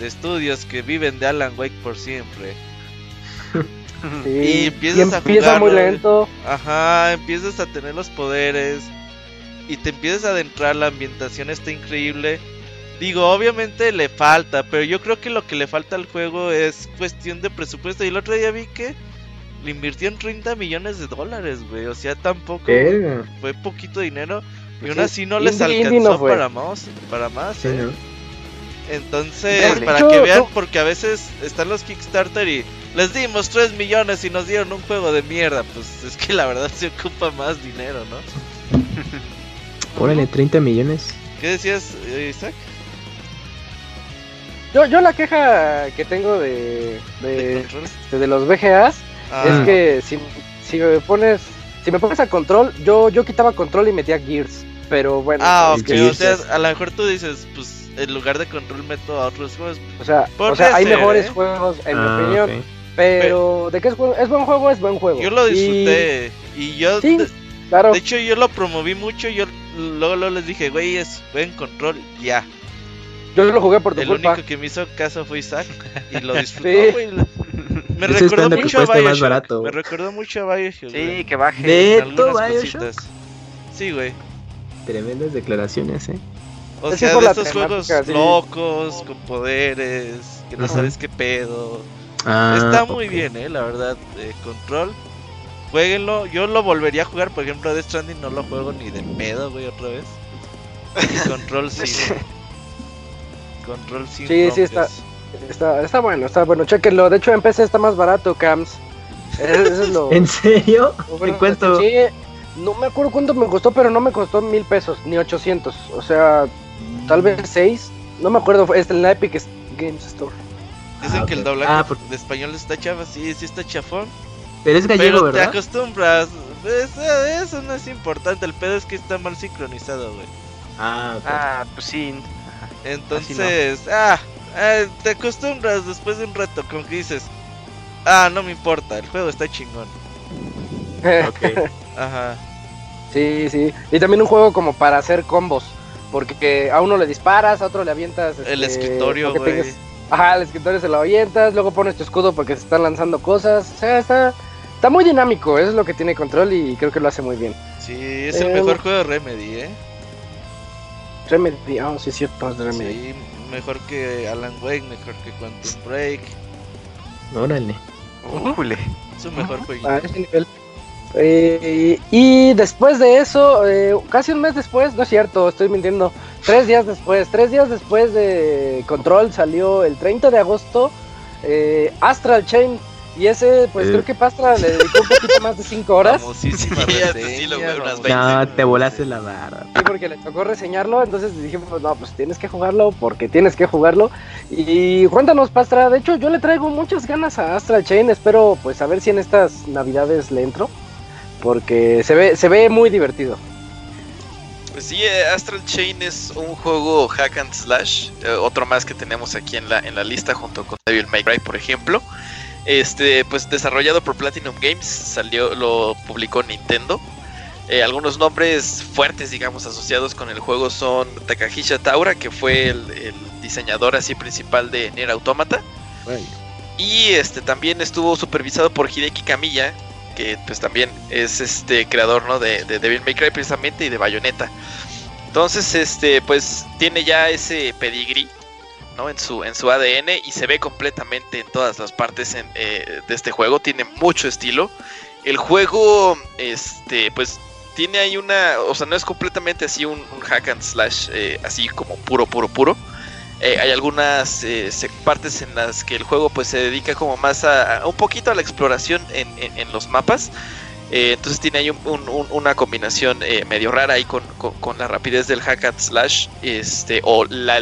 de estudios que viven de Alan Wake por siempre. [LAUGHS] y empiezas a jugar. muy lento. Ajá, empiezas a tener los poderes y te empiezas a adentrar, la ambientación está increíble. Digo, obviamente le falta, pero yo creo que lo que le falta al juego es cuestión de presupuesto. Y el otro día vi que le invirtió en 30 millones de dólares, güey. O sea, tampoco fue poquito dinero. Y pues aún así no les alcanzó para más. Para más, ¿eh? Entonces, para que vean, porque a veces están los Kickstarter y les dimos 3 millones y nos dieron un juego de mierda. Pues es que la verdad se ocupa más dinero, ¿no? Órale, 30 millones. ¿Qué decías, Isaac? Yo, yo la queja que tengo de, de, de los VGAs Ah. Es que si, si me pones si me pones a control, yo yo quitaba control y metía gears, pero bueno. Ah, ok, o sea, a lo mejor tú dices, pues en lugar de control meto a otros juegos. O sea, o sea hay mejores ¿eh? juegos en mi ah, opinión. Pero, de qué es, es buen juego, es buen juego. Yo lo disfruté y, yo sí, claro. de hecho yo lo promoví mucho, yo luego, luego les dije, güey, es buen control, ya. Yo lo jugué por tu El único que me hizo caso fue Isaac y lo [LAUGHS] disfrutó, güey. Me recordó mucho a Bioshock. Me recordó mucho a Bioshock. Sí, que baje. ¿Neto Bioshock? Sí, güey. Tremendas declaraciones, eh. O sea, de estos juegos locos, con poderes, que no sabes qué pedo. Ah, Está muy bien, eh, la verdad. Eh, Control. Jueguenlo. Yo lo volvería a jugar. Por ejemplo, Death Stranding no lo juego ni de pedo, güey, otra vez. Y Control sí. [LAUGHS] Control sin Sí, sí, está. Está, está bueno, está bueno, chequenlo. De hecho, en PC está más barato, Cams. [LAUGHS] ¿En serio? ¿En cuánto? Sí, no me acuerdo cuánto me costó, pero no me costó mil pesos, ni ochocientos. O sea, tal vez seis. No me acuerdo, es en la Epic Games Store. Dicen ah, que el doblaje ah, de español está chafa, sí, sí está chafón. Pero es gallego, pero te acostumbras. Eso, no es importante, el pedo es que está mal sincronizado, güey. Ah, ah, pues sí. Entonces, ah, eh, te acostumbras después de un rato con que dices, ah, no me importa, el juego está chingón. [LAUGHS] ok. Ajá. Sí, sí. Y también un juego como para hacer combos. Porque a uno le disparas, a otro le avientas. el este, escritorio, güey. Ajá, el escritorio se lo avientas, luego pones tu escudo porque se están lanzando cosas. O sea, está, está muy dinámico, eso es lo que tiene control y creo que lo hace muy bien. Sí, es el eh, mejor juego de Remedy, ¿eh? Remedy, ah, sí, cierto, es de Remedy. Sí, mejor que Alan Wake, mejor que Quantum Break. Órale. Ujule. Es un mejor juego. A ese nivel. Eh, y después de eso, eh, casi un mes después, no es cierto, estoy mintiendo, tres días después, tres días después de Control salió el 30 de agosto eh, Astral Chain y ese, pues creo que Pastra le dedicó un poquito más de 5 horas. sí, sí, no, te volaste la barra. Sí, porque le tocó reseñarlo, entonces dijimos, pues, no, pues tienes que jugarlo porque tienes que jugarlo. Y cuéntanos, Pastra, de hecho yo le traigo muchas ganas a Astral Chain, espero pues a ver si en estas navidades le entro, porque se ve, se ve muy divertido. Pues sí, eh, Astral Chain es un juego hack and slash, eh, otro más que tenemos aquí en la, en la lista junto con Devil May Cry, por ejemplo. Este, pues desarrollado por Platinum Games, salió, lo publicó Nintendo. Eh, algunos nombres fuertes, digamos, asociados con el juego son Takahisha Taura, que fue el, diseñador así principal de Nier Automata. Y este también estuvo supervisado por Hideki Kamiya, que pues también es este creador ¿no? de, de Devil May Cry precisamente y de Bayonetta. Entonces, este, pues tiene ya ese pedigrí En su, en su ADN y se ve completamente en todas las partes eh, de este juego. Tiene mucho estilo. El juego, este, pues tiene ahí una, o sea, no es completamente así un, hack and slash, eh, así como puro, puro, puro. Eh, hay algunas partes en las que el juego pues se dedica como más a, un poquito a la exploración en, los mapas. entonces tiene ahí una combinación medio rara ahí con, la rapidez del hack and slash, este, o la,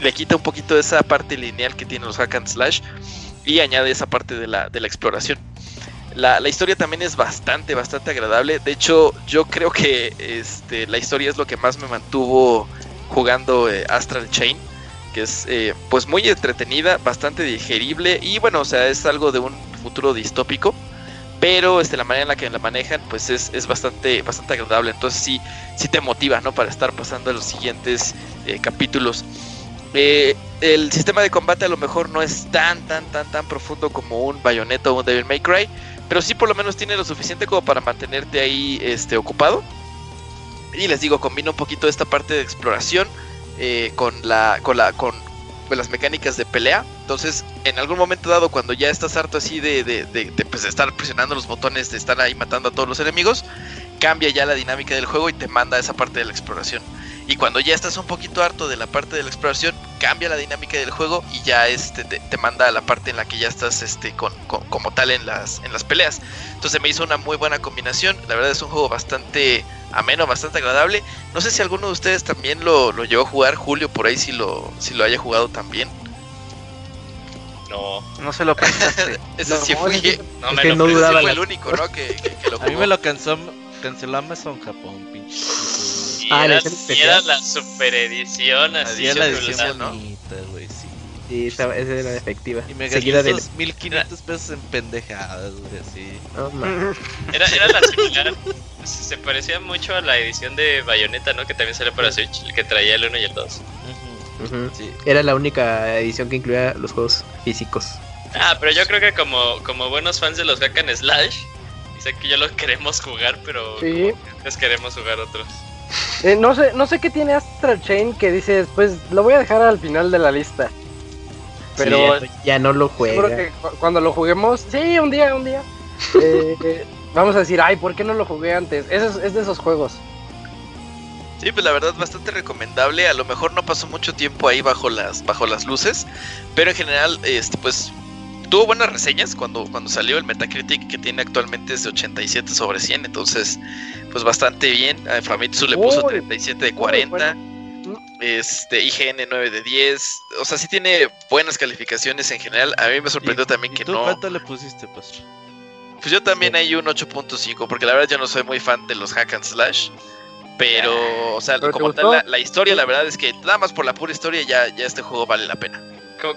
le quita un poquito de esa parte lineal que tiene los hack and slash y añade esa parte de la, de la exploración. La, historia también es bastante, bastante agradable. De hecho, yo creo que este, la historia es lo que más me mantuvo jugando eh, Astral Chain. Que es eh, pues muy entretenida, bastante digerible. Y bueno, o sea, es algo de un futuro distópico. Pero este, la manera en la que la manejan, pues es, es bastante, bastante agradable. Entonces sí, sí te motiva, ¿no? Para estar pasando a los siguientes eh, capítulos. Eh, el sistema de combate a lo mejor no es tan, tan, tan, tan profundo como un Bayonetta o un Devil May Cry, pero sí por lo menos tiene lo suficiente como para mantenerte ahí este, ocupado. Y les digo, combina un poquito esta parte de exploración eh, con, la, con, la, con, las mecánicas de pelea. Entonces, en algún momento dado, cuando ya estás harto así de, de, de, pues, estar presionando los botones, de estar ahí matando a todos los enemigos, cambia ya la dinámica del juego y te manda a esa parte de la exploración. Y cuando ya estás un poquito harto de la parte de la exploración, cambia la dinámica del juego y ya este, te, manda a la parte en la que ya estás este, con, como tal en las, en las peleas. Entonces me hizo una muy buena combinación. La verdad es un juego bastante ameno, bastante agradable. No sé si alguno de ustedes también lo, lo llegó a jugar, Julio, por ahí si lo, si lo haya jugado también. No, no se lo pensaste. [LAUGHS] Eso sí fue, [LAUGHS] no, que no duraba fue el único, ¿no? Que, que, lo jugó. A mí me lo cansó, canceló Amazon Japón, pinche. Y ah, era, era, la super edición así. Era la edición bonita, güey, sí. Sí, esa, esa era efectiva. Y me Seguida de 1500 pesos en pendejadas, güey, así. era, era la similar. se parecía mucho a la edición de Bayonetta, ¿no? Que también salió para Switch, el que traía el 1 y el 2. sí. Era la única edición que incluía los juegos físicos. Ah, pero yo creo que como, como buenos fans de los Hack and Slash, sé que ya lo queremos jugar, pero sí. queremos jugar otros. Eh, no sé, no sé qué tiene Astral Chain que dices, pues lo voy a dejar al final de la lista. Pero ya, no lo juega. Que cuando lo juguemos, sí, un día, un día. [LAUGHS] Eh, vamos a decir, ay, ¿por qué no lo jugué antes? Es, es de esos juegos. Sí, pues la verdad bastante recomendable. A lo mejor no pasó mucho tiempo ahí bajo las bajo las luces, pero en general, este, pues tuvo buenas reseñas cuando, cuando salió el Metacritic que tiene actualmente es de 87 sobre 100, entonces pues bastante bien. A Famitsu le puso 37 de 40. Este, IGN 9 de 10. O sea, sí tiene buenas calificaciones en general. A mí me sorprendió también que no. ¿Cuánto le pusiste, Pastor? Pues yo también hay un 8.5, porque la verdad yo no soy muy fan de los hack and slash. Pero, o sea, como tal, la, historia, la verdad es que nada más por la pura historia ya, ya este juego vale la pena.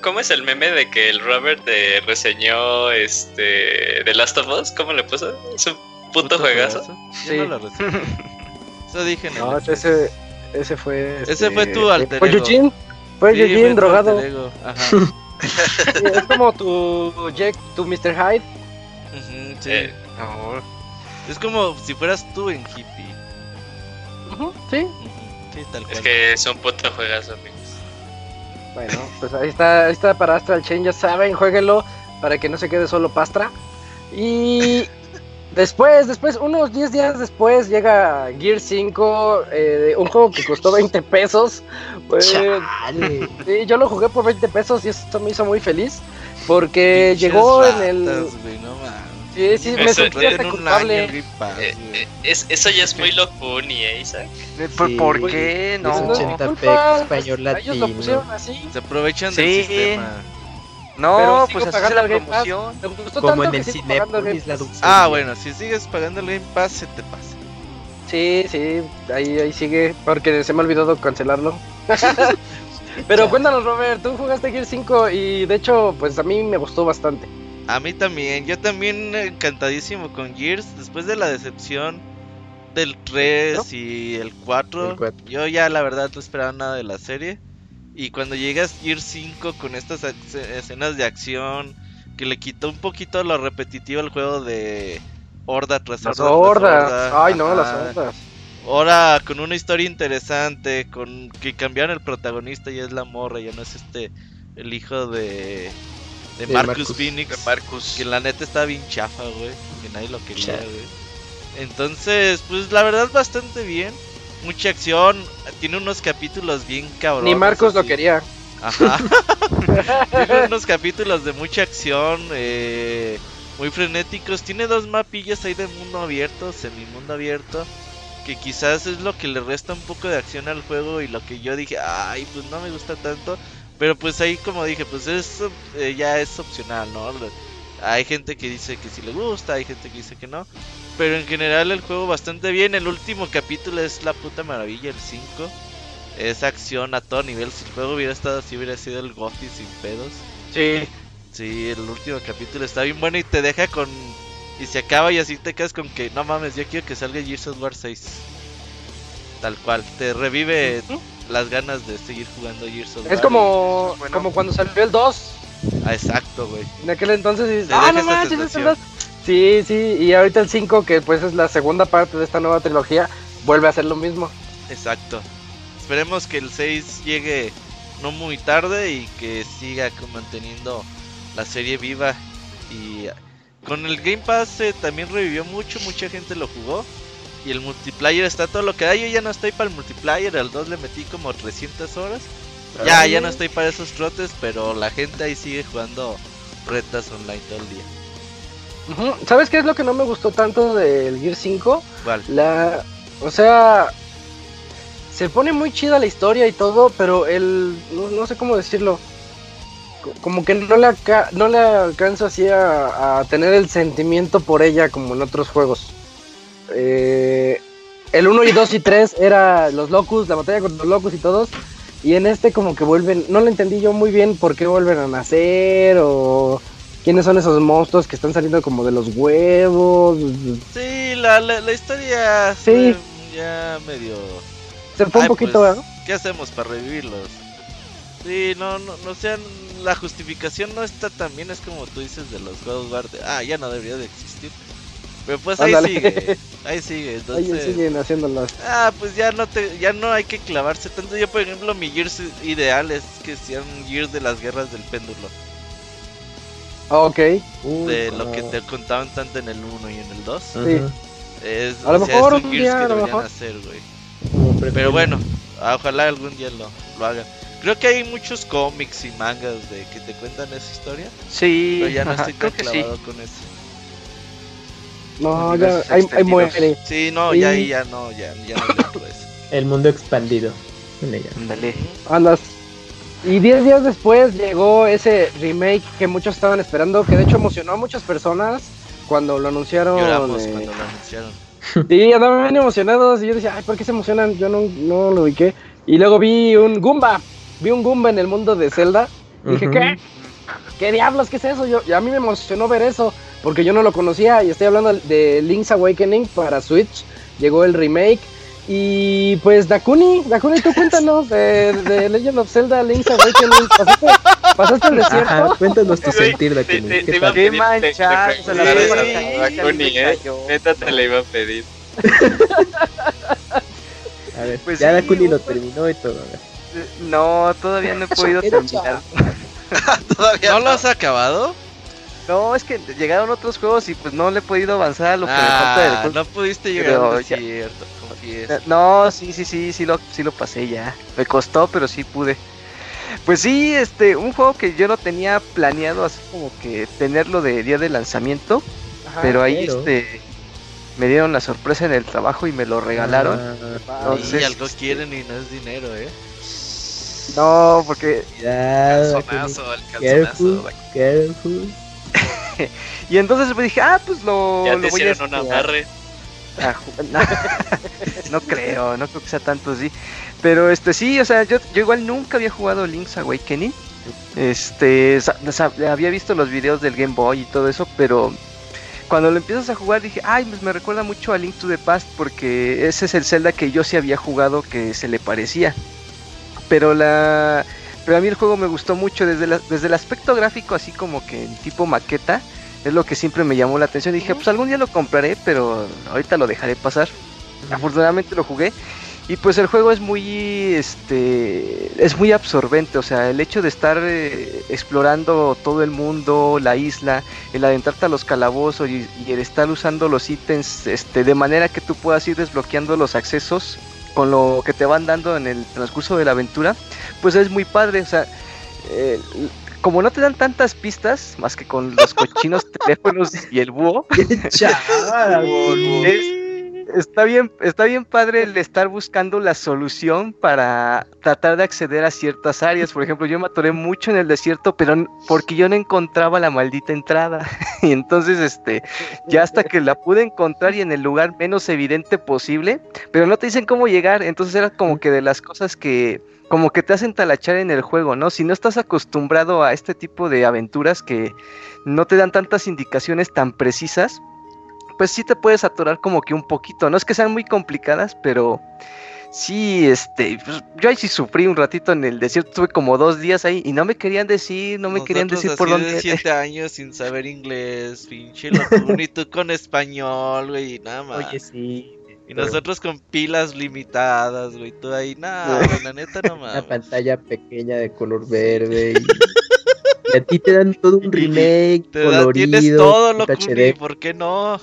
¿Cómo, es el meme de que el Robert de reseñó este The Last of Us? ¿Cómo le puso? Es un puto, juegazo. Sí. no lo [LAUGHS] Eso dije No, ese, ese fue. Ese fue este, tu alter ¿Fue Eugene? Fue sí, Eugene drogado. Ajá. [LAUGHS] es como tu Jack, tu Mr. Hyde. sí. Eh. Es como si fueras tú en hippie. sí. Sí, tal cual. Es que es un puto juegazo, amigo. Bueno, pues ahí está, ahí está para Astral Chain, ya saben, jueguenlo para que no se quede solo pastra. Y después, después, unos 10 días después llega Gear 5, eh, un juego que costó 20 pesos. Pues, yo lo jugué por 20 pesos y eso me hizo muy feliz. Porque llegó en el... Sí, sí, me sentí culpable. Eh, eh, es, eso ya es muy locuni, ¿eh, Isaac? ¿Por, qué? No. 80 pesos, español latino. Ellos lo pusieron así. Se aprovechan del sistema. No, pues así la promoción. Como en el cine Ah, bueno, si sigues pagando el Game Pass, se te pasa. Sí, sí, ahí, ahí sigue, porque se me ha olvidado cancelarlo. [LAUGHS] Pero cuéntanos, Robert, tú jugaste Gear 5 y de hecho, pues a mí me gustó bastante. A mí también, yo también encantadísimo con Gears, después de la decepción del 3 y el 4, yo ya la verdad no esperaba nada de la serie. Y cuando llegas Gears 5 con estas escenas de acción, que le quitó un poquito lo repetitivo al juego de horda tras horda. Las hordas, ay no, las hordas. ahora con una historia interesante, con que cambiaron el protagonista y es la morra, ya no es este el hijo de de Marcus, Phoenix, Marcus. que la neta está bien chafa, güey, que nadie lo quería, güey. Entonces, pues la verdad bastante bien. Mucha acción, tiene unos capítulos bien cabrones. Ni Marcos lo quería. Ajá. [LAUGHS] tiene unos capítulos de mucha acción, eh, muy frenéticos. Tiene dos mapillas ahí de mundo abierto, semi-mundo abierto. Que quizás es lo que le resta un poco de acción al juego y lo que yo dije, ay, pues no me gusta tanto. Pero pues ahí como dije, pues es eh, ya es opcional, ¿no? Hay gente que dice que sí le gusta, hay gente que dice que no. Pero en general el juego bastante bien. El último capítulo es la puta maravilla, el 5. Es acción a todo nivel. Si el juego hubiera estado así, hubiera sido el Gotti sin pedos. Sí. Sí, el último capítulo está bien bueno y te deja con. Y se acaba y así te quedas con que no mames, yo quiero que salga Gears of War 6. Tal cual, te revive las ganas de seguir jugando Gears of War. Es como, como cuando salió el 2. Ah, exacto, güey. En aquel entonces ah, no manches, es el 2. Sí, sí, y ahorita el 5, que pues es la segunda parte de esta nueva trilogía, vuelve a hacer lo mismo. Exacto. Esperemos que el 6 llegue no muy tarde y que siga manteniendo la serie viva. Y con el Game Pass eh, también revivió mucho, mucha gente lo jugó. Y el multiplayer está todo lo que da. Yo ya no estoy para el multiplayer, al 2 le metí como 300 horas. Ya, ya no estoy para esos trotes, pero la gente ahí sigue jugando retas online todo el día. ¿Sabes qué es lo que no me gustó tanto del Gear 5? La, o sea, se pone muy chida la historia y todo, pero el, no, sé cómo decirlo, como que no le, no le alcanzo así a, tener el sentimiento por ella como en otros juegos. Eh, el 1 y 2 y 3 era los locus, la batalla con los locus y todos. Y en este como que vuelven, no lo entendí yo muy bien por qué vuelven a nacer o quiénes son esos monstruos que están saliendo como de los huevos. Sí, la, la, historia sí. ya medio... Se fue un poquito, pues, ¿Qué hacemos para revivirlos? Sí, no, no, no sean... La justificación no está tan bien, es como tú dices de los God of War. ah, ya no debería de existir. Pero pues ahí [LAUGHS] sigue, ahí sigue, entonces... Ahí siguen haciéndolas. Ah, pues ya no te, ya no hay que clavarse tanto. Yo por ejemplo mi Gears ideal es que sean Gears de las guerras del péndulo. Ok. de lo que te contaban tanto en el 1 y en el 2. Sí. Es, a lo mejor un día, a lo mejor. Hacer, Pero bueno, ojalá algún día lo, lo hagan. Creo que hay muchos cómics y mangas de que te cuentan esa historia. Sí, pero ya no [LAUGHS] estoy tan clavado con eso. No, ya hay, hay muere. Sí, no, ya ya no, ya, ya no eso. [LAUGHS] El mundo expandido. Dale. Andas y 10 días después llegó ese remake que muchos estaban esperando, que de hecho emocionó a muchas personas cuando lo anunciaron. Lloramos eh, cuando lo anunciaron. [LAUGHS] Sí, andaban bien emocionados y yo decía, ay, ¿por qué se emocionan? Yo no, no lo ubiqué. Y luego vi un Goomba, vi un Goomba en el mundo de Zelda. Y dije, ¿qué? ¿Qué diablos? ¿Qué es eso? Yo, y a mí me emocionó ver eso, porque yo no lo conocía y estoy hablando de Link's Awakening para Switch. Llegó el remake y pues Dakuni, Dakuni, tú cuéntanos de, de Legend of Zelda Link's Awakening. ¿Pasaste, pasaste el desierto? Ajá, cuéntanos tu sentir, Dakuni. Te, te, te Qué manchado, se la Dakuni, eh. Neta te la iba a pedir. [LAUGHS] A ver, pues ya Dakuni lo terminó y todo. No, todavía no he [LAUGHS] podido terminar. [LAUGHS] ¿Todavía ¿No, lo has acabado? No, es que llegaron otros juegos y pues no le he podido avanzar a lo que me falta del No pudiste llegar al desierto. No, sí, sí, sí, sí lo, sí lo pasé ya. Me costó, pero sí pude. Pues sí, este, un juego que yo no tenía planeado así como que tenerlo de día de lanzamiento, pero ahí este me dieron la sorpresa en el trabajo y me lo regalaron. Ah, y algo quieren y no es dinero, ¿eh? No, porque ya, calzonazo, el calzonazo. Y entonces me dije, ah, pues lo, ya te voy a un amarre. [LAUGHS] No, creo, no creo que sea tanto así. Pero este sí, o sea, yo, yo igual nunca había jugado Link's Awakening. Este, había visto los videos del Game Boy y todo eso, pero cuando lo empiezas a jugar dije, ay, pues me recuerda mucho a Link to the Past porque ese es el Zelda que yo sí había jugado que se le parecía. Pero la pero a mí el juego me gustó mucho desde, desde el aspecto gráfico así como que en tipo maqueta es lo que siempre me llamó la atención. Dije, pues algún día lo compraré, pero ahorita lo dejaré pasar. afortunadamente lo jugué. Y pues el juego es muy, este, es muy absorbente, o sea, el hecho de estar eh, explorando todo el mundo, la isla, el adentrarte a los calabozos y, el estar usando los ítems, este, de manera que tú puedas ir desbloqueando los accesos con lo que te van dando en el transcurso de la aventura, pues es muy padre, o sea, eh, como no te dan tantas pistas, más que con los cochinos [LAUGHS] teléfonos y el búho, [LAUGHS] está bien, está bien padre el estar buscando la solución para tratar de acceder a ciertas áreas. Por ejemplo, yo me atoré mucho en el desierto, pero porque yo no encontraba la maldita entrada. [LAUGHS] y entonces, este, ya hasta que la pude encontrar y en el lugar menos evidente posible, pero no te dicen cómo llegar. Entonces era como que de las cosas que como que te hacen talachar en el juego, ¿no? Si no estás acostumbrado a este tipo de aventuras que no te dan tantas indicaciones tan precisas, pues sí te puedes atorar como que un poquito. No es que sean muy complicadas, pero sí, este, pues, yo ahí sí sufrí un ratito en el desierto, estuve como dos días ahí y no me querían decir, no me querían decir por dónde. De siete años sin saber inglés, pinche [LAUGHS] ni tú con español, güey, nada más. Oye, sí. Y nosotros con pilas limitadas, güey. Tú ahí, nada, la neta no [LAUGHS] mames. Una pantalla pequeña de color verde. [LAUGHS] Y, a ti te dan todo un remake. Te colorido, tienes todo, lo que ¿por qué no?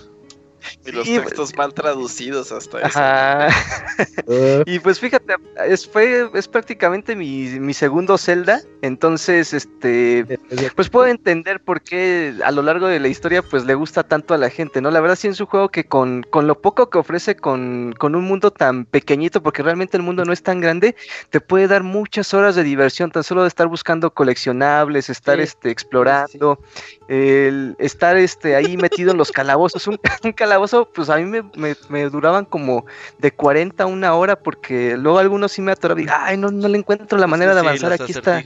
Y los textos mal traducidos hasta eso. y pues fíjate, es, fue, es prácticamente mi, segundo Zelda. Entonces, este, pues puedo entender por qué a lo largo de la historia, pues le gusta tanto a la gente, ¿no? La verdad, sí es un juego que con, con lo poco que ofrece, con, con un mundo tan pequeñito, porque realmente el mundo no es tan grande, te puede dar muchas horas de diversión, tan solo de estar buscando coleccionables, estar este, explorando, el estar este, ahí metido en los calabozos. Un, [LAUGHS] un calabozo, pues a mí me, me, duraban como de 40 a una hora, porque luego algunos sí me atoraban y, ay, no, no le encuentro la manera de avanzar. Aquí está.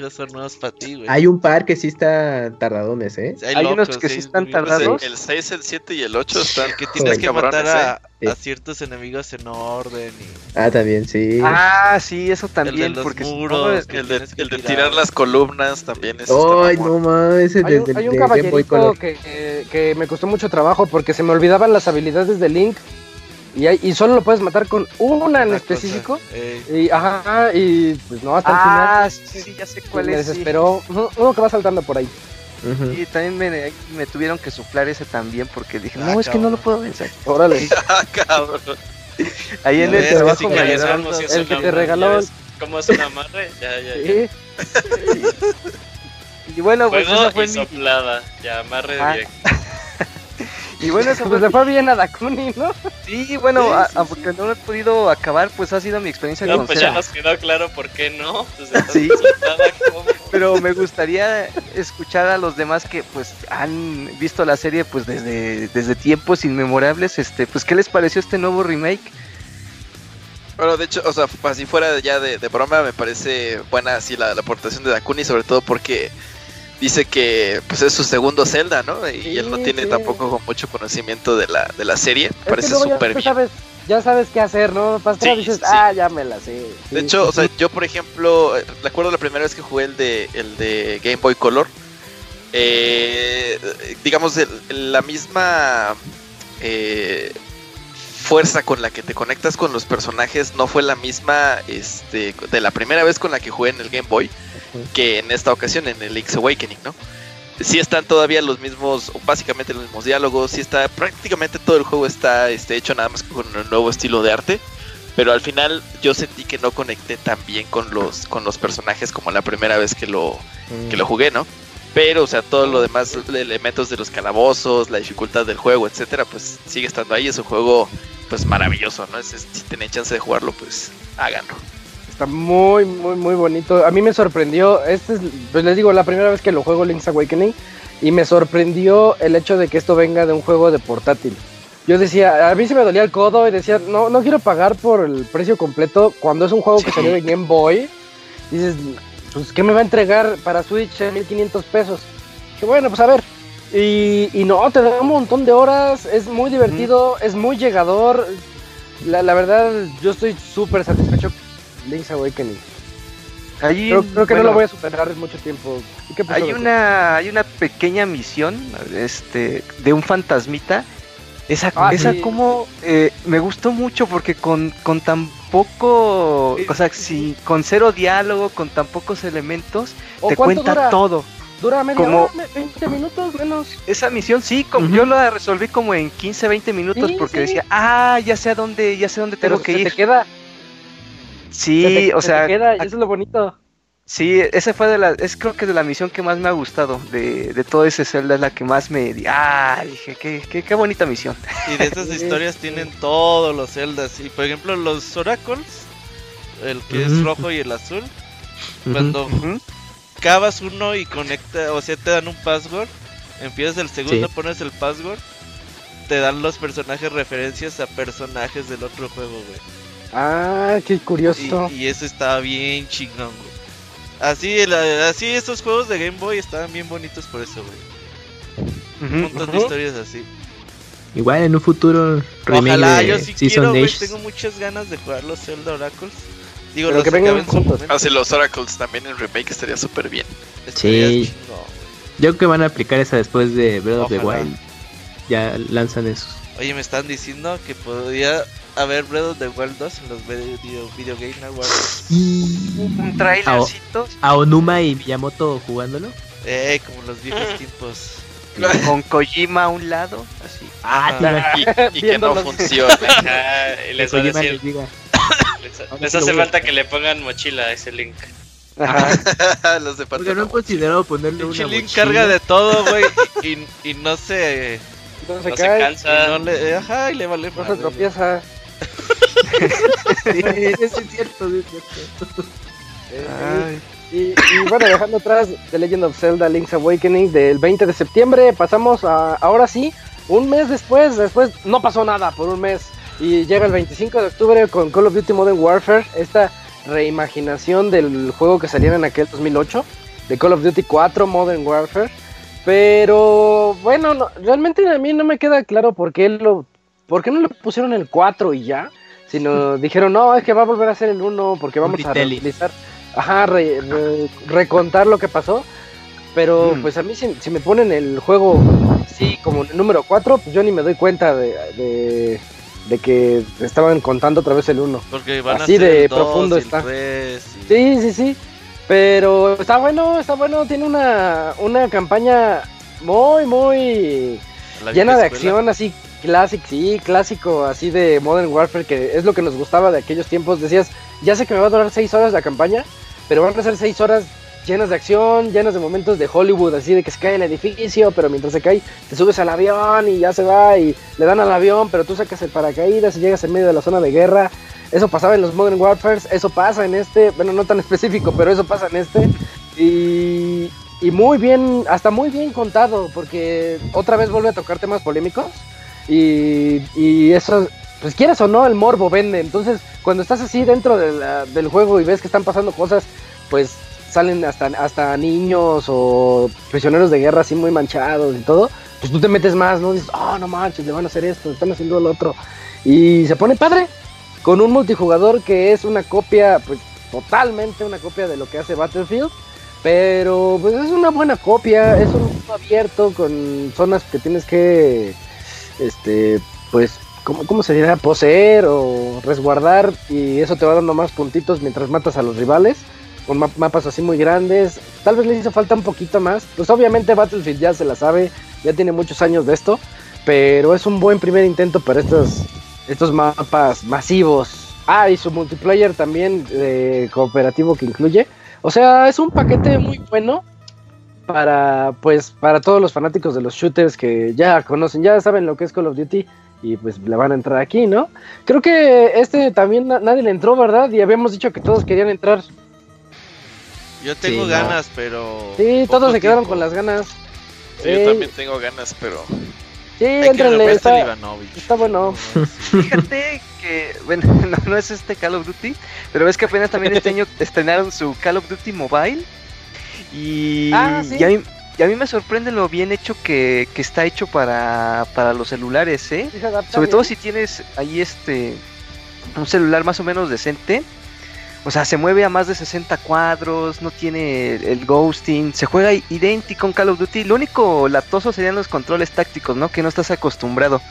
Hay un par que sí están tardadones, ¿eh? hay, unos que sí, están tardados. El, 6, el 7 y el 8 están. que [LAUGHS] tienes que matar a, ¿eh? a, ciertos enemigos en orden. Y... Ah, también, sí. Ah, sí, eso también. El de porque muros, el, de, el de tirar las columnas también es. Ay, no mames, ese hay un, hay un caballerito que, que me costó mucho trabajo porque se me olvidaban las habilidades de Link y, y solo lo puedes matar con una en específico. Y, ajá, y pues no, hasta el ah, final. sí, ya sé cuál me es. Me desesperó. Uno que va saltando por ahí. Y también me, me, tuvieron que suflar ese también porque dije, no, es que no lo puedo vencer. [LAUGHS] Órale. [LAUGHS] Ah, cabrón. Ahí en el trabajo me ayudaron. El que te regaló. ¿Cómo es [LAUGHS] un amarre? Ya, ya, ya. y, bueno, pues esa fue mi... soplada. Ya, amarre ah. directo. Y bueno, [LAUGHS] eso pues le fue bien a Dakuni, ¿no? Sí, bueno, aunque no lo he podido acabar, pues ha sido mi experiencia no, pues ya nos quedó claro por qué no. Pues [LAUGHS] sí. Pero me gustaría escuchar a los demás que pues han visto la serie pues desde, desde tiempos inmemorables, este, pues ¿qué les pareció este nuevo remake? Bueno, de hecho, o sea, así fuera ya de, broma, me parece buena así la, la aportación de Dakuni, sobre todo porque dice que pues es su segundo Zelda, ¿no? Y él no tiene tampoco mucho conocimiento de la, de la serie. Parece súper bien. Sabes, ya sabes qué hacer, ¿no? Pastora dices, ah, ya me la sé. de hecho, o sea, yo por ejemplo, recuerdo la primera vez que jugué el de, el de Game Boy Color. Eh, digamos, la misma eh, fuerza con la que te conectas con los personajes no fue la misma este, de la primera vez con la que jugué en el Game Boy que en esta ocasión en el X Awakening, ¿no? Sí están todavía los mismos, básicamente los mismos diálogos, sí está, prácticamente todo el juego está este, hecho nada más con un nuevo estilo de arte, pero al final yo sentí que no conecté tan bien con los, con los personajes como la primera vez que lo, que lo mm. jugué, ¿no? Pero, o sea, todo lo demás, elementos de los calabozos, la dificultad del juego, etcétera, pues sigue estando ahí. Es un juego, pues maravilloso, ¿no? si tienen chance de jugarlo, pues háganlo. Está muy, muy, muy bonito. A mí me sorprendió. Este es, pues les digo, la primera vez que lo juego Link's Awakening. Y me sorprendió el hecho de que esto venga de un juego de portátil. Yo decía, a mí se me dolía el codo y decía, no, no quiero pagar por el precio completo cuando es un juego que salió de Game Boy. dices, pues, ¿qué me va a entregar para Switch 1500 pesos? Que bueno, pues a ver. Y, y, no, te da un montón de horas, es muy divertido, es muy llegador. La, la verdad, yo estoy súper satisfecho Link's Awakening. creo, que no lo voy a superar en mucho tiempo. hay una, hay una pequeña misión este, de un fantasmita Esa, ah, esa como eh, me gustó mucho porque con, con tan poco, o sea, si, con cero diálogo, con tan pocos elementos, te cuenta todo. Dura media como, 20 minutos menos. Esa misión sí, como yo la resolví como en 15, 20 minutos porque decía, ah, ya sé a dónde, ya sé dónde tengo que ir. Te queda. Sí, o sea. Te queda, eso es lo bonito. Sí, esa fue de la, es creo que de la misión que más me ha gustado, de, de todo ese Zelda es la que más me, ah, dije, qué, qué, qué bonita misión. Y de estas [LAUGHS] historias tienen todos los Zeldas, y por ejemplo los Oracles, el que es rojo y el azul, cuando cavas uno y conecta, o sea, te dan un password, empiezas el segundo, pones el password, te dan los personajes referencias a personajes del otro juego, güey. Ah, qué curioso. Y, y eso estaba bien chingón, güey. Así, así estos juegos de Game Boy estaban bien bonitos por eso, güey. Un montón de historias así. Igual en un futuro Ojalá, yo sí quiero, güey, tengo muchas ganas de jugar los Zelda Oracles. Digo, los que vengan juntos. Ah, sí, los Oracles también en remake estaría súper bien. sí. yo creo que van a aplicar esa después de Breath of the Wild. Ya lanzan esos. Oye, me están diciendo que podría a ver Breath of the Wild 2 en los video, video Game Awards. Un trailercito. A, Onuma y Miyamoto jugándolo. Eh, como los viejos mm. tiempos. [LAUGHS] Con Kojima a un lado, así. Ah, [LAUGHS] y, que no funcione. [LAUGHS] y les, va a decir, les, hace falta que le pongan mochila a ese link. Ajá. los de Porque no he considerado ponerle una link carga de todo, güey, y, y, no se... No se, cae, se cansa. Y no le, ajá, y le vale No se tropieza [LAUGHS] sí, es cierto, es cierto. [LAUGHS] y, bueno, dejando atrás The Legend of Zelda Link's Awakening del 20 de septiembre, pasamos a, ahora sí, un mes después, después no pasó nada por un mes. Y llega el 25 de octubre con Call of Duty Modern Warfare, esta reimaginación del juego que saliera en aquel 2008, de Call of Duty 4 Modern Warfare. Pero bueno, realmente a mí no me queda claro por qué lo ¿por qué no le pusieron el 4 y ya? Sino dijeron, no, es que va a volver a ser el 1 porque vamos a realizar, ajá, recontar lo que pasó. Pero mm. pues a mí si, me ponen el juego sí como número 4, pues yo ni me doy cuenta de, de, que estaban contando otra vez el 1. Porque van Así de profundo está. Sí, sí, sí. Pero está bueno, está bueno, tiene una, una campaña muy, muy llena de acción, así clásico, sí, clásico, así de Modern Warfare, que es lo que nos gustaba de aquellos tiempos. Decías, ya sé que me va a durar 6 horas la campaña, pero van a ser 6 horas llenas de acción, llenas de momentos de Hollywood, así de que se cae el edificio, pero mientras se cae, te subes al avión y ya se va y le dan al avión, pero tú sacas el paracaídas y llegas en medio de la zona de guerra. Eso pasaba en los Modern Warfare, eso pasa en este, bueno, no tan específico, pero eso pasa en este. Y, y muy bien, hasta muy bien contado, porque otra vez vuelve a tocar temas polémicos y, eso, pues quieres o no, el morbo vende. Entonces, cuando estás así dentro del juego y ves que están pasando cosas, pues salen hasta, hasta niños o prisioneros de guerra así muy manchados y todo, pues tú te metes más, ¿no? Dices, oh, no manches, le van a hacer esto, están haciendo lo otro. Y se pone padre, con un multijugador que es una copia, pues totalmente una copia de lo que hace Battlefield. Pero pues es una buena copia, es un mundo abierto con zonas que tienes que este, pues, ¿cómo, ¿cómo, se dirá? Poseer o resguardar y eso te va dando más puntitos mientras matas a los rivales, con mapas así muy grandes. Tal vez le hizo falta un poquito más. Pues obviamente Battlefield ya se la sabe, ya tiene muchos años de esto, pero es un buen primer intento para estos, estos mapas masivos. Ah, y su multiplayer también de cooperativo que incluye. O sea, es un paquete muy bueno para pues para todos los fanáticos de los shooters que ya conocen, ya saben lo que es Call of Duty y pues le van a entrar aquí, ¿no? Creo que este también nadie le entró, ¿verdad? Y habíamos dicho que todos querían entrar. Yo tengo ganas, pero Sí, todos se quedaron con las ganas. yo también tengo ganas, pero Sí, entrenle, está, está bueno. Fíjate que, bueno, [LAUGHS] no, es este Call of Duty, pero ves que apenas también este [LAUGHS] año estrenaron su Call of Duty Mobile y, ah, a mí, me sorprende lo bien hecho que, está hecho para, los celulares, ¿eh? Sobre todo si tienes ahí este un celular más o menos decente. O sea, se mueve a más de 60 cuadros, no tiene el ghosting, se juega idéntico en Call of Duty. Lo único latoso serían los controles tácticos, ¿no? Que no estás acostumbrado.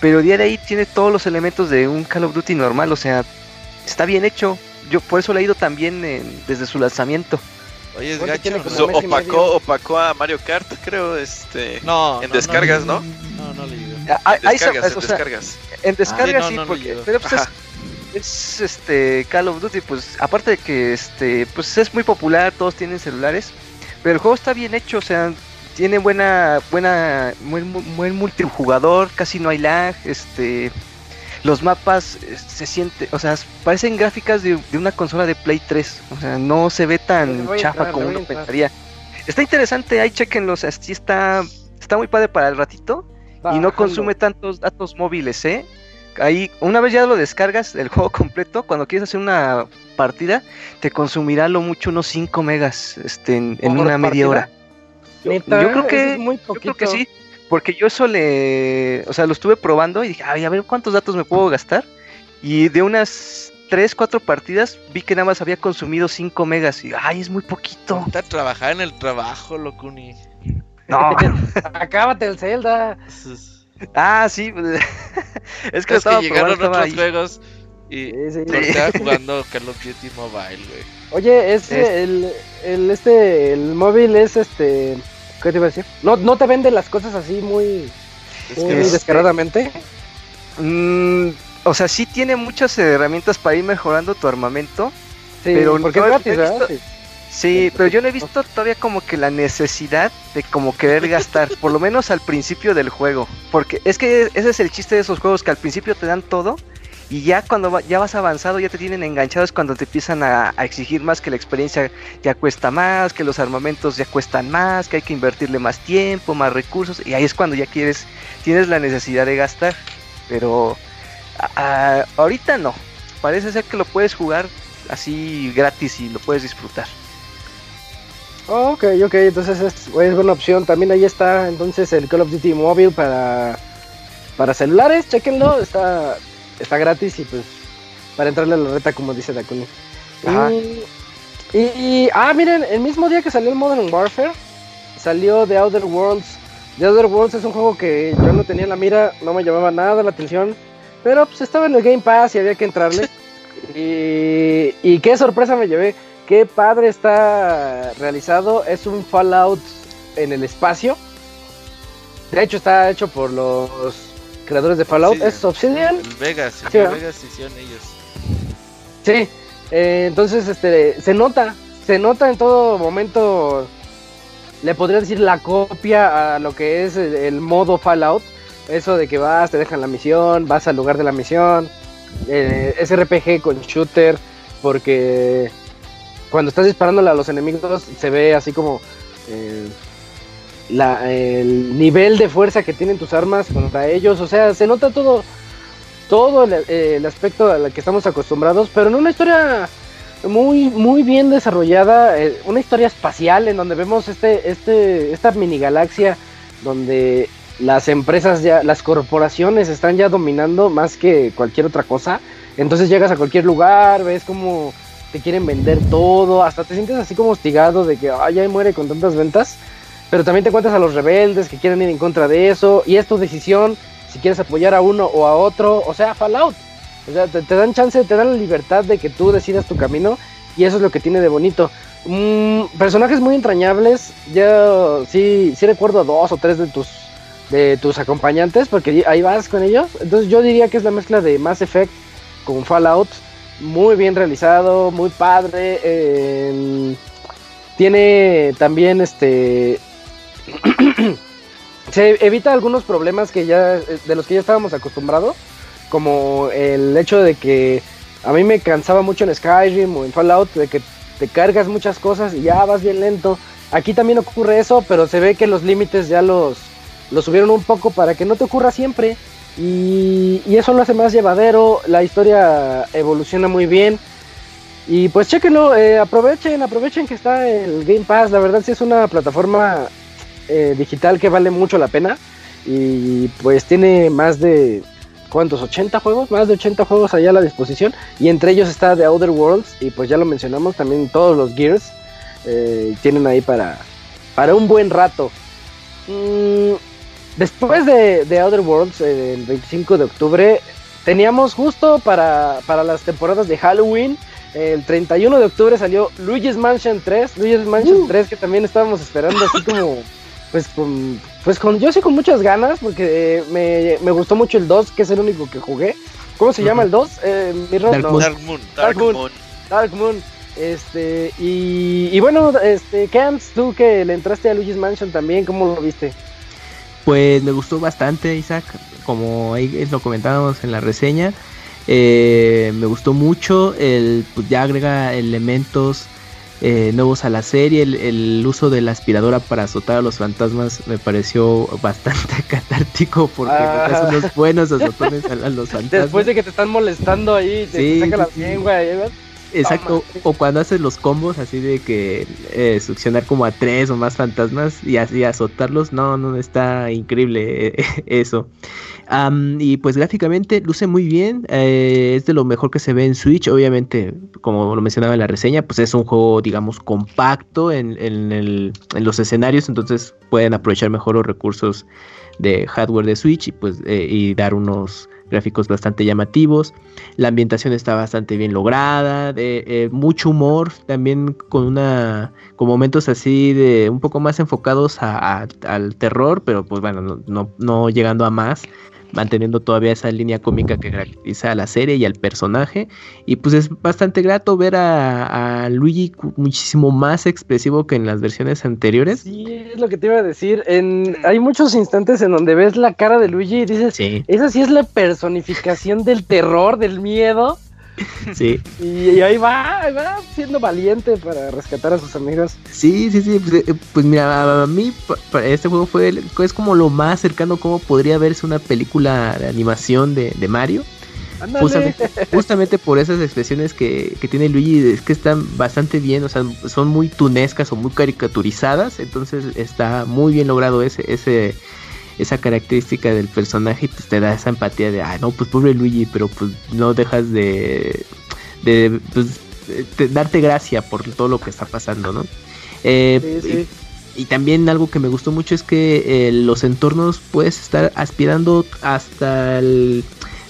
Pero día de ahí tiene todos los elementos de un Call of Duty normal, o sea, está bien hecho. Yo por eso lo he ido también desde su lanzamiento. Oye, es gacho. opacó, opacó a Mario Kart, creo, este. No. En descargas, ¿no? No, no, le digo. Ah, descargas, en descargas. En descargas sí, porque. Pero pues es, este Call of Duty, pues aparte de que este pues es muy popular, todos tienen celulares, pero el juego está bien hecho, o sea, tiene buena buena buen, buen multijugador, casi no hay lag, este los mapas eh, se siente, o sea, parecen gráficas de, una consola de Play 3, o sea, no se ve tan chafa como uno pensaría. Está interesante, ahí chequenlos, así está está muy padre para el ratito y no consume tantos datos móviles, ¿eh? ahí, una vez ya lo descargas, el [LAUGHS] juego completo, cuando quieres hacer una partida, te consumirá lo mucho unos 5 megas este, en, una media hora. Yo, creo que, muy yo creo que sí, porque yo eso le, o sea, lo estuve probando y dije, ay, a ver cuántos datos me puedo gastar. Y de unas 3, 4 partidas vi que nada más había consumido 5 megas. Y, ay, es muy poquito. Está trabajar en el trabajo, Locuni. No, [LAUGHS] acábate el Zelda. [LAUGHS] Ah, sí. [LAUGHS] Es que, estaba llegaron otros juegos y estaba jugando Call of Duty Mobile, güey. Oye, es, el, el, este, el móvil es este, ¿qué te iba a decir? No, no te vende las cosas así muy, muy descaradamente. Mm, o sea, sí tiene muchas herramientas para ir mejorando tu armamento. Sí, pero porque es gratis, ¿verdad? Sí, pero yo no he visto todavía como que la necesidad de como querer gastar, por lo menos al principio del juego. Porque es que ese es el chiste de esos juegos, que al principio te dan todo y ya cuando ya vas avanzado ya te tienen enganchados cuando te empiezan a, exigir más que la experiencia ya cuesta más, que los armamentos ya cuestan más, que hay que invertirle más tiempo, más recursos y ahí es cuando ya quieres, tienes la necesidad de gastar. Pero ahorita no, parece ser que lo puedes jugar así gratis y lo puedes disfrutar. Oh, ok, ok, entonces es, buena opción. También ahí está entonces el Call of Duty Mobile para, para celulares, chequenlo, está, está gratis y pues para entrarle a la reta como dice Dakuni. Y, y, ah, miren, el mismo día que salió el Modern Warfare, salió The Outer Worlds. The Outer Worlds es un juego que yo no tenía en la mira, no me llamaba nada la atención, pero pues estaba en el Game Pass y había que entrarle. [LAUGHS] y, y qué sorpresa me llevé Qué padre está realizado. Es un Fallout en el espacio. De hecho, está hecho por los creadores de Fallout. es Obsidian. Vegas, sí, Vegas hicieron ellos. Sí, eh, entonces este, se nota, se nota en todo momento. Le podría decir la copia a lo que es el, modo Fallout. Eso de que vas, te dejan la misión, vas al lugar de la misión. Eh, es RPG con shooter. Porque cuando estás disparándole a los enemigos se ve así como eh, el nivel de fuerza que tienen tus armas contra ellos. O sea, se nota todo, todo el, aspecto al que estamos acostumbrados, pero en una historia muy, muy bien desarrollada, eh, una historia espacial en donde vemos este, este, esta mini galaxia donde las empresas ya, las corporaciones están ya dominando más que cualquier otra cosa. Entonces llegas a cualquier lugar, ves como te quieren vender todo, hasta te sientes así como hostigado de que ay, ya muere con tantas ventas, pero también te encuentras a los rebeldes que quieren ir en contra de eso, y es tu decisión si quieres apoyar a uno o a otro, o sea, Fallout. O sea, te, dan chance, te dan la libertad de que tú decidas tu camino, y eso es lo que tiene de bonito. Mm, personajes muy entrañables, yo sí, sí recuerdo dos o tres de tus de tus acompañantes, porque ahí vas con ellos. Entonces yo diría que es la mezcla de Mass Effect con Fallout muy bien realizado, muy padre. tiene también este. [COUGHS] se evita algunos problemas que ya de los que ya estábamos acostumbrados, como el hecho de que a mí me cansaba mucho en Skyrim o en Fallout de que te cargas muchas cosas y ya vas bien lento. Aquí también ocurre eso, pero se ve que los límites ya los, los subieron un poco para que no te ocurra siempre. Y, eso lo hace más llevadero, la historia evoluciona muy bien. Y pues chequenlo, eh, aprovechen, aprovechen que está el Game Pass, la verdad sí es una plataforma eh, digital que vale mucho la pena. Y pues tiene más de ¿cuántos? 80 juegos, más de 80 juegos allá a la disposición. Y entre ellos está The Outer Worlds. Y pues ya lo mencionamos, también todos los Gears eh, tienen ahí para, para un buen rato. Mm, después de, The Outer Worlds, eh, el 25 de octubre, teníamos justo para, para las temporadas de Halloween. El 31 de octubre salió Luigi's Mansion 3. Luigi's Mansion 3 que también estábamos esperando así como [LAUGHS] pues con, pues con, yo sí con muchas ganas, porque eh, me, gustó mucho el 2, que es el único que jugué. ¿Cómo se llama el 2? Eh, Dark, Moon. Dark, Moon. Dark Moon. Este, y, y bueno, este, Camps, tú que le entraste a Luigi's Mansion también, ¿cómo lo viste? Pues me gustó bastante, Isaac, como ahí lo comentábamos en la reseña. Eh, me gustó mucho, el, pues ya agrega elementos eh, nuevos a la serie. El, uso de la aspiradora para azotar a los fantasmas me pareció bastante [LAUGHS] catártico porque ah. unos buenos azotones a, los fantasmas. Después de que te están molestando ahí, te, saca la lengua. Exacto, o cuando haces los combos así de que eh, succionar como a tres o más fantasmas y así azotarlos, no, no, está increíble eh, [LAUGHS] eso. Y pues gráficamente luce muy bien, eh, es de lo mejor que se ve en Switch, obviamente, como lo mencionaba en la reseña, pues es un juego, digamos, compacto en, en, los escenarios, entonces pueden aprovechar mejor los recursos de hardware de Switch y pues y dar unos gráficos bastante llamativos. La ambientación está bastante bien lograda, de eh, mucho humor, también con una con momentos así de un poco más enfocados al terror, pero pues bueno, no, no llegando a más manteniendo todavía esa línea cómica que caracteriza a la serie y al personaje. Y pues es bastante grato ver a, Luigi muchísimo más expresivo que en las versiones anteriores. Sí, es lo que te iba a decir. En, hay muchos instantes en donde ves la cara de Luigi y dices, esa sí es la personificación del terror, del miedo. Sí. Y, ahí va, va siendo valiente para rescatar a sus amigos. Sí, sí, sí. Pues, eh, pues mira, a mí este juego fue es como lo más cercano como podría verse una película de animación de, Mario. Justamente, por esas expresiones que, que, tiene Luigi, es que están bastante bien, o sea, son muy tunescas o muy caricaturizadas, entonces está muy bien logrado ese, ese, esa característica del personaje pues te da esa empatía de, ah, no, pues pobre Luigi, pero pues no dejas de, de, pues, darte gracia por todo lo que está pasando, ¿no? Eh, y, también algo que me gustó mucho es que eh, los entornos puedes estar aspirando hasta el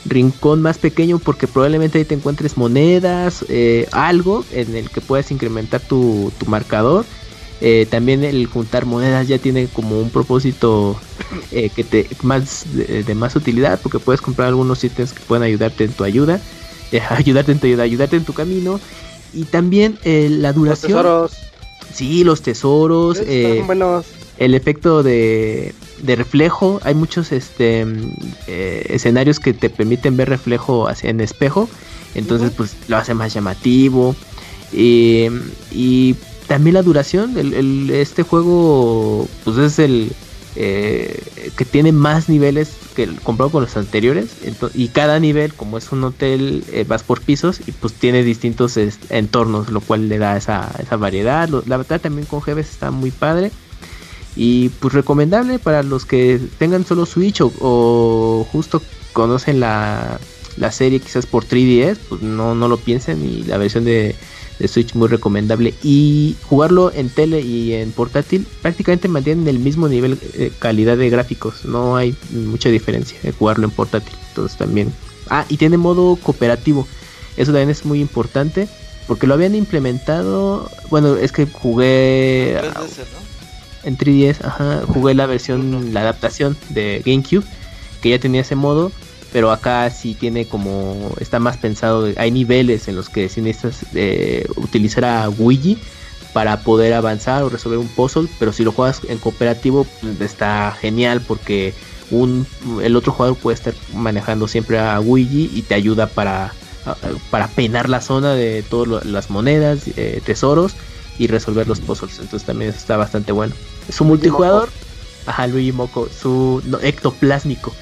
rincón más pequeño porque probablemente ahí te encuentres monedas, eh, algo en el que puedas incrementar tu, tu marcador eh, también el juntar monedas ya tiene como un propósito eh, que te más de, más utilidad porque puedes comprar algunos ítems que pueden ayudarte en tu ayuda, eh, [LAUGHS] ayudarte en tu ayuda, ayudarte en tu camino y también la duración. Los tesoros. Sí, los tesoros. El efecto de, de, reflejo. Hay muchos este escenarios que te permiten ver reflejo en espejo. Entonces, pues lo hace más llamativo. y también la duración, el, este juego pues es el eh, que tiene más niveles que el comprado con los anteriores y cada nivel como es un hotel eh, vas por pisos y pues tiene distintos entornos lo cual le da esa, esa variedad. La verdad también con Jeves está muy padre y pues recomendable para los que tengan solo Switch o, justo conocen la, la serie quizás por 3DS pues no, no lo piensen y la versión de de Switch muy recomendable. Y jugarlo en tele y en portátil prácticamente mantienen el mismo nivel de calidad de gráficos. No hay mucha diferencia de jugarlo en portátil. Entonces también. Ah y tiene modo cooperativo. Eso también es muy importante porque lo habían implementado. Bueno es que jugué en 3DS ajá, jugué la versión la adaptación de GameCube que ya tenía ese modo pero acá sí tiene como, está más pensado, hay niveles en los que si necesitas eh, utilizar a Ouija para poder avanzar o resolver un puzzle, pero si lo juegas en cooperativo pues, está genial porque un, el otro jugador puede estar manejando siempre a Ouija y te ayuda para, para peinar la zona de todas las monedas, eh, tesoros y resolver los puzzles, entonces también está bastante bueno. Su multijugador, ajá, Luigi Moco, su ectoplásmico.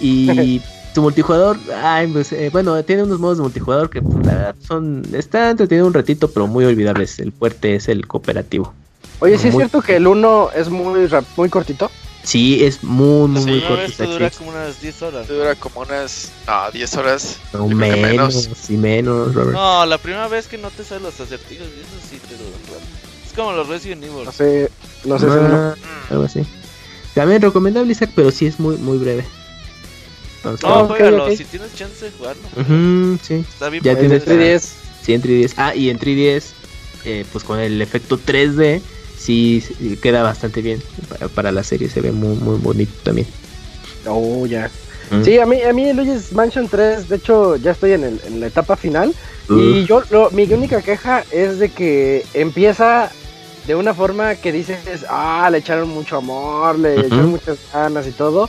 Y [LAUGHS] su multijugador, ay, pues, eh, bueno, tiene unos modos de multijugador que pues, son, está entretenido un ratito, pero muy olvidables. El fuerte es el cooperativo. Oye, ¿sí es cierto que el 1 es muy, muy cortito? Sí, es muy, muy, muy corto. Esto dura como unas 10 horas. Dura como unas. No, 10 horas. No, menos, menos. Sí, menos, Robert. No, la primera vez que no te salen los acertijos, eso sí te dura. Es como los Resident Evil. No sé, no sé si no. Algo así. También recomendable, Isaac, pero sí es muy, muy breve. Entonces, no, juégalo, okay. si tienes chance de jugarlo. Uh -huh, sí. Está bien ya tienes 3DS. Sí, en 3DS. Ah, y en 3DS, eh, pues con el efecto 3D sí queda bastante bien para, para, la serie, se ve muy muy bonito también. Oh, ya. Mm. Sí, a mí, a mí Luigi's Mansion 3, de hecho ya estoy en, el, en la etapa final uh. y yo, lo, mi única queja es de que empieza de una forma que dices, ah, le echaron mucho amor, le uh -huh. echaron muchas ganas y todo.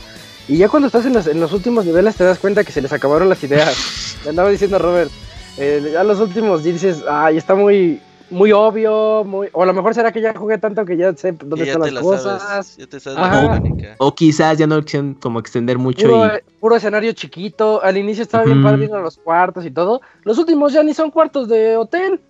Y ya cuando estás en los, en los últimos niveles te das cuenta que se les acabaron las ideas. Le andaba diciendo a Robert, eh, ya los últimos dices, ay, está muy, muy obvio, muy... o a lo mejor será que ya jugué tanto que ya sé dónde ya están las la cosas. Sabes, ya te sabes la o, o, quizás ya no quisieron como extender mucho puro, y... puro escenario chiquito, al inicio estaba bien padre viendo los cuartos y todo. Los últimos ya ni son cuartos de hotel.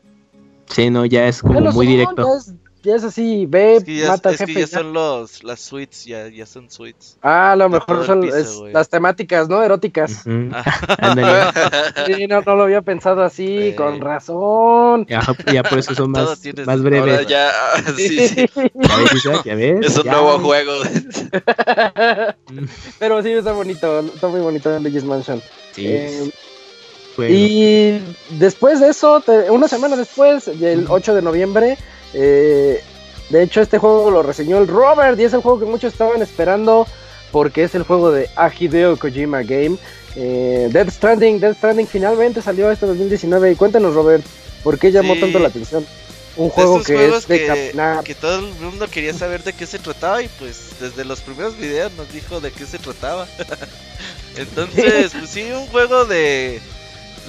Sí, no, ya es como ya muy son, directo. Ya es, ya es así, ve, es que ya, mata es jefe. que ya, ya, son los, las suites, ya, ya son suites. Ah, a lo mejor son piso, es, las temáticas, ¿no? Eróticas. Uh [LAUGHS] -huh. sí, no, no, lo había pensado así, sí. con razón. Ya, ya, por eso son más, más breves. Ahora ya, sí, sí. ¿Ya ves, ¿Ya ves? Es un ya. nuevo juego. [LAUGHS] Pero sí, está bonito, está muy bonito en Luigi's Mansion. Sí. Eh, bueno. Y después de eso, te, una semana después, el 8 de noviembre, eh, de hecho, este juego lo reseñó el Robert y es el juego que muchos estaban esperando porque es el juego de Hideo Kojima Game. Eh, Death Stranding, Death Stranding finalmente salió este 2019 y cuéntanos Robert, ¿por qué llamó Sí. tanto la atención? Un juego que es de que, que todo el mundo quería saber de qué se trataba y pues desde los primeros videos nos dijo de qué se trataba. [LAUGHS] Entonces, [LAUGHS] pues sí, un juego de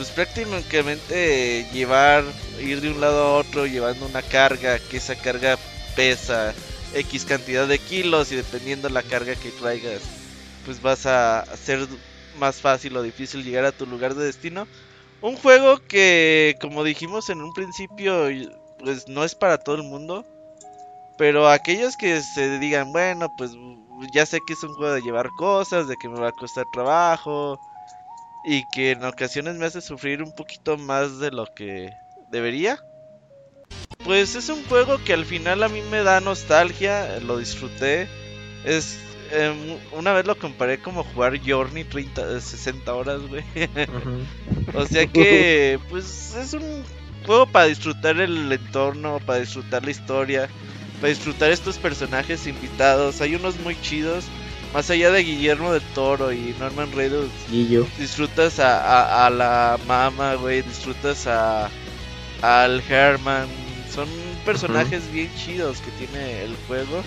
pues prácticamente llevar, ir de un lado a otro llevando una carga, que esa carga pesa X cantidad de kilos y dependiendo la carga que traigas, pues vas a hacer más fácil o difícil llegar a tu lugar de destino. Un juego que, como dijimos en un principio, pues no es para todo el mundo. Pero aquellos que se digan, bueno, pues ya sé que es un juego de llevar cosas, de que me va a costar trabajo y que en ocasiones me hace sufrir un poquito más de lo que debería. Pues es un juego que al final a mí me da nostalgia, lo disfruté. Es eh, una vez lo comparé como jugar Journey 30 60 horas, güey. Uh [LAUGHS] -huh. o sea que pues es un juego para disfrutar el entorno, para disfrutar la historia, para disfrutar estos personajes invitados. Hay unos muy chidos. Más allá de Guillermo del Toro y Norman Reedus, disfrutas a, a, a la mama, güey, disfrutas a al Herman. Son personajes uh -huh. bien chidos que tiene el juego.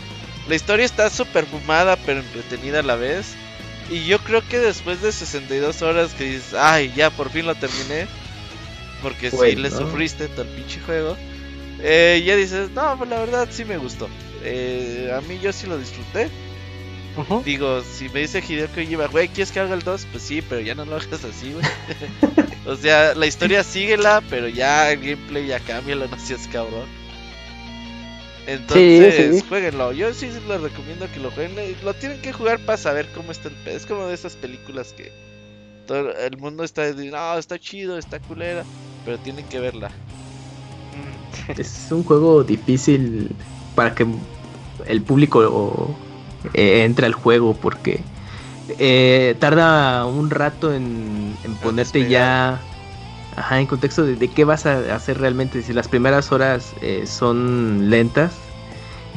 La historia está súper fumada, pero entretenida a la vez. Y yo creo que después de 62 horas que dices, ay, ya por fin lo terminé. Porque si sí, le sufriste todo el pinche juego. Eh, ya dices, no, pues la verdad sí me gustó. Eh, a mí yo sí lo disfruté. Uh -huh. Digo, si me dice Hideo Kojima, güey, ¿quieres que haga el 2? Pues sí, pero ya no lo hagas así, güey. [LAUGHS] o sea, la historia síguela, pero ya el gameplay ya cambia, no seas cabrón. Entonces, sí, sí. jueguenlo. Yo sí les recomiendo que lo jueguen. Lo tienen que jugar para saber cómo está el Es como de esas películas que todo el mundo está diciendo, no, está chido, está culera, pero tienen que verla. Es un juego difícil para que el público eh, entre al juego porque eh, tarda un rato en, en ponerte ya ajá, en contexto de, de, qué vas a hacer realmente. Si las primeras horas eh, son lentas.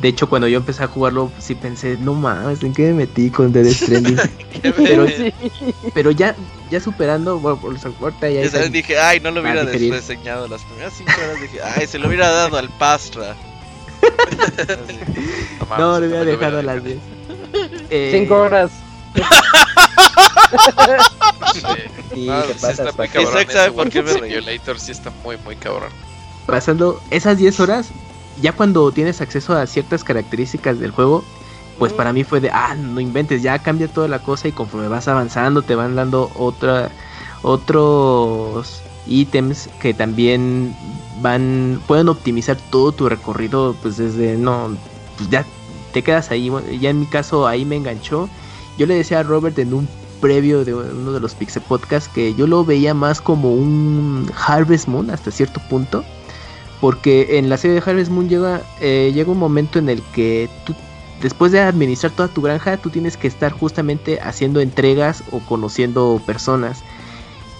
De hecho, cuando yo empecé a jugarlo, sí pensé, no mames, ¿en qué me metí con Dead Stranding? [LAUGHS] [LAUGHS] pero, ya, ya superando, bueno, por ahorita ya. dije, ay, no lo hubiera reseñado. Las primeras 5 horas dije, ay, se lo hubiera dado al Pastra. [LAUGHS] no, no, le hubiera dejado a las 10. 5 eh... horas. [LAUGHS] sí, no, sí está muy cabrón. Isaac sabe por qué me Simulator sí está muy, muy cabrón. Pasando esas 10 horas, ya cuando tienes acceso a ciertas características del juego, pues para mí fue de, ah, no inventes, ya cambia toda la cosa y conforme vas avanzando te van dando otra, otros ítems que también van, pueden optimizar todo tu recorrido, pues desde, no, pues ya te quedas ahí. ya en mi caso ahí me enganchó. Yo le decía a Robert en un previo de uno de los Pixel Podcasts que yo lo veía más como un Harvest Moon hasta cierto punto. Porque en la serie de Harvest Moon llega, eh, llega un momento en el que tú, después de administrar toda tu granja, tú tienes que estar justamente haciendo entregas o conociendo personas.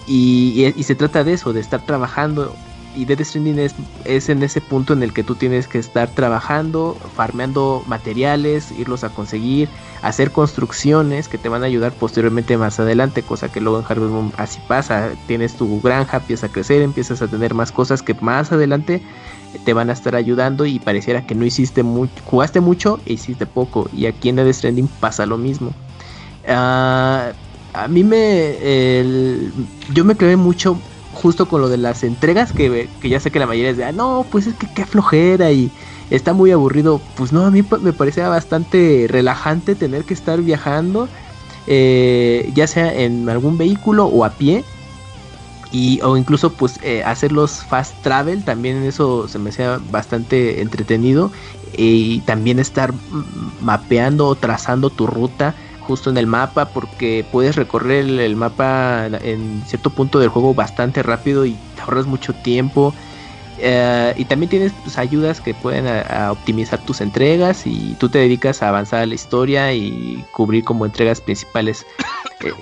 Y, y, se trata de eso, de estar trabajando. Y Dead Stranding es, en ese punto en el que tú tienes que estar trabajando, farmeando materiales, irlos a conseguir, hacer construcciones que te van a ayudar posteriormente más adelante, cosa que luego en Harvest Moon así pasa. Tienes tu granja, empieza a crecer, empiezas a tener más cosas que más adelante te van a estar ayudando y pareciera que no hiciste mucho, jugaste mucho e hiciste poco. Y aquí en Dead Stranding pasa lo mismo. Uh, a mí me. yo me clavé mucho justo con lo de las entregas, que, ya sé que la mayoría es de, ah, no, pues es que qué flojera y está muy aburrido. Pues no, a mí me parecía bastante relajante tener que estar viajando, eh, ya sea en algún vehículo o a pie. Y, o incluso pues eh, hacer los fast travel, también eso se me hacía bastante entretenido. Y también estar mapeando o trazando tu ruta justo en el mapa porque puedes recorrer el, mapa en cierto punto del juego bastante rápido y te ahorras mucho tiempo. Eh, y también tienes pues, ayudas que pueden optimizar tus entregas y tú te dedicas a avanzar la historia y cubrir como entregas principales. [COUGHS] Eh,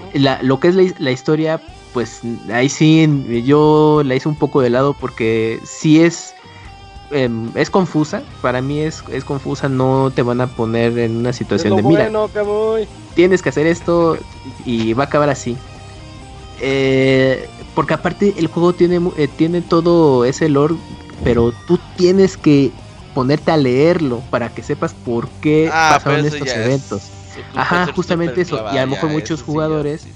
lo que es la, historia, pues ahí sí yo la hice un poco de lado porque sí es Em, es confusa, para mí es, es confusa, no te van a poner en una situación de mira, tienes que hacer esto y va a acabar así. Eh, porque aparte el juego tiene, eh, tiene todo ese lore, pero tú tienes que ponerte a leerlo para que sepas por qué ah, pasaron estos eventos. Ajá, justamente eso. Y a lo mejor muchos jugadores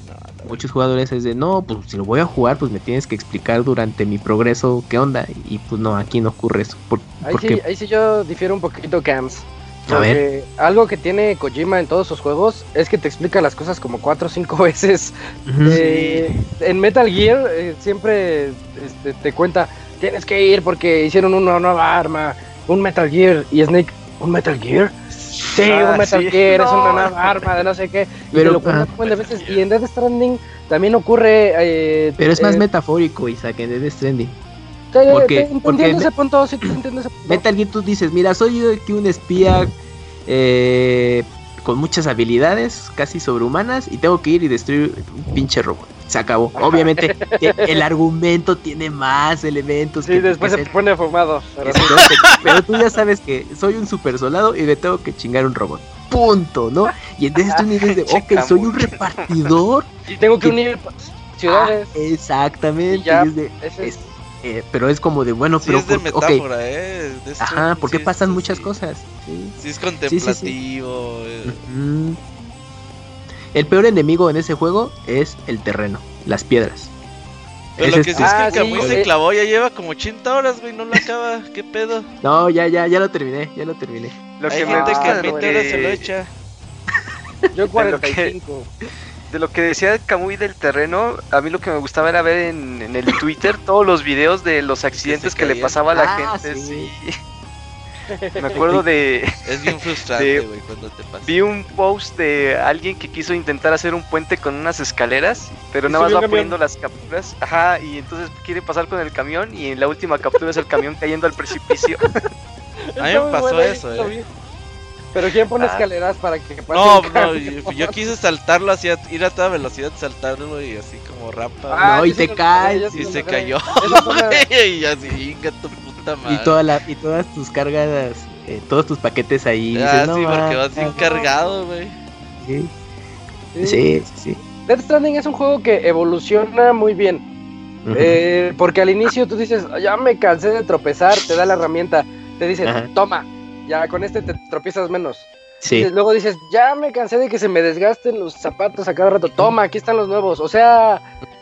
muchos jugadores es de, no, pues si lo voy a jugar, pues me tienes que explicar durante mi progreso qué onda. Y pues no, aquí no ocurre eso. ahí, sí, ahí sí yo difiero un poquito, Cams. A ver. Algo que tiene Kojima en todos sus juegos es que te explica las cosas como cuatro o cinco [LAUGHS] veces. Eh, en Metal Gear eh, siempre este, te cuenta, tienes que ir porque hicieron una nueva arma, un Metal Gear. Y Snake, ¿un Metal Gear? Sí, un ah, Metal Gear, es una nueva arma de no sé qué. Y pero, lo ah, de veces. Y en Death Stranding también ocurre. Eh, pero es más eh, metafórico, Isaac, en Death Stranding. porque, porque ese punto, sí, entiendo ese punto. Metal Gear tú dices, mira, soy aquí un espía eh, con muchas habilidades, casi sobrehumanas, y tengo que ir y destruir un pinche robot se acabó. Obviamente [LAUGHS] el argumento tiene más elementos. Sí, después se pone fumado. Pero... tú ya sabes que soy un super soldado y le tengo que chingar un robot. Punto, ¿no? Y entonces tú dices de, [LAUGHS] ok, soy un repartidor. Y tengo que unir ciudades. Ah, exactamente. Eh, pero es como de, bueno, pero... Es de metáfora, ¿eh? Ajá, porque pasan muchas cosas. Sí, es contemplativo. Eh. El peor enemigo en ese juego es el terreno, las piedras. Pero lo que sí es que el ah, se clavó, ya lleva como 80 horas, güey, no lo acaba, [LAUGHS] qué pedo. No, ya, ya, ya lo terminé, ya lo terminé. Lo Hay que gente que a 20 horas se lo echa. [LAUGHS] Yo 45. De lo que decía Camuy del terreno, a mí lo que me gustaba era ver en, en el Twitter todos los videos de los accidentes que, le pasaba a la ah, gente. Sí. Me acuerdo de. Es bien frustrante, güey, cuando te pasa. Vi un post de alguien que quiso intentar hacer un puente con unas escaleras, pero nada más va poniendo las capturas. Ajá, y entonces quiere pasar con el camión y en la última captura es el camión cayendo al precipicio. [LAUGHS] a mí me pasó eso, eh. Pero ¿quién pone ah. escaleras para que pase No, no, yo, quise saltarlo, así, ir a toda velocidad, saltarlo y así como rampa. Ah, no, y te caes. Y se cayó. [LAUGHS] y así, gato y, toda la, y todas tus cargas, eh, todos tus paquetes ahí. Ah, sí, porque vas bien cargado, güey. Sí. Sí, sí, Death Stranding es un juego que evoluciona muy bien. eh, porque al inicio tú dices, ya me cansé de tropezar, te da la herramienta, te dice, toma, ya con este te tropiezas menos. Sí. Luego dices, ya me cansé de que se me desgasten los zapatos a cada rato, toma, aquí están los nuevos. O sea,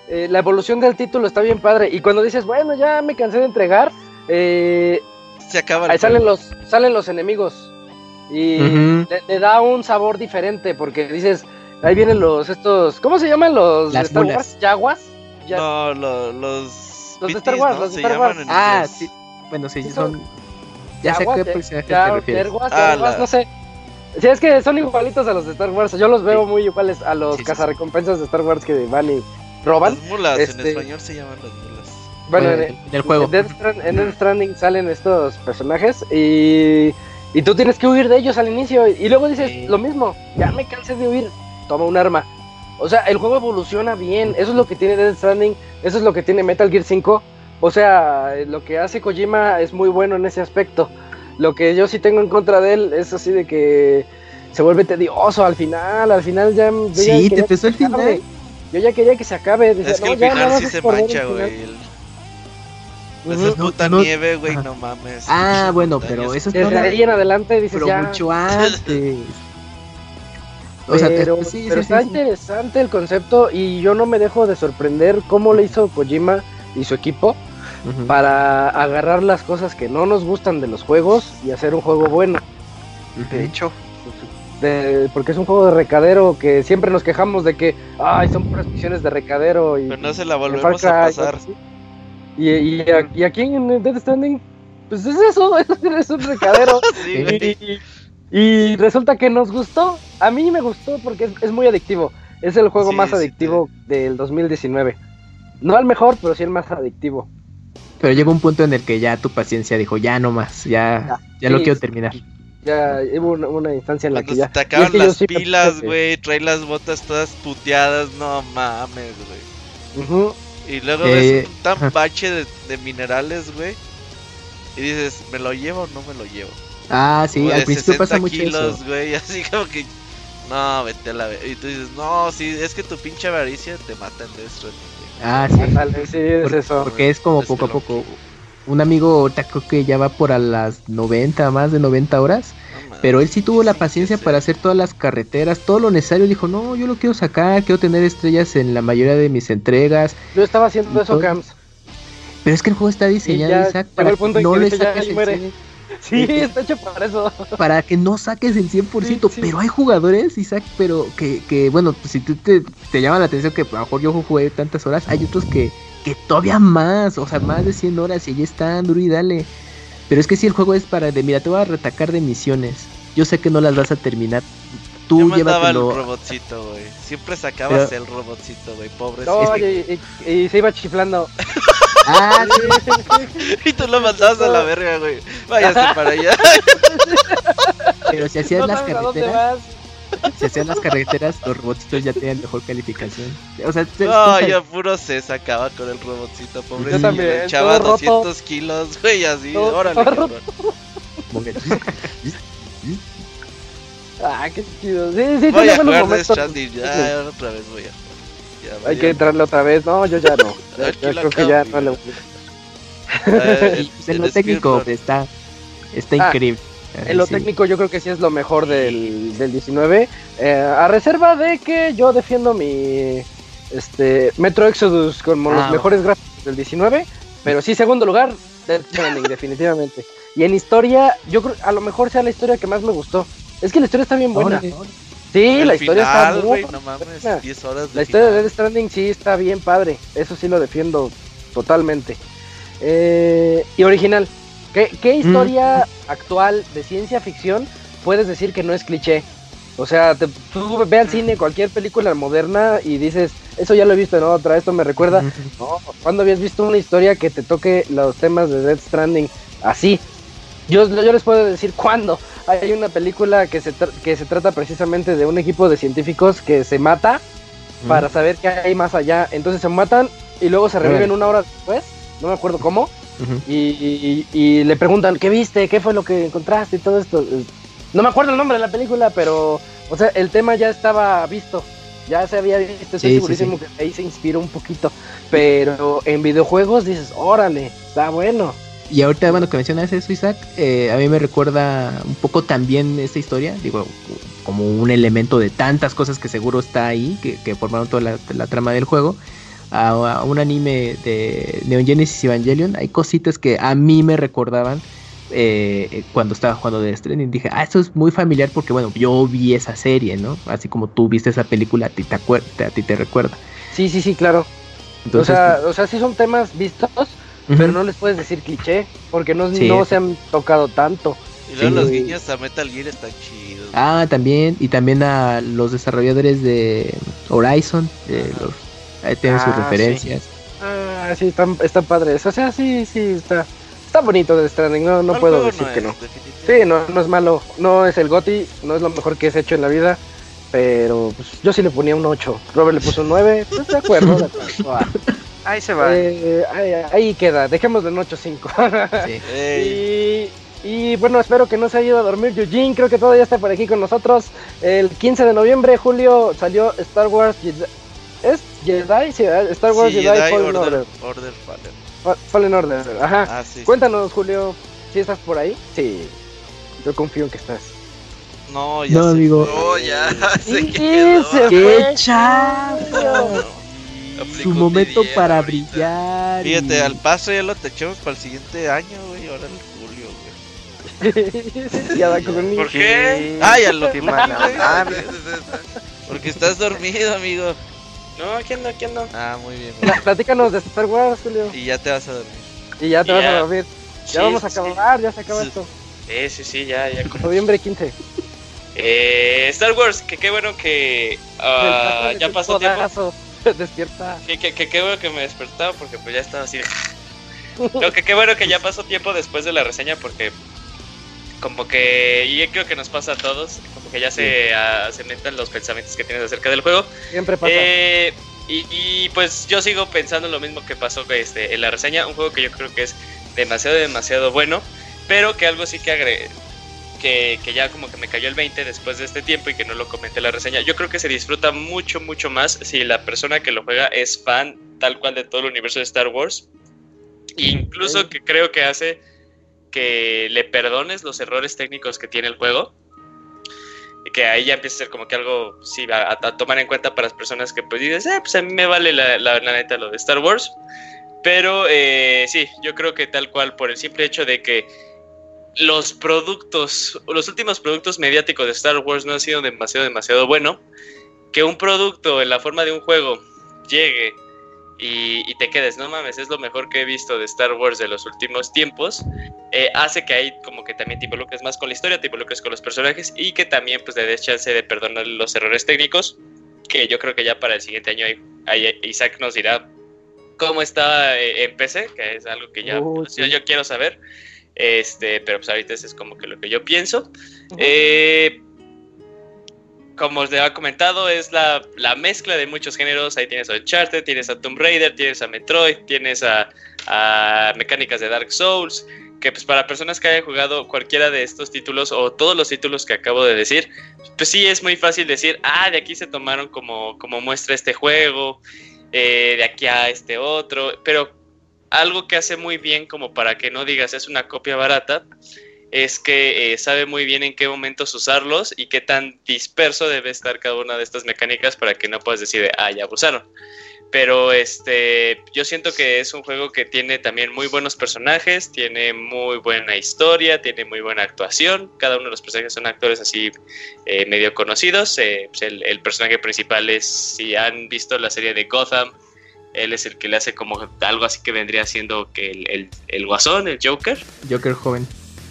eh, la evolución del título está bien padre. Y cuando dices, bueno, ya me cansé de entregar, eh, se acaba ahí salen los salen los enemigos y le, da un sabor diferente porque dices ahí vienen los estos cómo se llaman los Las Star Wars Yaguas no los los de Star Wars los de Star Wars. ah sí. Bueno sí, son ya sé qué personaje te refieres. Ah, no sé. Sí, es que son igualitos a los de Star Wars. Yo los veo muy iguales a los cazarrecompensas de Star Wars que van y roban. Las mulas, en este, español se llaman las mulas. Bueno, en, el juego. En Death, Stranding salen estos personajes y, y tú tienes que huir de ellos al inicio. Y luego dices lo mismo, ya me cansé de huir, toma un arma. O sea, el juego evoluciona bien. Eso es lo que tiene Death Stranding, eso es lo que tiene Metal Gear 5. O sea, lo que hace Kojima es muy bueno en ese aspecto. Lo que yo sí tengo en contra de él es así de que se vuelve tedioso al final, al final ya... Sí, te empezó el final. Yo ya quería que se acabe. es que el final sí se mancha, güey. Pues es puta nieve, güey, no mames. Ah, bueno, pero eso es Desde ahí en adelante dices pero mucho antes. o sea, pero, sí, pero está interesante el concepto y yo no me dejo de sorprender cómo le hizo Kojima y su equipo para agarrar las cosas que no nos gustan de los juegos y hacer un juego bueno. De hecho, porque es un juego de recadero que siempre nos quejamos de que, ay, son puras misiones de recadero. Y, Pero no se la volvemos a pasar. Y, y, aquí en Dead Stranding, pues es eso, [LAUGHS] es un recadero. [LAUGHS] y, resulta que nos gustó. A mí me gustó porque es, muy adictivo. Es el juego más adictivo del 2019. No al mejor, pero sí el más adictivo. Pero llegó un punto en el que ya tu paciencia dijo, ya no más, ya, ya, lo quiero terminar. Ya hubo una, instancia en la que ya... te acaban las pilas, güey, trae las botas todas puteadas, no mames, güey. Y luego ves un tan bache de, minerales, güey. Y dices, ¿me lo llevo o no me lo llevo? Ah, sí, al principio pasa mucho kilos, güey, [LAUGHS] así como que... No, vete a la... Y tú dices, no, sí, es que tu pinche avaricia te mata en destro. Ah, sí. es eso. Porque es como poco a poco. Un amigo ahorita creo que ya va por a las 90, más de 90 horas. pero él sí tuvo la paciencia para hacer todas las carreteras, todo lo necesario. Dijo, no, yo lo quiero sacar, quiero tener estrellas en la mayoría de mis entregas. Yo estaba haciendo eso, Camps. Pero es que el juego está diseñado, Isaac, para que no le saques [LAUGHS] Sí, está hecho para eso. Para que no saques el 100%. Pero hay jugadores, Isaac, pero que, que bueno, pues si tú te, te llama la atención que a lo mejor yo jugué tantas horas, hay otros que, que todavía más, o sea, más de 100 horas y ya están, duro y dale. Pero es que si el juego es para de, mira, te voy a retacar de misiones. Yo sé que no las vas a terminar. Tú Yo mandaba el robotcito, güey. Siempre sacabas el robotcito, güey. Pobre. No, y, y, se iba chiflando. [LAUGHS] Ah, [LAUGHS] y tú lo mandabas a la verga, güey. Váyase para allá. Pero si hacías las carreteras. Si hacían las carreteras, los robotitos ya tenían mejor calificación. O sea, no, yo puro se sacaba con el robotcito, pobre. Yo también. Echaba 200 kilos, güey, así. Órale, cabrón. ah, qué chido. Sí, sí, voy a jugar de Stranding, ya otra vez voy a hay que entrarle otra vez. No, yo ya no. [LAUGHS] yo, creo que ya no le eh, en lo técnico está, está ah, increíble. En lo técnico yo creo que sí es lo mejor del, del 19. Eh, a reserva de que yo defiendo mi este Metro Exodus como los ah, mejores gráficos del 19. Pero sí, segundo lugar, Death Stranding, [LAUGHS] definitivamente. Y en historia, yo creo a lo mejor sea la historia que más me gustó. Es que la historia está bien buena. Sí, la historia está muy no mames, 10 horas La historia de Death Stranding sí está bien padre. Eso sí lo defiendo totalmente. Eh, y original. ¿Qué, mm. historia actual de ciencia ficción puedes decir que no es cliché? O sea, te, tú ve al cine cualquier película moderna y dices, eso ya lo he visto en otra, esto me recuerda. No, ¿cuándo habías visto una historia que te toque los temas de Death Stranding así? Yo, yo les puedo decir cuándo. Hay una película que se, que se trata precisamente de un equipo de científicos que se mata para saber qué hay más allá. Entonces se matan y luego se reviven una hora después, no me acuerdo cómo, y, y, le preguntan, ¿qué viste? ¿Qué fue lo que encontraste? Y todo esto. No me acuerdo el nombre de la película, pero, o sea, el tema ya estaba visto. Ya se había visto, estoy segurísimo que ahí se inspiró un poquito. Pero en videojuegos dices, órale, está bueno. Y ahorita, bueno, que mencionas eso, Isaac, eh, a mí me recuerda un poco también esta historia, digo, como un elemento de tantas cosas que seguro está ahí, que, formaron toda la, trama del juego, a, un anime de Neon Genesis Evangelion, hay cositas que a mí me recordaban eh, cuando estaba jugando de Stranding, dije, ah, esto es muy familiar porque, bueno, yo vi esa serie, ¿no? Así como tú viste esa película, a ti te, a ti te recuerda. Sí, sí, sí, claro. Entonces, o sea, o sea, sí son temas vistos, pero no les puedes decir cliché, porque no, no se han tocado tanto. Y luego los guiños a Metal Gear están chidos. Ah, también. Y también a los desarrolladores de Horizon. los, ahí tienen sus ah, referencias. Ah, sí, están, están padres. O sea, sí, sí, está, está bonito de Stranding. No, no puedo decir que no. Sí, no, no es malo. No es el GOTI, no es lo mejor que he hecho en la vida. Pero pues, yo sí le ponía un 8. Robert le puso un 9. Pues de acuerdo, de acuerdo. [LAUGHS] Ahí se va. Eh, ahí, queda, dejémoslo en 8-5. sí. [LAUGHS] y, y, bueno, espero que no se haya ido a dormir Eugene, creo que todavía está por aquí con nosotros. El 15 de noviembre, Julio, salió Star Wars ¿Es Jedi? Sí, Star Wars Jedi, Fallen Order. Order. Fallen. Fallen Order, ajá. Ah, sí, Cuéntanos, Julio, ¿si estás por ahí? Sí, yo confío en que estás. No, ya no, amigo. [LAUGHS] No, ya se quedó. ¡Qué chato! Su momento para brillar. Fíjate, al paso ya lo techamos para el siguiente año, güey. Ahora el julio, güey. ya da con ¿Por qué? Ay, a lo. [LAUGHS] Porque estás dormido, amigo. No, aquí ando, aquí ando. Ah, muy bien. Platícanos de Star Wars, Julio. Y ya te vas a dormir. Y ya te vas a dormir. Ya vamos a acabar, ya se acaba esto. Sí, sí, sí, ya, ya. Noviembre 15. Eh, Star Wars, que qué bueno que uh, ya pasó tiempo. [LAUGHS] Despierta. Sí, que, que qué bueno que me despertaba porque pues ya estaba así. [LAUGHS] no, que qué bueno que ya pasó tiempo después de la reseña porque como que, y creo que nos pasa a todos, como que ya se, metan los pensamientos que tienes acerca del juego. Siempre pasa. Eh, y, pues yo sigo pensando lo mismo que pasó este, en la reseña, un juego que yo creo que es demasiado, demasiado bueno, pero que algo sí que agregué, que, que, ya como que me cayó el 20 después de este tiempo y que no lo comenté en la reseña. Yo creo que se disfruta mucho, mucho más si la persona que lo juega es fan tal cual de todo el universo de Star Wars. incluso que creo que hace que le perdones los errores técnicos que tiene el juego. Que ahí ya empieza a ser como que algo, sí, a, tomar en cuenta para las personas que pues dices, eh, pues a mí me vale la, la, neta lo de Star Wars. Pero eh, sí, yo creo que tal cual, por el simple hecho de que los productos, los últimos productos mediáticos de Star Wars no han sido demasiado, demasiado bueno. Que un producto en la forma de un juego llegue y, te quedes, no mames, es lo mejor que he visto de Star Wars de los últimos tiempos, eh, hace que ahí como que también te involucres más con la historia, te involucres con los personajes y que también pues le des chance de perdonar los errores técnicos, que yo creo que ya para el siguiente año Isaac nos dirá cómo está eh, en PC, que es algo que ya uh, pues, yo, quiero saber, este, pero pues ahorita eso es como que lo que yo pienso. eh, como os había comentado, es la, mezcla de muchos géneros. Ahí tienes a Uncharted, tienes a Tomb Raider, tienes a Metroid, tienes a, mecánicas de Dark Souls. Que pues para personas que hayan jugado cualquiera de estos títulos o todos los títulos que acabo de decir, pues sí es muy fácil decir, ah, de aquí se tomaron como, como muestra este juego, eh, de aquí a este otro. Pero algo que hace muy bien como para que no digas es una copia barata es que eh, sabe muy bien en qué momentos usarlos y qué tan disperso debe estar cada una de estas mecánicas para que no puedas decir, ah, ya abusaron. Pero este, yo siento que es un juego que tiene también muy buenos personajes, tiene muy buena historia, tiene muy buena actuación. Cada uno de los personajes son actores así eh, medio conocidos. Eh, pues el, personaje principal es, si han visto la serie de Gotham, él es el que le hace como algo así que vendría siendo que el, el, el guasón, el Joker. Joker joven.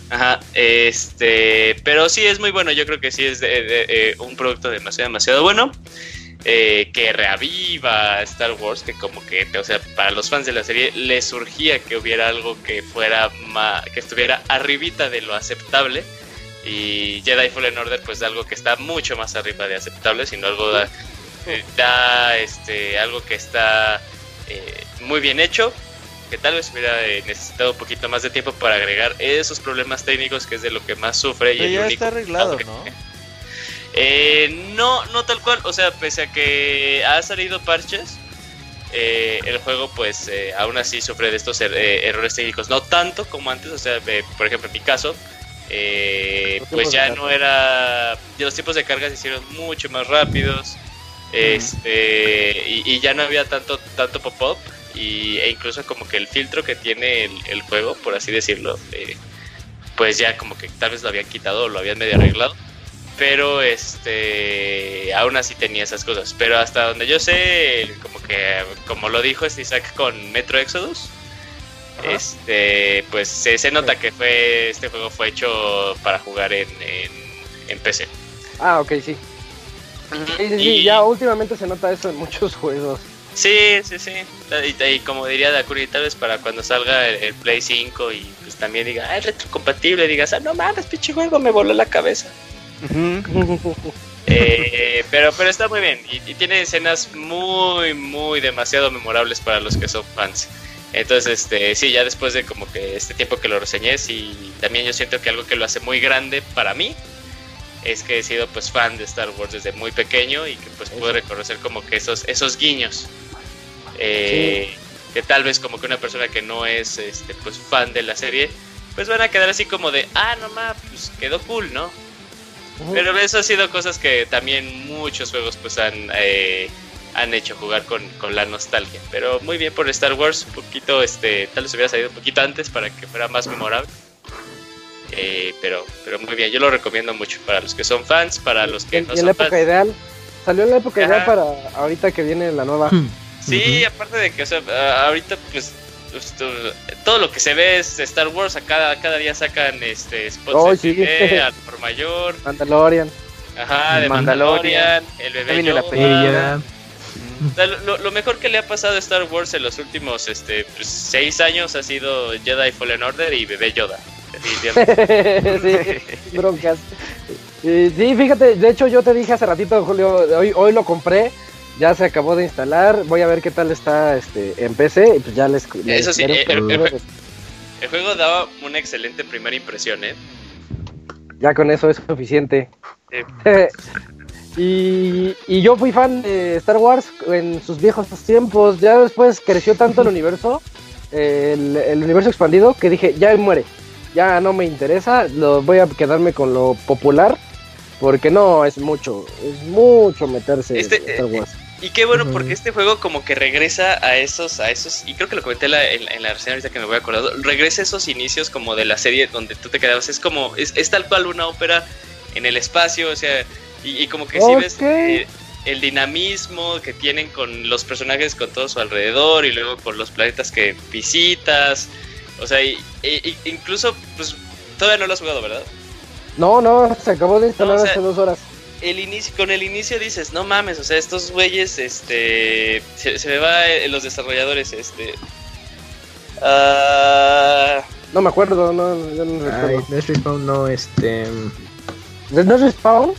Ajá, este, pero sí es muy bueno, yo creo que sí es de, un producto demasiado, demasiado bueno, eh, que reaviva Star Wars, que como que, o sea, para los fans de la serie les surgía que hubiera algo que fuera, que estuviera arribita de lo aceptable, y Jedi Fallen Order pues algo que está mucho más arriba de aceptable, sino algo da, da este, algo que está eh, muy bien hecho, que tal vez hubiera eh, necesitado un poquito más de tiempo para agregar esos problemas técnicos que es de lo que más sufre. y ya está arreglado, ¿no? [LAUGHS] Eh, no, no tal cual, o sea, pese a que ha salido parches, eh, el juego pues aún así sufre de estos er errores técnicos, no tanto como antes, o sea, por ejemplo en mi caso, pues ya no era, los tiempos de carga se hicieron mucho más rápidos, este, y, y, ya no había tanto, tanto pop-up, y, e incluso como que el filtro que tiene el, juego, por así decirlo, eh, pues ya como que tal vez lo habían quitado o lo habían medio arreglado. Pero este aún así tenía esas cosas. Pero hasta donde yo sé, como que como lo dijo este Isaac con Metro Exodus, este pues se, se, nota que fue este juego fue hecho para jugar en, en, PC. Ah, ok, sí. Sí, sí, ya últimamente se nota eso en muchos [LAUGHS] juegos. Sí, sí, sí. Y, como diría Dakuri, tal vez para cuando salga el, Play 5 y pues también diga, ah, es retrocompatible, digas, ah, no mames, pinche juego, me voló la cabeza. Eh, pero, pero está muy bien y, tiene escenas muy, muy demasiado memorables para los que son fans. Entonces, este, sí, ya después de como que este tiempo que lo reseñé, sí, también yo siento que algo que lo hace muy grande para mí es que he sido pues fan de Star Wars desde muy pequeño y que pues puedo reconocer como que esos, esos guiños. Eh, que tal vez como que una persona que no es este, pues fan de la serie, pues van a quedar así como de, ah, no más, pues quedó cool, ¿no? Pero eso ha sido cosas que también muchos juegos pues han, eh, han hecho jugar con, la nostalgia. Pero muy bien por Star Wars, un poquito, este, tal vez hubiera salido un poquito antes para que fuera más memorable. Eh, pero, pero muy bien, yo lo recomiendo mucho para los que son fans, para los que no y en la época ideal, salió en la época ideal para ahorita que viene la nueva. Hmm. Sí, aparte de que, o sea, ahorita pues todo lo que se ve es Star Wars, a cada, cada día sacan este spots oh, de por mayor. Mandalorian. Ajá, de Mandalorian, el bebé Yoda. Lo, lo, mejor que le ha pasado a Star Wars en los últimos este, pues, seis años ha sido Jedi Fallen Order y Bebé Yoda. [LAUGHS] sí, [LAUGHS] broncas. Sí, fíjate, de hecho yo te dije hace ratito, Julio, hoy, hoy lo compré ya se acabó de instalar. Voy a ver qué tal está este en PC y pues ya les. Eso sí, eh, el, juego daba una excelente primera impresión, ¿eh? Ya con eso es suficiente. [LAUGHS] y, y, yo fui fan de Star Wars en sus viejos tiempos. Ya después creció tanto el universo, el, el universo expandido, que dije, ya muere. Ya no me interesa, lo voy a quedarme con lo popular porque no es mucho, es mucho meterse este, en Star Wars. Y qué bueno, porque este juego como que regresa a esos, a esos, y creo que lo comenté en, la reseña ahorita que me voy a acordar, regresa a esos inicios como de la serie donde tú te quedabas, es como, es, tal cual una ópera en el espacio, o sea, y, como que si ves eh, el dinamismo que tienen con los personajes con todo su alrededor y luego con los planetas que visitas, o sea, y, incluso, pues, todavía no lo has jugado, ¿verdad? No, no, se acabó de instalar hace dos horas el inicio, con el inicio dices, no mames, o sea, estos güeyes, este, se, se me va en los desarrolladores, este. Uh... No me acuerdo, no, no, no recuerdo. no es Respawn, no, este. ¿No es Respawn?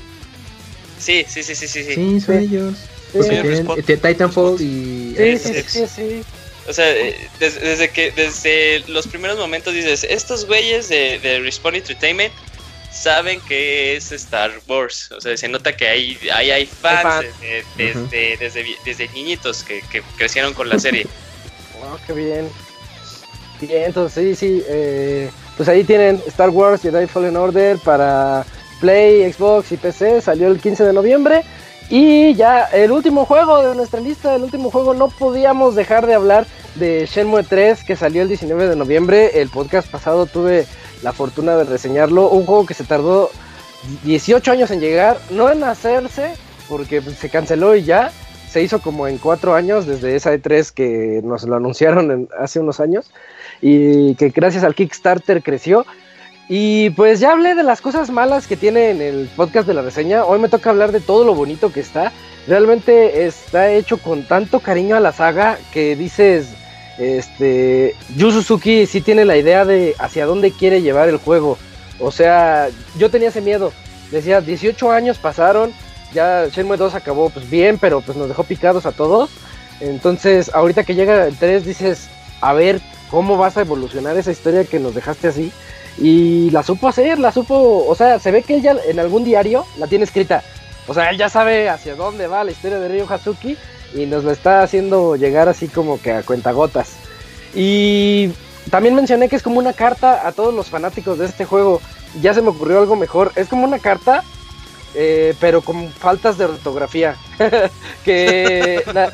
Sí, sí, sí, sí, sí. Sí, son ellos. Sí. Titanfall y. Sí, sí, sí, sí. O sea, eh, desde, desde, que desde los primeros momentos dices, estos güeyes de, de Respawn Entertainment saben que es Star Wars. O sea, se nota que hay, hay, hay fans desde, desde, niñitos que, crecieron con la serie. [LAUGHS] Oh, qué bien. Bien, entonces sí, sí. Eh, pues ahí tienen Star Wars Jedi Fallen Order para Play, Xbox y PC. Salió el 15 de noviembre. Y ya el último juego de nuestra lista, el último juego, no podíamos dejar de hablar de Shenmue 3 que salió el 19 de noviembre. El podcast pasado tuve la fortuna de reseñarlo. Un juego que se tardó 18 años en llegar, no en hacerse, porque se canceló y ya. Se hizo como en cuatro años desde esa E3 que nos lo anunciaron hace unos años y que gracias al Kickstarter creció. Y pues ya hablé de las cosas malas que tiene en el podcast de la reseña. Hoy me toca hablar de todo lo bonito que está. Realmente está hecho con tanto cariño a la saga que dices, este, Yu Suzuki sí tiene la idea de hacia dónde quiere llevar el juego. O sea, yo tenía ese miedo. Decía, 18 años pasaron, ya Shenmue 2 acabó pues bien, pero pues nos dejó picados a todos. Entonces, ahorita que llega el 3 dices, a ver cómo vas a evolucionar esa historia que nos dejaste así. Y la supo hacer, la supo, o sea, se ve que él ya en algún diario la tiene escrita. O sea, él ya sabe hacia dónde va la historia de Ryo Hazuki y nos lo está haciendo llegar así como que a cuentagotas. Y también mencioné que es como una carta a todos los fanáticos de este juego. Ya se me ocurrió algo mejor. Es como una carta, eh, pero con faltas de ortografía. [LAUGHS] que, la,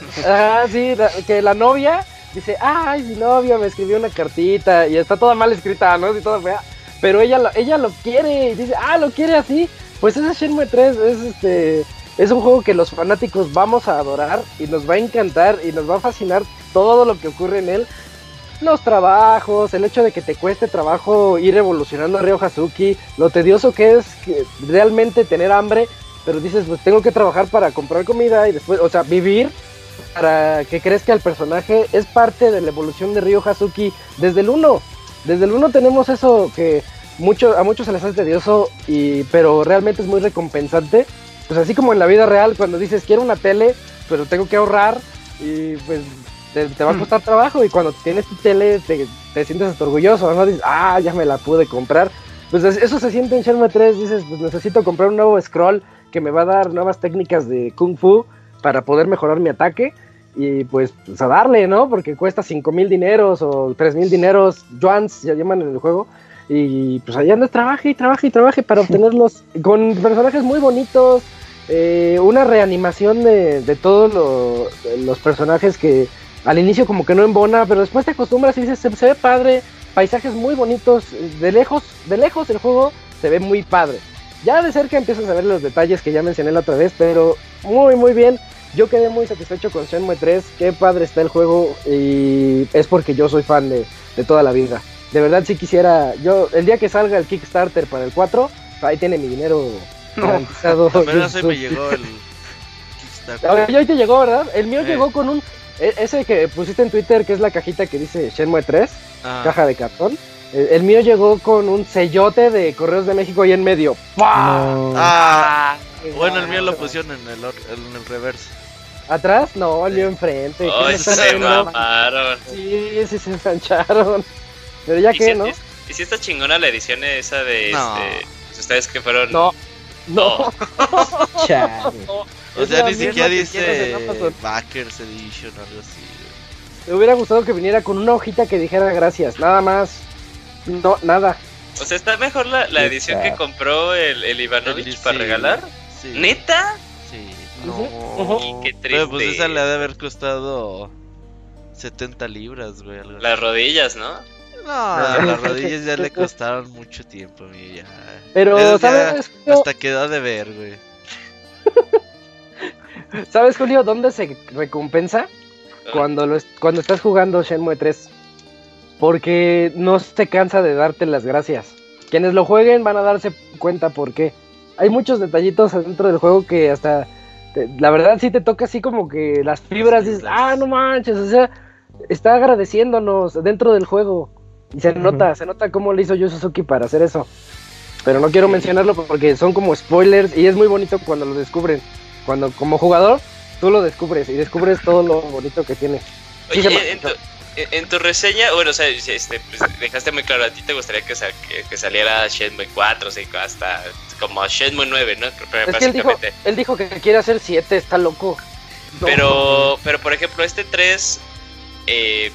sí, que la novia dice, ay, mi novia me escribió una cartita y está toda mal escrita, ¿no? Y toda fea. Pero ella lo, ella lo quiere y dice, ah, lo quiere así. Pues ese Shenmue 3 es este es un juego que los fanáticos vamos a adorar y nos va a encantar y nos va a fascinar todo lo que ocurre en él. Los trabajos, el hecho de que te cueste trabajo ir evolucionando a Ryo Hazuki, lo tedioso que es realmente tener hambre pero dices, pues tengo que trabajar para comprar comida y después, o sea, vivir para que crezca el personaje es parte de la evolución de Ryo Hazuki desde el 1. Desde el 1 tenemos eso que a muchos se les hace tedioso, y, pero realmente es muy recompensante. Pues así como en la vida real, cuando dices quiero una tele, pero tengo que ahorrar y pues te, va a costar trabajo y cuando tienes tu tele te, te sientes orgulloso, ¿no? Dices, ah, ya me la pude comprar. Pues eso se siente en Shenmue 3, dices, pues necesito comprar un nuevo scroll que me va a dar nuevas técnicas de Kung Fu para poder mejorar mi ataque y pues, pues a darle, ¿no? Porque cuesta 5 mil dineros o 3 mil dineros, yuans, ya llaman en el juego. Y pues allá andas, trabaje y trabaje y trabaje para [LAUGHS] obtenerlos con personajes muy bonitos, eh, una reanimación de, de todos los personajes que al inicio como que no embona, pero después te acostumbras y dices, se, ve padre, paisajes muy bonitos, de lejos, de lejos el juego se ve muy padre. Ya de cerca empiezas a ver los detalles que ya mencioné la otra vez, pero muy muy bien. Yo quedé muy satisfecho con Shenmue 3, qué padre está el juego y es porque yo soy fan de, de toda la vida. De verdad si quisiera, yo el día que salga el Kickstarter para el 4, ahí tiene mi dinero garantizado. [LAUGHS] Apenas me llegó el [LAUGHS] Kickstarter. Hoy te llegó, ¿verdad? El mío llegó con un e, ese que pusiste en Twitter, que es la cajita que dice Shenmue 3, ah. caja de cartón. El, mío llegó con un sellote de Correos de México ahí en medio. Ah, bueno, el mío lo pusieron en el, en el reverse. ¿Atrás? No, el mío enfrente. Oh, se mamaron. Sí, sí se engancharon. Pero ya que, ¿no? ¿Y si está chingona la edición esa de este, pues, ustedes que fueron? No. No. no. [LAUGHS] O sea, ni siquiera dice Backers Edition o algo así. Me hubiera gustado que viniera con una hojita que dijera gracias, nada más. No, nada. O sea, está mejor la, la edición que compró el, el Ivanovich para regalar. ¿Neta? Sí. No. Qué triste. Pero pues esa le ha de haber costado 70 libras, güey. Las rodillas, ¿no? No, las rodillas ya le costaron mucho tiempo, mi ya. Pero, ¿sabes? Hasta quedó de ver, güey. [LAUGHS] ¿Sabes, Julio, dónde se recompensa? Ah. Cuando, lo cuando estás jugando Shenmue 3. Porque no se cansa de darte las gracias. Quienes lo jueguen van a darse cuenta por qué. Hay muchos detallitos dentro del juego que hasta... la verdad sí te toca así como que las fibras dices, ah, no manches, o sea, está agradeciéndonos dentro del juego. Y se nota, se nota cómo le hizo Yu Suzuki para hacer eso. Pero no quiero mencionarlo porque son como spoilers y es muy bonito cuando lo descubren cuando como jugador tú lo descubres y descubres todo lo bonito que tiene. Oye, en, tu, reseña, bueno, o sea, este, pues, dejaste muy claro, a ti te gustaría que, que, saliera Shenmue 4, o sea, hasta como Shenmue 9, ¿no? es que él dijo, él dijo que quiere hacer 7, está loco. Pero, pero por ejemplo, este 3, eh,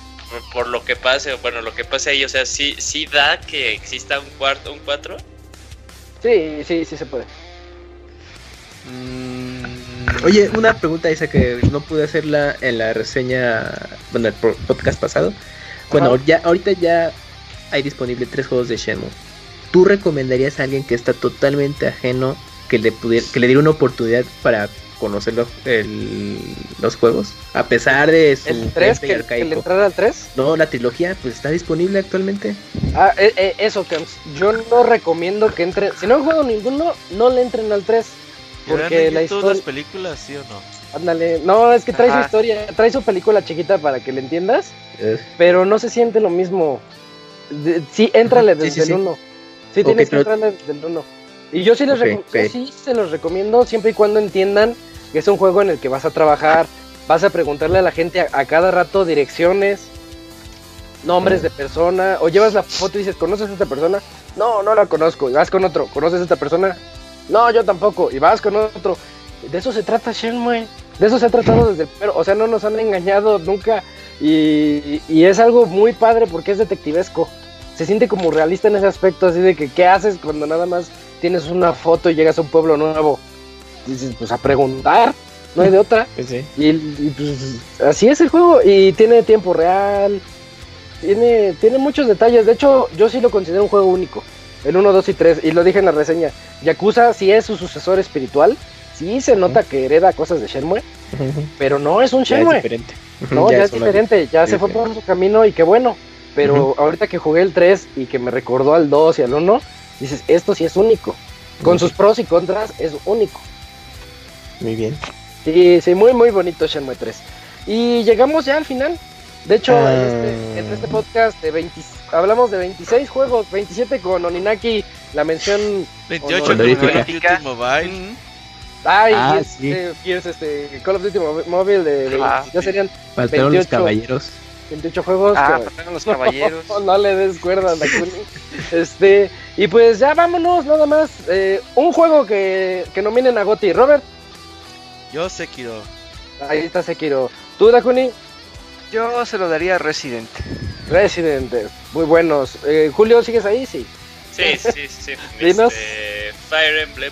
por, lo que pase, bueno, lo que pase ahí, o sea, sí, sí da que exista un cuarto, un 4. Sí, sí, sí se puede. Mm, oye, una pregunta esa que no pude hacerla en la reseña, bueno, el podcast pasado. Bueno, ya ahorita ya hay disponible tres juegos de Shenmue. ¿Tú recomendarías a alguien que está totalmente ajeno que le pudiera, que le diera una oportunidad para conocer los, juegos? A pesar de su ¿El 3? ¿Que, le entrara al 3? No, la trilogía pues está disponible actualmente. Ah, eh, eh, eso, que yo no recomiendo que entre. Si no han jugado ninguno, no le entren al 3. Porque la historia. las películas, sí o no? Ándale, no, es que trae su historia, trae su película chiquita para que le entiendas, pero no se siente lo mismo. sí, éntrale desde el 1. Sí, tienes que entrarle desde el 1. Y yo sí les sí se los recomiendo siempre y cuando entiendan que es un juego en el que vas a trabajar, vas a preguntarle a la gente a, cada rato direcciones, nombres de persona, o llevas la foto y dices, ¿conoces a esta persona? No, no la conozco, y vas con otro, ¿conoces a esta persona? No, yo tampoco. Y vas con otro. De eso se trata Shenmue. De eso se ha tratado desde el primero. O sea, no nos han engañado nunca. Y, es algo muy padre porque es detectivesco. Se siente como realista en ese aspecto, así de que qué haces cuando nada más tienes una foto y llegas a un pueblo nuevo. Dices, pues a preguntar, no hay de otra. Y, pues así es el juego. Y tiene tiempo real. Tiene, tiene muchos detalles. De hecho, yo sí lo considero un juego único. El 1, 2 y 3. Y lo dije en la reseña. Yakuza sí es su sucesor espiritual. Sí se nota que hereda cosas de Shenmue. Pero no es un Shenmue. es diferente. No, ya, es, diferente. Ya se fue por su camino y qué bueno. Pero ahorita que jugué el 3 y que me recordó al 2 y al 1, dices, esto sí es único. Con sus pros y contras es único. Muy bien. Sí, sí, muy, muy bonito Shenmue 3. Y llegamos ya al final. De hecho, en, este, en, este, ah. podcast de 20, hablamos de 26 juegos, 27 con Oninaki, la mención 28 con Mobile. Ay, ah, este, este, Call of Duty Mobile de, de ah, ya serían Faltaron 28, los caballeros. 28 juegos. Ah, faltaron los caballeros. [LAUGHS] No, le des cuerda, este, y pues ya vámonos, nada más. Eh, un juego que, que nominen a Goti. Robert. Yo Sekiro. Ahí está Sekiro. ¿Tú, Dakuni? Yo se lo daría a Resident. Resident, muy buenos. Eh, Julio, ¿sigues ahí? Sí. Sí, [LAUGHS] sí, sí. Este, Fire Emblem.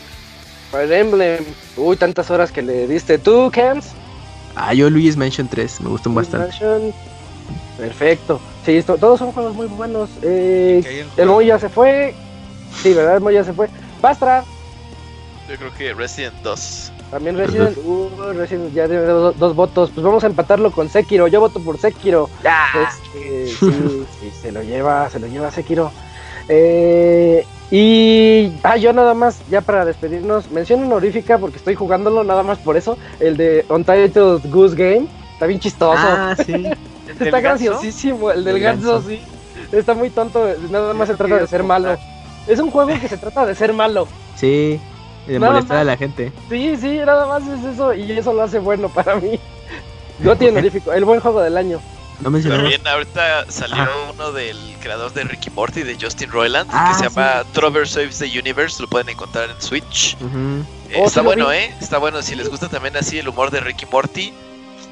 Fire Emblem. Uy, tantas horas que le diste. ¿Tú, Cams? Ah, yo Luis Mansion 3, me gustó bastante. Mansion. Perfecto. Sí, todos son juegos muy buenos. Eh, el Moy ya se fue. Sí, ¿verdad? El Moy ya se fue. Pastra. Yo creo que Resident 2. También Resident, [LAUGHS] uh, Resident ya tiene dos, votos. Pues vamos a empatarlo con Sekiro. Yo voto por Sekiro. Ya. Este, sí, sí, se lo lleva, se lo lleva Sekiro. Eh, y ah, yo nada más, ya para despedirnos, mención honorífica porque estoy jugándolo nada más por eso, el de Untitled Goose Game. Está bien chistoso. Ah, sí. [LAUGHS] Está graciosísimo, el del ganso, sí. Está muy tonto, nada más se trata de ser malo. Es un juego que se trata de ser malo. Sí, de molestar a la gente. Sí, sí, nada más es eso y eso lo hace bueno para mí. [LAUGHS] No tiene honorífico, el buen juego del año. No También ahorita salió uno del creador de Ricky Morty, de Justin Roiland, que ah, se llama Trover Saves the Universe, lo pueden encontrar en Switch. Eh, oh, está bueno, ¿eh? Está bueno, si les gusta también así el humor de Ricky Morty,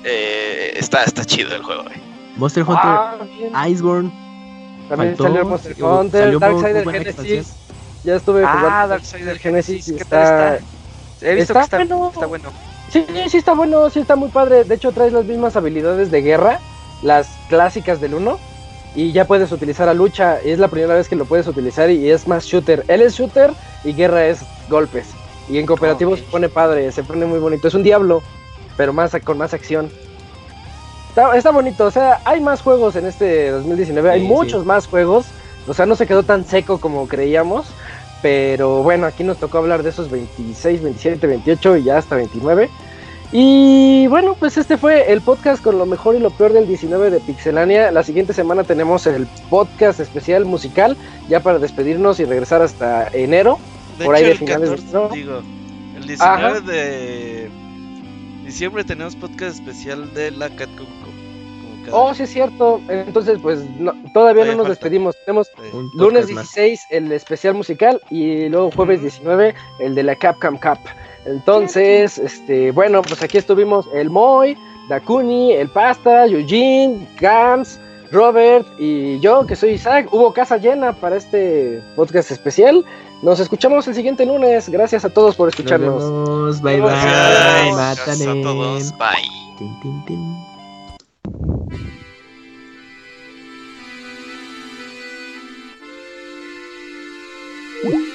eh, está, está chido el juego, eh. Monster Hunter, ah, Iceborne. También salió Monster Hunter, Darksider Genesis. Ya estuve ah, jugando Darksider Genesis. ¿Qué está... He visto que está, bueno. está bueno. Sí, sí está bueno, sí está muy padre. De hecho, traes las mismas habilidades de guerra las clásicas del 1 y ya puedes utilizar a lucha. Y es la primera vez que lo puedes utilizar y es más shooter. Él es shooter y guerra es golpes. Y en cooperativo se pone padre, se pone muy bonito. Es un diablo, pero más con más acción. Está, bonito, o sea, hay más juegos en este 2019, hay muchos más juegos. O sea, no se quedó tan seco como creíamos. Pero bueno, aquí nos tocó hablar de esos 26, 27, 28 y ya hasta 29. Y bueno, pues este fue el podcast con lo mejor y lo peor del 19 de Pixelania. La siguiente semana tenemos el podcast especial musical, ya para despedirnos y regresar hasta enero. por ahí de finales de digo, el 19 de diciembre tenemos podcast especial de la Catcom. Oh, sí es cierto. Entonces, pues todavía, no nos despedimos. Tenemos lunes 16 el especial musical y luego jueves 19 el de la Capcom Cup. Entonces, este, bueno, pues aquí estuvimos el Moy, Dakuni, el Pasta, Eugene, Gams, Robert y yo, que soy Isaac. Hubo casa llena para este podcast especial. Nos escuchamos el siguiente lunes. Gracias a todos por escucharnos. Bye bye. Gracias a todos. Bye. Thank